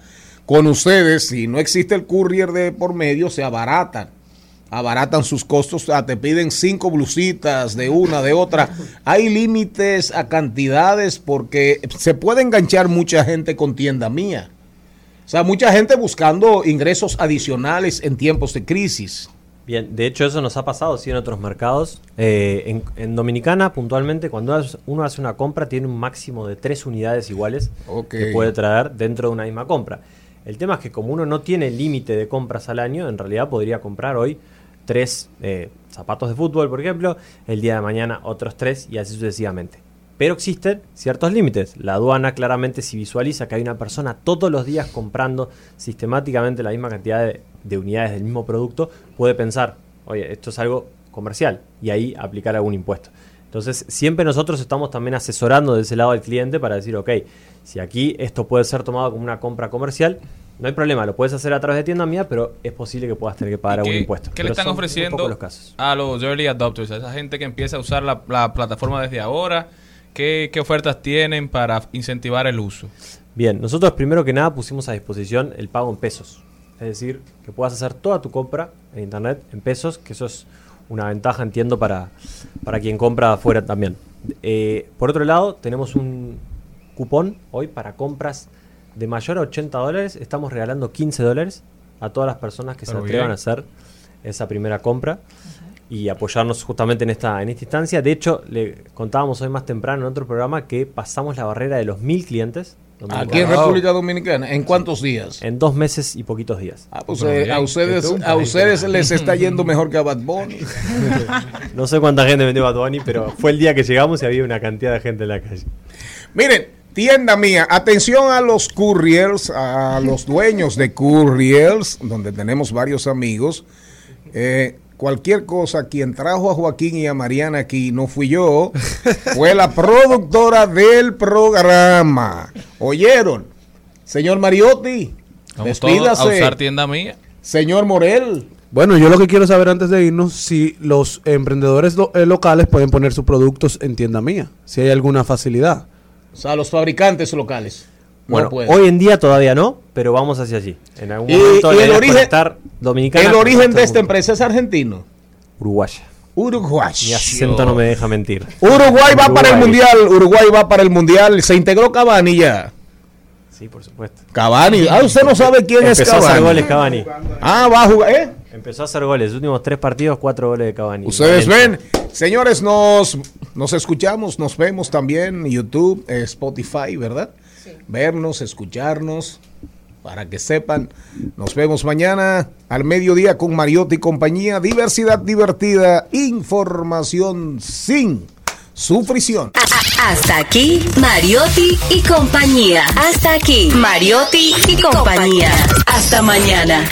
Speaker 2: con ustedes, si no existe el courier de por medio, se abaratan. Abaratan sus costos, te piden cinco blusitas de una, de otra. Hay límites a cantidades porque se puede enganchar mucha gente con tienda mía. O sea, mucha gente buscando ingresos adicionales en tiempos de crisis.
Speaker 19: Bien, de hecho eso nos ha pasado sí en otros mercados. Eh, en, en Dominicana, puntualmente, cuando uno hace una compra, tiene un máximo de tres unidades iguales que puede traer dentro de una misma compra. El tema es que como uno no tiene límite de compras al año, en realidad podría comprar hoy tres eh, zapatos de fútbol, por ejemplo, el día de mañana otros tres y así sucesivamente. Pero existen ciertos límites. La aduana claramente si visualiza que hay una persona todos los días comprando sistemáticamente la misma cantidad de, de unidades del mismo producto, puede pensar, oye, esto es algo comercial y ahí aplicar algún impuesto. Entonces, siempre nosotros estamos también asesorando de ese lado al cliente para decir, ok, si aquí esto puede ser tomado como una compra comercial, no hay problema, lo puedes hacer a través de tienda mía, pero es posible que puedas tener que pagar algún
Speaker 17: ¿Qué,
Speaker 19: impuesto.
Speaker 17: qué le están ofreciendo
Speaker 19: los casos.
Speaker 17: a los early adopters, a esa gente que empieza a usar la, la plataforma desde ahora ¿qué, qué ofertas tienen para incentivar el uso?
Speaker 19: Bien, nosotros primero que nada pusimos a disposición el pago en pesos. Es decir, que puedas hacer toda tu compra en internet en pesos, que eso es una ventaja, entiendo, para, para quien compra afuera también. Eh, por otro lado, tenemos un cupón hoy para compras de mayor a 80 dólares. Estamos regalando 15 dólares a todas las personas que
Speaker 17: Pero
Speaker 19: se atrevan
Speaker 17: bien.
Speaker 19: a hacer esa primera compra y apoyarnos justamente en esta, en esta instancia. De hecho, le contábamos hoy más temprano en otro programa que pasamos la barrera de los mil clientes.
Speaker 2: Aquí en República Dominicana, ¿en cuántos días?
Speaker 19: En dos meses y poquitos días.
Speaker 2: Ah, pues, eh, a ustedes, a ustedes les está yendo mejor que a Bad Bunny.
Speaker 19: No sé cuánta gente vendió Bad Bunny, pero fue el día que llegamos y había una cantidad de gente en la calle.
Speaker 2: Miren, tienda mía, atención a los couriers, a los dueños de couriers, donde tenemos varios amigos. Eh, cualquier cosa, quien trajo a Joaquín y a Mariana aquí no fui yo, fue la productora del programa. ¿Oyeron? Señor Mariotti,
Speaker 17: Vamos todos a usar tienda mía.
Speaker 2: Señor Morel.
Speaker 3: Bueno, yo lo que quiero saber antes de irnos, si los emprendedores lo- eh, locales pueden poner sus productos en tienda mía, si hay alguna facilidad.
Speaker 2: O sea, los fabricantes locales. No
Speaker 19: Bueno, hoy en día todavía no, pero vamos hacia allí. En algún
Speaker 2: Y-
Speaker 19: momento
Speaker 2: y el origen-
Speaker 19: Dominicana
Speaker 2: El origen de esta empresa es argentino.
Speaker 19: Uruguaya.
Speaker 2: Uruguay.
Speaker 19: Mi acento no me deja mentir.
Speaker 2: Uruguay va para el mundial. Uruguay va para el mundial. Se integró Cavani ya.
Speaker 19: Sí, por supuesto.
Speaker 2: Cavani. Ah, usted no sabe quién es
Speaker 19: Empezó a
Speaker 2: Cavani.
Speaker 19: hacer goles Cavani.
Speaker 2: Ah, va a jugar. ¿eh?
Speaker 19: Empezó a hacer goles. Los últimos tres partidos, cuatro goles de Cavani.
Speaker 2: Ustedes ven, señores, nos, nos escuchamos, nos vemos también en YouTube, eh, Spotify, ¿verdad? Vernos, escucharnos, para que sepan. Nos vemos mañana al mediodía con Mariotti y compañía. Diversidad divertida, información sin sufrición.
Speaker 10: Hasta aquí, Mariotti y compañía. Hasta aquí, Mariotti y compañía. Hasta mañana.